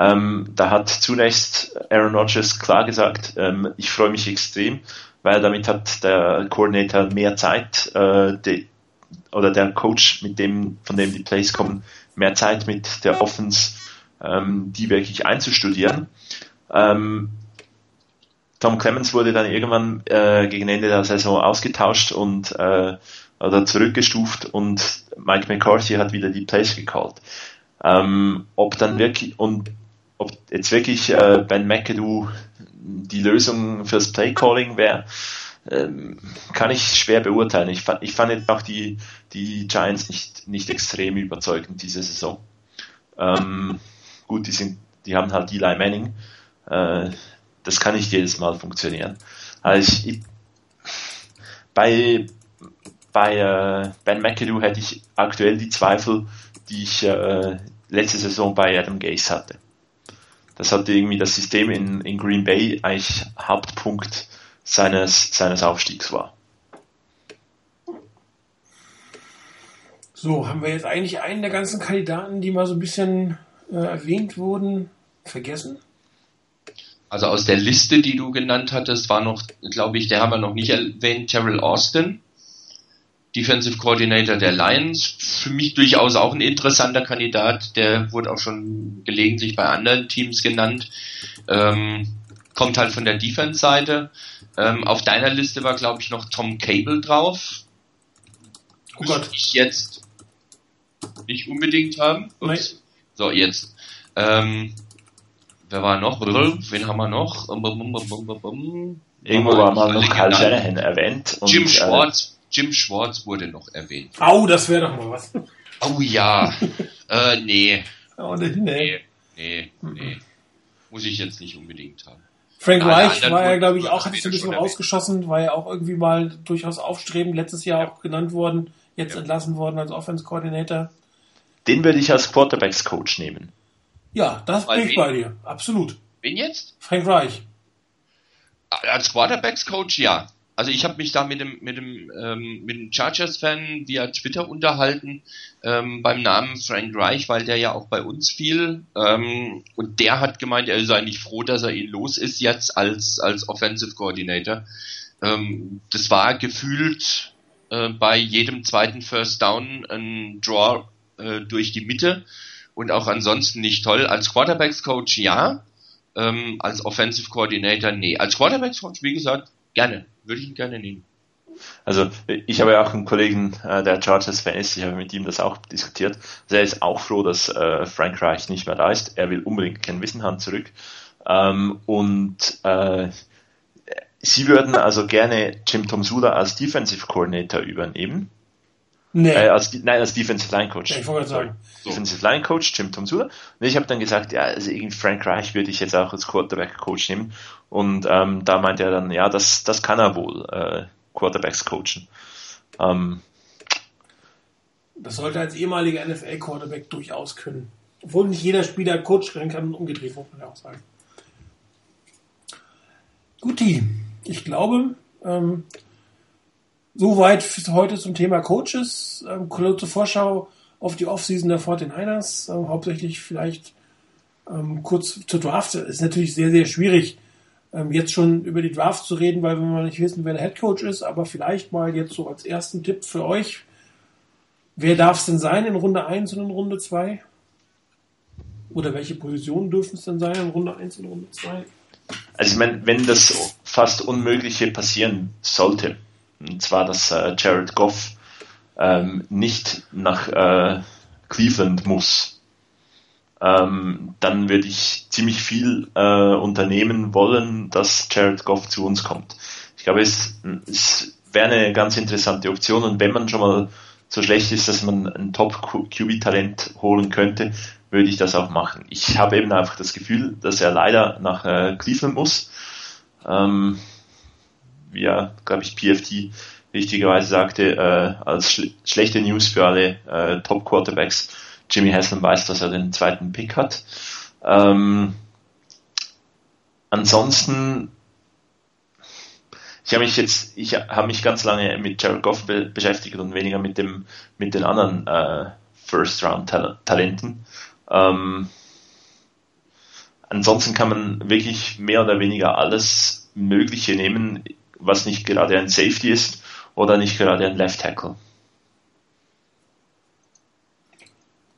Speaker 2: Ähm, da hat zunächst Aaron Rodgers klar gesagt, ähm, ich freue mich extrem, weil damit hat der Coordinator mehr Zeit, äh, die, oder der Coach, mit dem, von dem die Plays kommen, mehr Zeit mit der Offense, ähm, die wirklich einzustudieren. Ähm, Tom Clemens wurde dann irgendwann äh, gegen Ende der Saison ausgetauscht und äh, oder zurückgestuft und Mike McCarthy hat wieder die Plays gecallt. Ähm, ob dann wirklich und ob jetzt wirklich äh, Ben McAdoo die Lösung fürs Playcalling wäre, ähm, kann ich schwer beurteilen. Ich fand, ich fand jetzt auch die, die Giants nicht, nicht extrem überzeugend diese Saison. Ähm, gut, die sind, die haben halt Eli Manning. Äh, das kann nicht jedes Mal funktionieren. Also ich, ich, bei bei äh, Ben McAdoo hätte ich aktuell die Zweifel, die ich äh, letzte Saison bei Adam Gase hatte. Das hatte irgendwie das System in, in Green Bay eigentlich Hauptpunkt seines, seines Aufstiegs war.
Speaker 1: So, haben wir jetzt eigentlich einen der ganzen Kandidaten, die mal so ein bisschen äh, erwähnt wurden, vergessen?
Speaker 3: Also aus der Liste, die du genannt hattest, war noch, glaube ich, der haben wir noch nicht erwähnt, Terrell Austin. Defensive Coordinator der Lions. Für mich durchaus auch ein interessanter Kandidat. Der wurde auch schon gelegentlich bei anderen Teams genannt. Ähm, kommt halt von der Defense-Seite. Ähm, auf deiner Liste war, glaube ich, noch Tom Cable drauf. Oh Gott. ich jetzt nicht unbedingt haben. Ups. So, jetzt. Ähm, wer war noch? Wen haben wir noch?
Speaker 2: Irgendwo war mal noch Karl Shanahan erwähnt.
Speaker 3: Jim äh, Schwartz. Jim Schwartz wurde noch erwähnt.
Speaker 1: Au, das wäre doch mal was.
Speaker 3: Oh ja. äh, nee.
Speaker 1: Oh, nee. Nee,
Speaker 3: nee, nee. Muss ich jetzt nicht unbedingt haben.
Speaker 1: Frank Reich war ja, glaube ich, auch, hat sich ein bisschen rausgeschossen, war ja auch irgendwie mal durchaus aufstrebend, letztes Jahr ja. auch genannt worden, jetzt ja. entlassen worden als Offense Coordinator.
Speaker 2: Den würde ich als Quarterbacks Coach nehmen.
Speaker 1: Ja, das bin ich bei dir. Absolut.
Speaker 3: Wen jetzt?
Speaker 1: Frank Reich.
Speaker 3: Als Quarterbacks Coach, ja. Also ich habe mich da mit dem mit dem ähm, mit dem Chargers-Fan via Twitter unterhalten ähm, beim Namen Frank Reich, weil der ja auch bei uns fiel ähm, und der hat gemeint, er sei nicht froh, dass er ihn los ist jetzt als als Offensive Coordinator. Ähm, das war gefühlt äh, bei jedem zweiten First Down ein Draw äh, durch die Mitte und auch ansonsten nicht toll. Als Quarterbacks Coach ja, ähm, als Offensive Coordinator nee. Als Quarterbacks Coach wie gesagt gerne würde ich ihn gerne nehmen.
Speaker 2: Also ich habe ja auch einen Kollegen, äh, der Chargers-Fan ist, ich habe mit ihm das auch diskutiert. Also er ist auch froh, dass äh, Frank Reich nicht mehr da ist. Er will unbedingt Ken Wissenhand zurück. Ähm, und äh, sie würden also gerne Jim Tomsula als Defensive Coordinator übernehmen. Nee. Äh, als, nein, als Defensive Line Coach. Ja,
Speaker 1: ich wollte sagen.
Speaker 2: Defensive Line Coach, Jim Tomsula. Und ich habe dann gesagt, ja, also irgendwie Frank Reich würde ich jetzt auch als Quarterback Coach nehmen. Und ähm, da meinte er dann, ja, das, das kann er wohl, äh, Quarterbacks coachen. Ähm,
Speaker 1: das sollte als ehemaliger NFL-Quarterback durchaus können. Obwohl nicht jeder Spieler Coach werden kann und umgedreht, muss man ja auch sagen. Guti, ich glaube, ähm, soweit heute zum Thema Coaches. Ähm, kurze Vorschau auf die Offseason der 49ers. Ähm, hauptsächlich vielleicht ähm, kurz zur Draft. Ist natürlich sehr, sehr schwierig, ähm, jetzt schon über die Draft zu reden, weil wir mal nicht wissen, wer der Head Coach ist, aber vielleicht mal jetzt so als ersten Tipp für euch. Wer darf es denn sein in Runde 1 und in Runde 2? Oder welche Positionen dürfen es denn sein in Runde 1 und Runde 2?
Speaker 2: Also ich meine, wenn das fast Unmögliche passieren sollte, und zwar, dass äh, Jared Goff ähm, nicht nach äh, Cleveland muss, ähm, dann würde ich ziemlich viel äh, unternehmen wollen, dass Jared Goff zu uns kommt. Ich glaube, es, es wäre eine ganz interessante Option und wenn man schon mal so schlecht ist, dass man ein Top-QB-Talent holen könnte, würde ich das auch machen. Ich habe eben einfach das Gefühl, dass er leider nach äh, Cleveland muss. Ähm, wie ja, glaube ich, PFT richtigerweise sagte, äh, als schl schlechte News für alle äh, Top-Quarterbacks. Jimmy Haslam weiß, dass er den zweiten Pick hat. Ähm, ansonsten ich habe mich jetzt, ich habe mich ganz lange mit Jared Goff be beschäftigt und weniger mit dem, mit den anderen äh, First Round -Tal Talenten. Ähm, ansonsten kann man wirklich mehr oder weniger alles Mögliche nehmen, was nicht gerade ein Safety ist oder nicht gerade ein Left Tackle.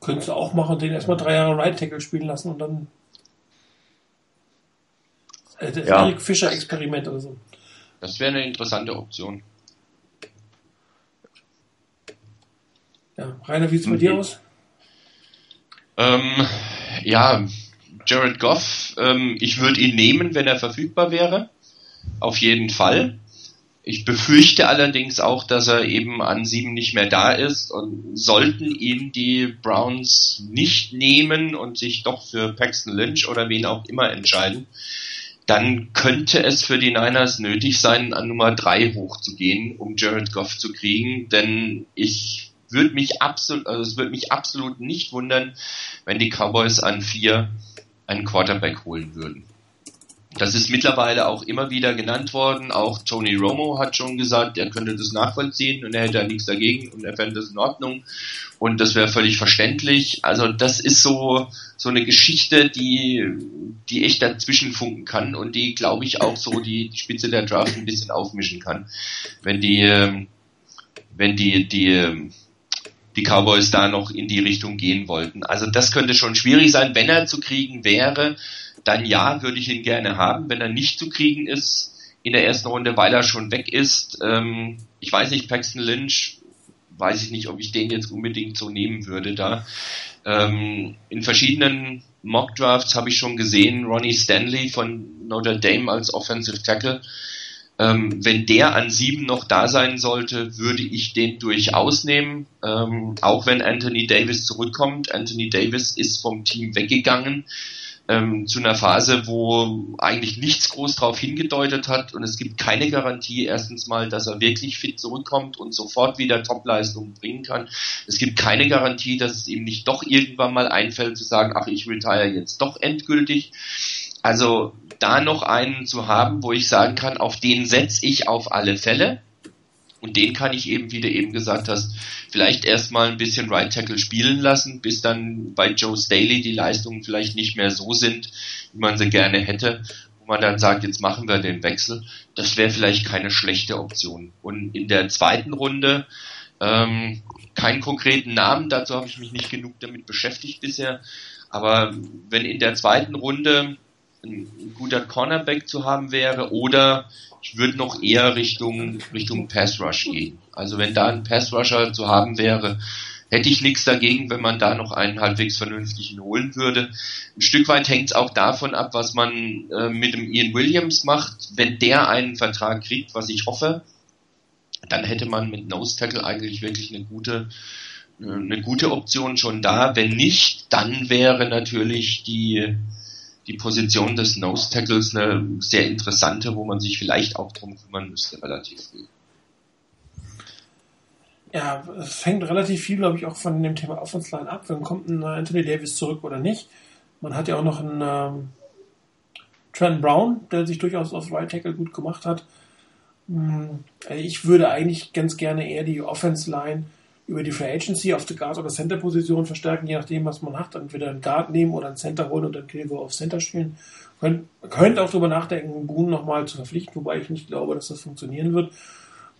Speaker 1: Könntest du auch machen, den erstmal drei Jahre Right Tackle spielen lassen und dann äh, das ja. Eric Fischer Experiment oder so.
Speaker 3: Das wäre eine interessante Option.
Speaker 1: Ja, Rainer, wie sieht es bei dir aus?
Speaker 3: Ähm, ja, Jared Goff, ähm, ich würde ihn nehmen, wenn er verfügbar wäre. Auf jeden Fall. Ich befürchte allerdings auch, dass er eben an sieben nicht mehr da ist und sollten ihn die Browns nicht nehmen und sich doch für Paxton Lynch oder wen auch immer entscheiden, dann könnte es für die Niners nötig sein, an Nummer drei hochzugehen, um Jared Goff zu kriegen, denn ich würde mich absolut, also es würde mich absolut nicht wundern, wenn die Cowboys an vier einen Quarterback holen würden. Das ist mittlerweile auch immer wieder genannt worden. Auch Tony Romo hat schon gesagt, er könnte das nachvollziehen und er hätte da nichts dagegen und er fände das in Ordnung. Und das wäre völlig verständlich. Also das ist so, so eine Geschichte, die, die echt dazwischen funken kann und die, glaube ich, auch so die, Spitze der Draft ein bisschen aufmischen kann. Wenn die, ähm, wenn die, die, ähm, die Cowboys da noch in die Richtung gehen wollten. Also das könnte schon schwierig sein. Wenn er zu kriegen wäre, dann ja, würde ich ihn gerne haben. Wenn er nicht zu kriegen ist in der ersten Runde, weil er schon weg ist, ähm, ich weiß nicht, Paxton Lynch, weiß ich nicht, ob ich den jetzt unbedingt so nehmen würde da. Ähm, in verschiedenen Mock Drafts habe ich schon gesehen, Ronnie Stanley von Notre Dame als Offensive Tackle. Ähm, wenn der an sieben noch da sein sollte, würde ich den durchaus nehmen. Ähm, auch wenn Anthony Davis zurückkommt. Anthony Davis ist vom Team weggegangen ähm, zu einer Phase, wo eigentlich nichts groß darauf hingedeutet hat und es gibt keine Garantie erstens mal, dass er wirklich fit zurückkommt und sofort wieder Topleistungen bringen kann. Es gibt keine Garantie, dass es ihm nicht doch irgendwann mal einfällt zu sagen, ach, ich retire jetzt doch endgültig. Also da noch einen zu haben, wo ich sagen kann, auf den setze ich auf alle Fälle. Und den kann ich eben, wie du eben gesagt hast, vielleicht erstmal ein bisschen Right Tackle spielen lassen, bis dann bei Joe Staley die Leistungen vielleicht nicht mehr so sind, wie man sie gerne hätte, wo man dann sagt, jetzt machen wir den Wechsel. Das wäre vielleicht keine schlechte Option. Und in der zweiten Runde, ähm, keinen konkreten Namen, dazu habe ich mich nicht genug damit beschäftigt bisher, aber wenn in der zweiten Runde ein, guter Cornerback zu haben wäre oder ich würde noch eher Richtung, Richtung Pass Rush gehen. Also wenn da ein Pass Rusher zu haben wäre, hätte ich nichts dagegen, wenn man da noch einen halbwegs vernünftigen holen würde. Ein Stück weit hängt es auch davon ab, was man äh, mit dem Ian Williams macht. Wenn der einen Vertrag kriegt, was ich hoffe, dann hätte man mit Nose Tackle eigentlich wirklich eine gute, äh, eine gute Option schon da. Wenn nicht, dann wäre natürlich die die Position des Nose Tackles eine sehr interessante, wo man sich vielleicht auch drum kümmern müsste, relativ früh.
Speaker 1: Ja, es hängt relativ viel, glaube ich, auch von dem Thema Offense Line ab. Wann kommt ein Anthony Davis zurück oder nicht? Man hat ja auch noch einen ähm, Trent Brown, der sich durchaus auf Right Tackle gut gemacht hat. Hm, also ich würde eigentlich ganz gerne eher die Offense Line über die Free Agency auf der Guard- oder Center-Position verstärken, je nachdem, was man hat. Entweder einen Guard nehmen oder einen Center holen und dann Kilgo auf Center spielen. Könnt, könnt auch darüber nachdenken, Boone nochmal zu verpflichten, wobei ich nicht glaube, dass das funktionieren wird.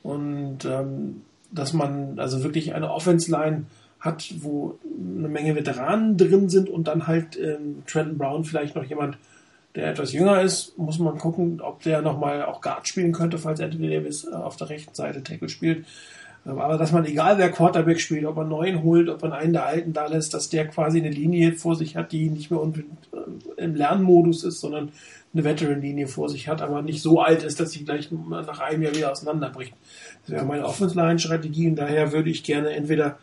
Speaker 1: Und ähm, dass man also wirklich eine Offense-Line hat, wo eine Menge Veteranen drin sind und dann halt ähm, Trenton Brown vielleicht noch jemand, der etwas jünger ist, muss man gucken, ob der nochmal auch Guard spielen könnte, falls Anthony Davis äh, auf der rechten Seite Tackle spielt. Aber dass man, egal wer Quarterback spielt, ob man neuen holt, ob man einen der alten da lässt, dass der quasi eine Linie vor sich hat, die nicht mehr im Lernmodus ist, sondern eine Veteran-Linie vor sich hat, aber nicht so alt ist, dass sie gleich nach einem Jahr wieder auseinanderbricht. Das wäre meine Offense-Line-Strategie und daher würde ich gerne entweder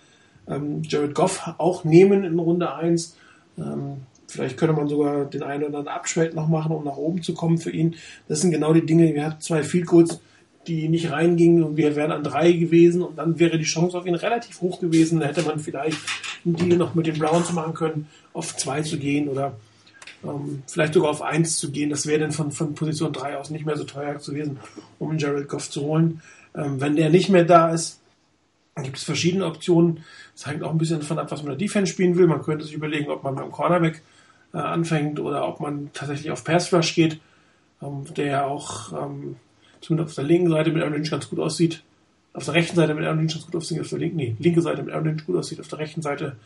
Speaker 1: ähm, Jared Goff auch nehmen in Runde 1. Ähm, vielleicht könnte man sogar den einen oder anderen Abschwelt noch machen, um nach oben zu kommen für ihn. Das sind genau die Dinge. Wir hatten zwei Field Goals, die nicht reingingen und wir wären an drei gewesen und dann wäre die Chance auf ihn relativ hoch gewesen. Da hätte man vielleicht einen Deal noch mit den Browns machen können, auf zwei zu gehen oder ähm, vielleicht sogar auf eins zu gehen. Das wäre dann von, von Position drei aus nicht mehr so teuer gewesen, um Jared Goff zu holen. Ähm, wenn der nicht mehr da ist, gibt es verschiedene Optionen. Das hängt auch ein bisschen davon ab, was man in der Defense spielen will. Man könnte sich überlegen, ob man beim Cornerback äh, anfängt oder ob man tatsächlich auf Pass Rush geht, ähm, der ja auch ähm, zumindest auf der linken Seite mit Aaron Lynch ganz gut aussieht. Auf der rechten Seite mit Aaron Lynch ganz gut aussieht, auf der linken, nee, linke Seite mit Aaron Lynch gut aussieht, auf der rechten Seite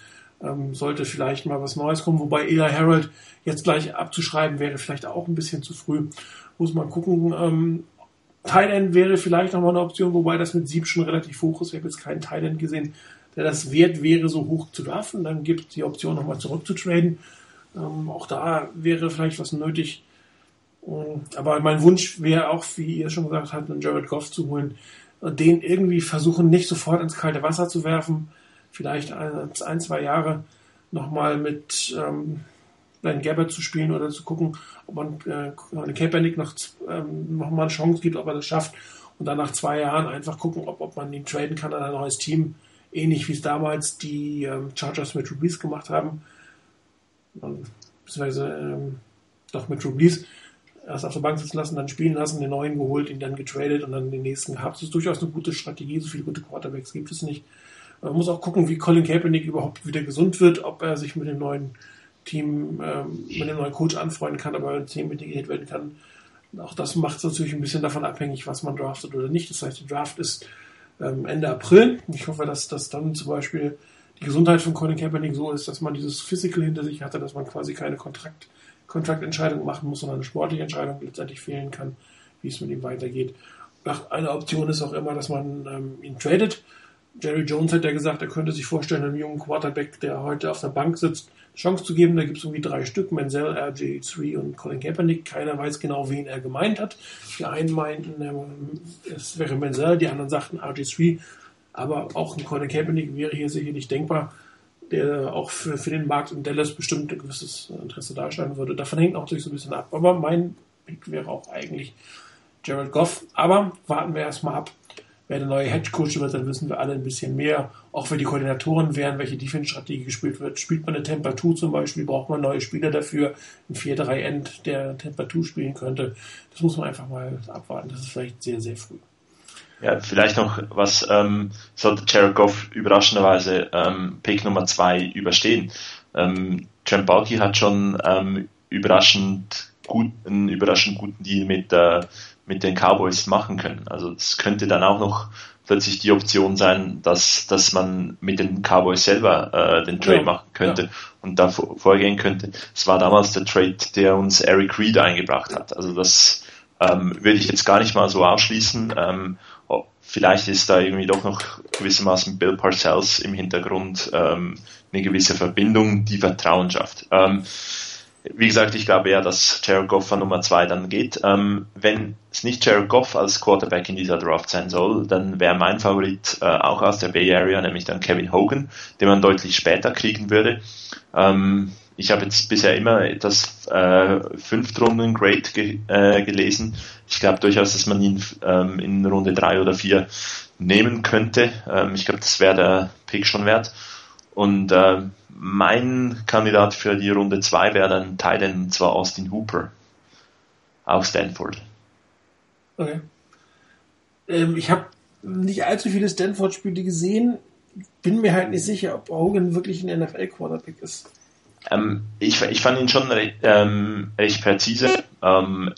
Speaker 1: ähm, sollte vielleicht mal was Neues kommen, wobei Eli Harold jetzt gleich abzuschreiben wäre vielleicht auch ein bisschen zu früh. Muss man gucken. Ähm, Thailand wäre vielleicht nochmal eine Option, wobei das mit Sieb schon relativ hoch ist. Ich habe jetzt keinen Thailand gesehen, der das wert wäre, so hoch zu werfen. Dann gibt es die Option, nochmal zurückzutraden. Ähm, auch da wäre vielleicht was nötig. Ähm, aber mein Wunsch wäre auch, wie ihr schon gesagt habt, einen Jared Goff zu holen. Den irgendwie versuchen, nicht sofort ins kalte Wasser zu werfen. Vielleicht ein, zwei Jahre nochmal mit ähm, Blaine Gabbard zu spielen oder zu gucken, ob man äh, Kaepernick noch, ähm, noch mal eine Chance gibt, ob er das schafft. Und dann nach zwei Jahren einfach gucken, ob, ob man ihn traden kann an ein neues Team. Ähnlich wie es damals die ähm, Chargers mit Rubis gemacht haben. Beziehungsweise ähm, doch mit Rubis erst auf der Bank sitzen lassen, dann spielen lassen, den neuen geholt, ihn dann getradet und dann den nächsten gehabt. Das ist durchaus eine gute Strategie. So viele gute Quarterbacks gibt es nicht. Man muss auch gucken, wie Colin Kaepernick überhaupt wieder gesund wird, ob er sich mit dem neuen Team, ähm, mit dem neuen Coach anfreunden kann, aber ein Team integriert werden kann. Auch das macht es natürlich ein bisschen davon abhängig, was man draftet oder nicht. Das heißt, der Draft ist ähm, Ende April. Ich hoffe, dass das dann zum Beispiel die Gesundheit von Colin Kaepernick so ist, dass man dieses Physical hinter sich hatte, dass man quasi keine Kontrakt, Kontraktentscheidung machen muss, sondern eine sportliche Entscheidung letztendlich fehlen kann, wie es mit ihm weitergeht. Eine Option ist auch immer, dass man ähm, ihn tradet. Jerry Jones hat ja gesagt, er könnte sich vorstellen, einem jungen Quarterback, der heute auf der Bank sitzt, Chance zu geben. Da gibt es irgendwie drei Stück, Menzel, RJ3 und Colin Kaepernick. Keiner weiß genau, wen er gemeint hat. Die einen meinten, ähm, es wäre Menzel, die anderen sagten RJ3. Aber auch ein Colin Kaepernick wäre hier sicherlich denkbar, der auch für, für den Markt in Dallas bestimmt ein gewisses Interesse darstellen würde. Davon hängt auch natürlich so ein bisschen ab. Aber mein Pick wäre auch eigentlich Jared Goff. Aber warten wir erstmal ab, wer der neue Head Coach wird, dann wissen wir alle ein bisschen mehr. Auch wer die Koordinatoren wären, welche Defense-Strategie gespielt wird. Spielt man eine Temperatur zum Beispiel, braucht man neue Spieler dafür, ein 4-3-End, der Temperatur spielen könnte. Das muss man einfach mal abwarten. Das ist vielleicht sehr, sehr früh.
Speaker 2: Ja, vielleicht noch was, ähm, sollte Jared Goff überraschenderweise ähm, Pick Nummer 2 überstehen. Ähm, Trent Balky hat schon ähm, überraschend gut, einen überraschend guten Deal mit äh, mit den Cowboys machen können. Also es könnte dann auch noch plötzlich die Option sein, dass, dass man mit den Cowboys selber äh, den Trade ja, machen könnte ja. und da vorgehen könnte. Es war damals der Trade, der uns Eric Reed eingebracht hat. Also das ähm, würde ich jetzt gar nicht mal so ausschließen. Ähm, vielleicht ist da irgendwie doch noch gewissermaßen Bill Parcells im Hintergrund ähm, eine gewisse Verbindung, die Vertrauen schafft. Ähm, wie gesagt, ich glaube ja, dass Jared Goff an Nummer zwei dann geht. Ähm, wenn es nicht Jared Goff als Quarterback in dieser Draft sein soll, dann wäre mein Favorit äh, auch aus der Bay Area, nämlich dann Kevin Hogan, den man deutlich später kriegen würde. Ähm, ich habe jetzt bisher immer das äh, Fünftrunden Grade ge äh, gelesen. Ich glaube durchaus, dass man ihn ähm, in Runde drei oder vier nehmen könnte. Ähm, ich glaube, das wäre der Pick schon wert. Und äh, mein Kandidat für die Runde 2 wäre dann Thailand, und zwar Austin Hooper. Auch Stanford.
Speaker 1: Okay. Ähm, ich habe nicht allzu viele Stanford-Spiele gesehen. Bin mir halt nicht sicher, ob Hogan wirklich ein NFL-Quarterback ist.
Speaker 2: Ähm, ich, ich, fand ihn schon recht, ähm, recht präzise. Ähm,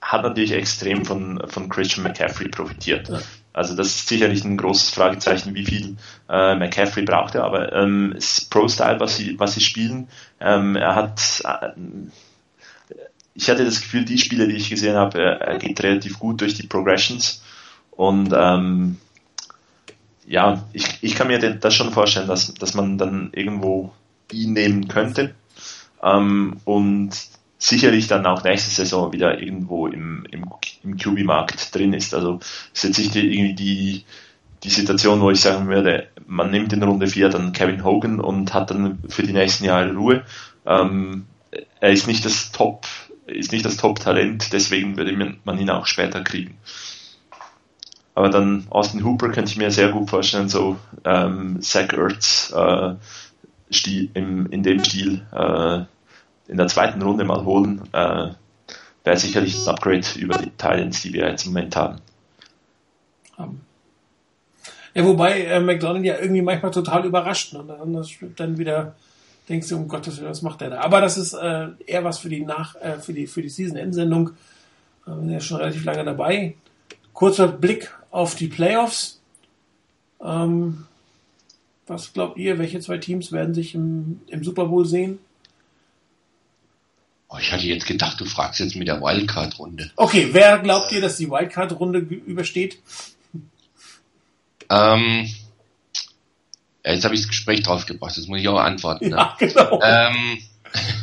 Speaker 2: hat natürlich extrem von, von Christian McCaffrey profitiert. Ja. Also das ist sicherlich ein großes Fragezeichen, wie viel äh, McCaffrey braucht er, aber ähm, Pro-Style, was sie, was sie spielen, ähm, er hat äh, ich hatte das Gefühl, die Spiele, die ich gesehen habe, er, er geht relativ gut durch die Progressions und ähm, ja, ich, ich kann mir das schon vorstellen, dass, dass man dann irgendwo ihn nehmen könnte. Ähm, und sicherlich dann auch nächste Saison wieder irgendwo im, im, im QB-Markt drin ist. Also ist jetzt nicht irgendwie die, die Situation, wo ich sagen würde, man nimmt in Runde 4 dann Kevin Hogan und hat dann für die nächsten Jahre Ruhe. Ähm, er ist nicht das Top, ist nicht das Top-Talent, deswegen würde man ihn auch später kriegen. Aber dann Austin Hooper könnte ich mir sehr gut vorstellen, so ähm, Zach Ertz äh, Stil, im, in dem Stil äh, in der zweiten Runde mal holen, äh, wäre sicherlich ein Upgrade über die Titans, die wir jetzt im Moment haben.
Speaker 1: Ja, wobei äh, McDonald ja irgendwie manchmal total überrascht. Ne? Und dann, dann wieder denkst du, um Gottes Willen, was macht der da? Aber das ist äh, eher was für die Nach, äh, für die, für die Season-End-Sendung. Äh, wir sind ja schon relativ lange dabei. Kurzer Blick auf die Playoffs. Ähm, was glaubt ihr, welche zwei Teams werden sich im, im Super Bowl sehen?
Speaker 3: Oh, ich hatte jetzt gedacht, du fragst jetzt mit der Wildcard-Runde.
Speaker 1: Okay, wer glaubt ihr, dass die Wildcard-Runde übersteht?
Speaker 3: Ähm, jetzt habe ich das Gespräch drauf gebracht, das muss ich auch antworten. Ne?
Speaker 1: Ja, genau.
Speaker 3: Ähm,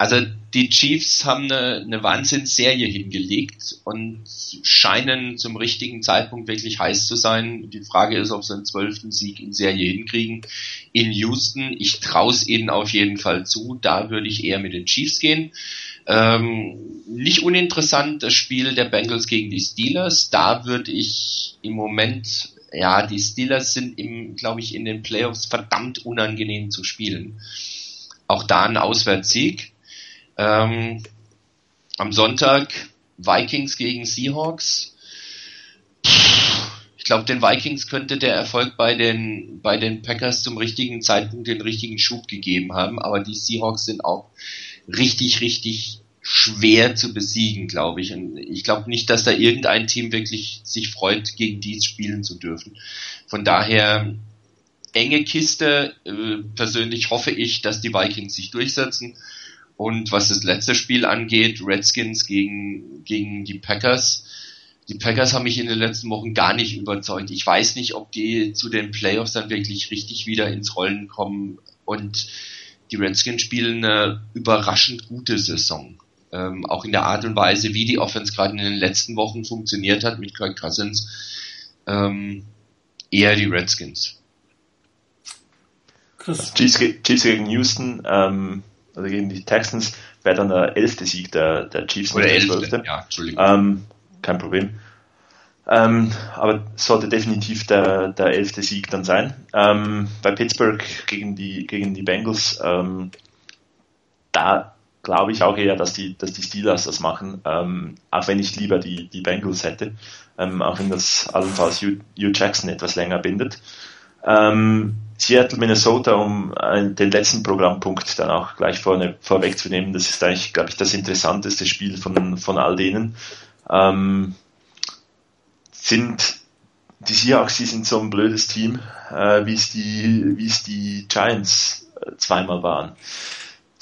Speaker 3: also die Chiefs haben eine, eine Wahnsinnsserie hingelegt und scheinen zum richtigen Zeitpunkt wirklich heiß zu sein. Die Frage ist, ob sie einen zwölften Sieg in Serie hinkriegen. In Houston, ich traue es ihnen auf jeden Fall zu. Da würde ich eher mit den Chiefs gehen. Ähm, nicht uninteressant das Spiel der Bengals gegen die Steelers. Da würde ich im Moment, ja, die Steelers sind glaube ich, in den Playoffs verdammt unangenehm zu spielen. Auch da ein Auswärtssieg. Ähm, am Sonntag Vikings gegen Seahawks. Ich glaube, den Vikings könnte der Erfolg bei den, bei den Packers zum richtigen Zeitpunkt den richtigen Schub gegeben haben, aber die Seahawks sind auch richtig, richtig schwer zu besiegen, glaube ich. Und ich glaube nicht, dass da irgendein Team wirklich sich freut, gegen dies spielen zu dürfen. Von daher enge Kiste. Äh, persönlich hoffe ich, dass die Vikings sich durchsetzen. Und was das letzte Spiel angeht, Redskins gegen, gegen die Packers. Die Packers haben mich in den letzten Wochen gar nicht überzeugt. Ich weiß nicht, ob die zu den Playoffs dann wirklich richtig wieder ins Rollen kommen. Und die Redskins spielen eine überraschend gute Saison. Ähm, auch in der Art und Weise, wie die Offense gerade in den letzten Wochen funktioniert hat mit Kirk Cousins. Ähm, eher die Redskins.
Speaker 2: Chiefs, Chiefs gegen Houston, ähm, also gegen die Texans, wäre dann der elfte Sieg der, der Chiefs.
Speaker 3: Oder elfte, ja,
Speaker 2: Entschuldigung. Ähm, kein Problem. Ähm, aber sollte definitiv der, der elfte Sieg dann sein. Ähm, bei Pittsburgh gegen die, gegen die Bengals, ähm, da glaube ich auch eher, dass die, dass die Steelers das machen, ähm, auch wenn ich lieber die, die Bengals hätte, ähm, auch wenn das allenfalls Hugh, Hugh Jackson etwas länger bindet. Ähm, Seattle, Minnesota, um äh, den letzten Programmpunkt dann auch gleich vorne vorwegzunehmen. Das ist eigentlich, glaube ich, das interessanteste Spiel von, von all denen. Ähm, sind die Seahawks, die sind so ein blödes Team, äh, wie es die, es die Giants äh, zweimal waren.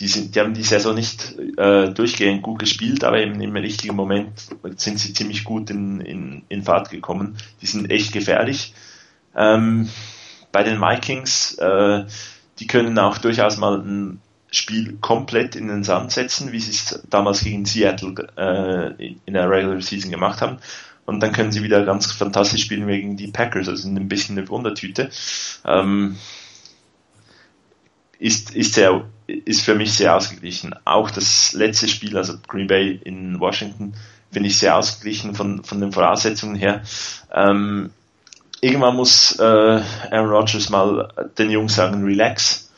Speaker 2: Die sind, die haben die Saison nicht äh, durchgehend gut gespielt, aber eben im richtigen Moment sind sie ziemlich gut in, in, in Fahrt gekommen. Die sind echt gefährlich. Ähm, bei den Vikings, äh, die können auch durchaus mal ein Spiel komplett in den Sand setzen, wie sie es damals gegen Seattle äh, in der Regular Season gemacht haben. Und dann können sie wieder ganz fantastisch spielen gegen die Packers, also ein bisschen eine Wundertüte. Ähm, ist, ist, sehr, ist für mich sehr ausgeglichen. Auch das letzte Spiel, also Green Bay in Washington, finde ich sehr ausgeglichen von, von den Voraussetzungen her. Ähm, irgendwann muss äh, Aaron Rodgers mal den Jungs sagen, relax,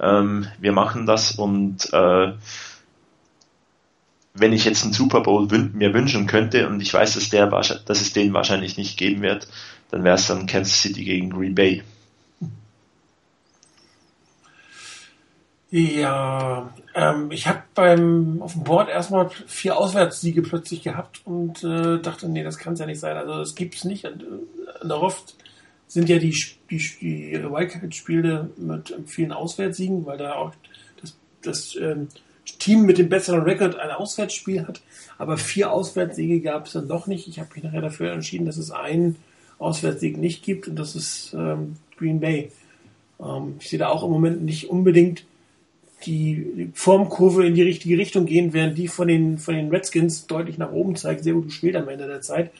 Speaker 2: ähm, wir machen das und äh, wenn ich jetzt einen Super Bowl wün mir wünschen könnte und ich weiß, dass, der, dass es den wahrscheinlich nicht geben wird, dann wäre es dann Kansas City gegen Green Bay.
Speaker 1: Ja, ähm, ich habe beim auf dem Board erstmal vier Auswärtssiege plötzlich gehabt und äh, dachte, nee, das kann es ja nicht sein. Also das gibt's nicht. Und, äh, oft sind ja die, die, die Wildcard-Spiele mit vielen Auswärtssiegen, weil da auch das, das ähm, Team mit dem besseren Rekord ein Auswärtsspiel hat. Aber vier Auswärtssiege gab es dann doch nicht. Ich habe mich nachher dafür entschieden, dass es einen Auswärtssieg nicht gibt und das ist ähm, Green Bay. Ähm, ich sehe da auch im Moment nicht unbedingt die Formkurve in die richtige Richtung gehen, während die von den, von den Redskins deutlich nach oben zeigt, sehr gut gespielt am Ende der Zeit.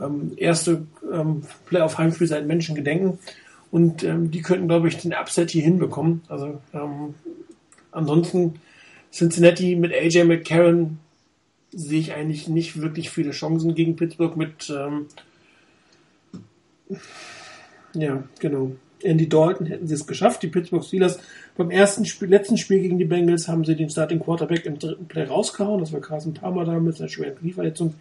Speaker 1: Ähm, erste ähm, Playoff-Heimspiel seit Menschen gedenken. Und ähm, die könnten, glaube ich, den Upset hier hinbekommen. Also ähm, ansonsten Cincinnati mit AJ McCarron sehe ich eigentlich nicht wirklich viele Chancen gegen Pittsburgh mit ähm, ja, genau. Andy Dalton hätten sie es geschafft. Die Pittsburgh Steelers beim ersten Spiel, letzten Spiel gegen die Bengals haben sie den Starting Quarterback im dritten Play rausgehauen. Das war Carson Palmer da mit seiner schweren Knieverletzung.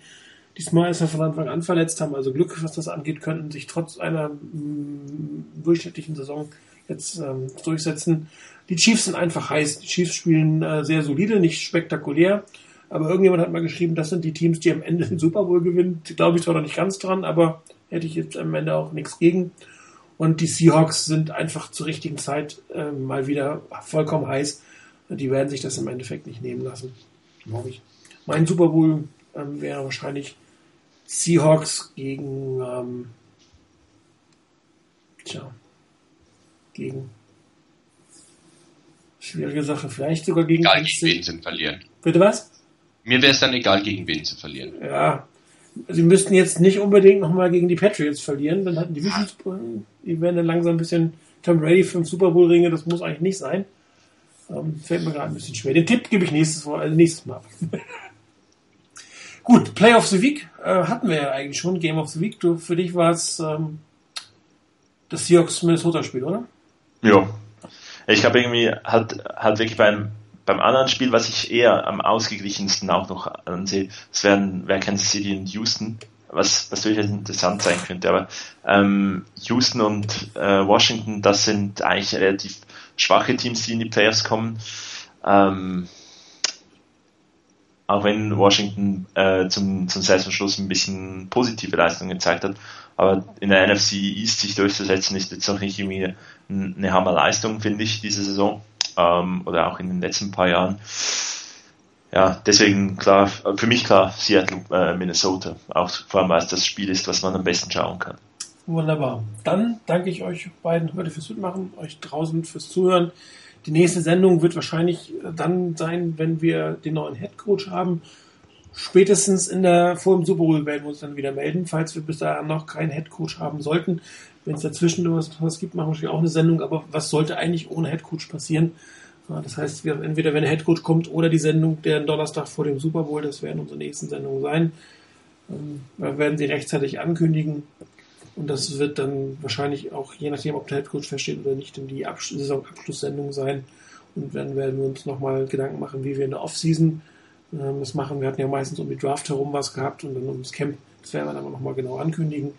Speaker 1: Diesmal ist er von Anfang an verletzt, haben also Glück, was das angeht, könnten sich trotz einer mm, durchschnittlichen Saison jetzt ähm, durchsetzen. Die Chiefs sind einfach heiß. Die Chiefs spielen äh, sehr solide, nicht spektakulär. Aber irgendjemand hat mal geschrieben, das sind die Teams, die am Ende den Super Bowl gewinnen. Glaube ich zwar noch nicht ganz dran, aber hätte ich jetzt am Ende auch nichts gegen. Und die Seahawks sind einfach zur richtigen Zeit äh, mal wieder vollkommen heiß. Die werden sich das im Endeffekt nicht nehmen lassen, glaube ich. Mein Super Bowl ähm, wäre wahrscheinlich Seahawks gegen, ähm, tja, gegen, schwierige Sache, vielleicht sogar gegen.
Speaker 3: Egal, gegen wen sie verlieren.
Speaker 1: Bitte was?
Speaker 3: Mir wäre es dann egal, gegen wen zu verlieren.
Speaker 1: Ja, sie müssten jetzt nicht unbedingt nochmal gegen die Patriots verlieren, dann hatten die Division die werden dann langsam ein bisschen Tom Brady fünf Super Bowl Ringe, das muss eigentlich nicht sein. Ähm, fällt mir gerade ein bisschen schwer. Den Tipp gebe ich nächstes, also nächstes Mal. Gut, Play of the Week äh, hatten wir ja eigentlich schon. Game of the Week. Du, für dich war es ähm, das Seahawks-Minnesota-Spiel, oder?
Speaker 2: Ja. Ich habe irgendwie halt, halt wirklich beim, beim anderen Spiel, was ich eher am ausgeglichensten auch noch ansehe, das wären wär Kansas City und Houston, was, was durchaus interessant sein könnte. Aber ähm, Houston und äh, Washington, das sind eigentlich relativ schwache Teams, die in die Playoffs kommen. Ähm, auch wenn Washington äh, zum, zum Saisonschluss ein bisschen positive Leistungen gezeigt hat. Aber in der NFC East sich durchzusetzen, ist jetzt noch nicht irgendwie eine Hammerleistung, finde ich, diese Saison. Ähm, oder auch in den letzten paar Jahren. Ja, deswegen klar, für mich klar Seattle, äh, Minnesota. Auch vor allem, weil es das Spiel ist, was man am besten schauen kann.
Speaker 1: Wunderbar. Dann danke ich euch beiden heute fürs Mitmachen, euch draußen fürs Zuhören. Die nächste Sendung wird wahrscheinlich dann sein, wenn wir den neuen Head Coach haben. Spätestens in der, vor dem Super Bowl werden wir uns dann wieder melden, falls wir bis dahin noch keinen Head Coach haben sollten. Wenn es dazwischen was, was gibt, machen wir natürlich auch eine Sendung, aber was sollte eigentlich ohne Head Coach passieren? Das heißt, wir, entweder wenn der Head Coach kommt oder die Sendung der Donnerstag vor dem Super Bowl, das werden unsere nächsten Sendungen sein. Ähm, wir werden sie rechtzeitig ankündigen. Und das wird dann wahrscheinlich auch, je nachdem, ob der Headcoach versteht oder nicht, in die Abs Saisonabschlusssendung sein. Und dann werden wir uns nochmal Gedanken machen, wie wir in der Offseason ähm, das machen. Wir hatten ja meistens um die Draft herum was gehabt und dann ums Camp. Das werden wir dann aber nochmal genau ankündigen.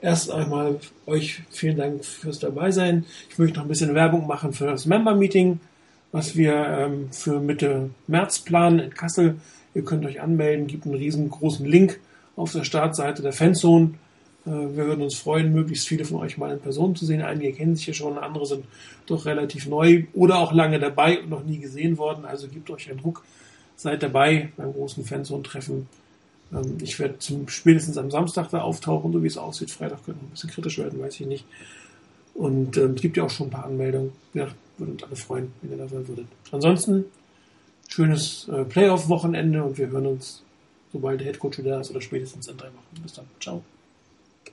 Speaker 1: Erst einmal euch vielen Dank fürs Dabeisein. Ich möchte noch ein bisschen Werbung machen für das Member-Meeting, was wir ähm, für Mitte März planen in Kassel. Ihr könnt euch anmelden, gibt einen riesengroßen Link auf der Startseite der Fanzone äh, wir würden uns freuen, möglichst viele von euch mal in Person zu sehen. Einige kennen sich ja schon, andere sind doch relativ neu oder auch lange dabei und noch nie gesehen worden. Also gebt euch einen Druck, seid dabei beim großen Fanzone-Treffen. Ähm, ich werde zum spätestens am Samstag da auftauchen, so wie es aussieht. Freitag könnte ein bisschen kritisch werden, weiß ich nicht. Und ähm, es gibt ja auch schon ein paar Anmeldungen. Ja, würde uns alle freuen, wenn ihr da sein würdet. Ansonsten schönes äh, Playoff-Wochenende und wir hören uns, sobald der Headcoach wieder ist oder spätestens in drei Wochen. Bis dann. Ciao.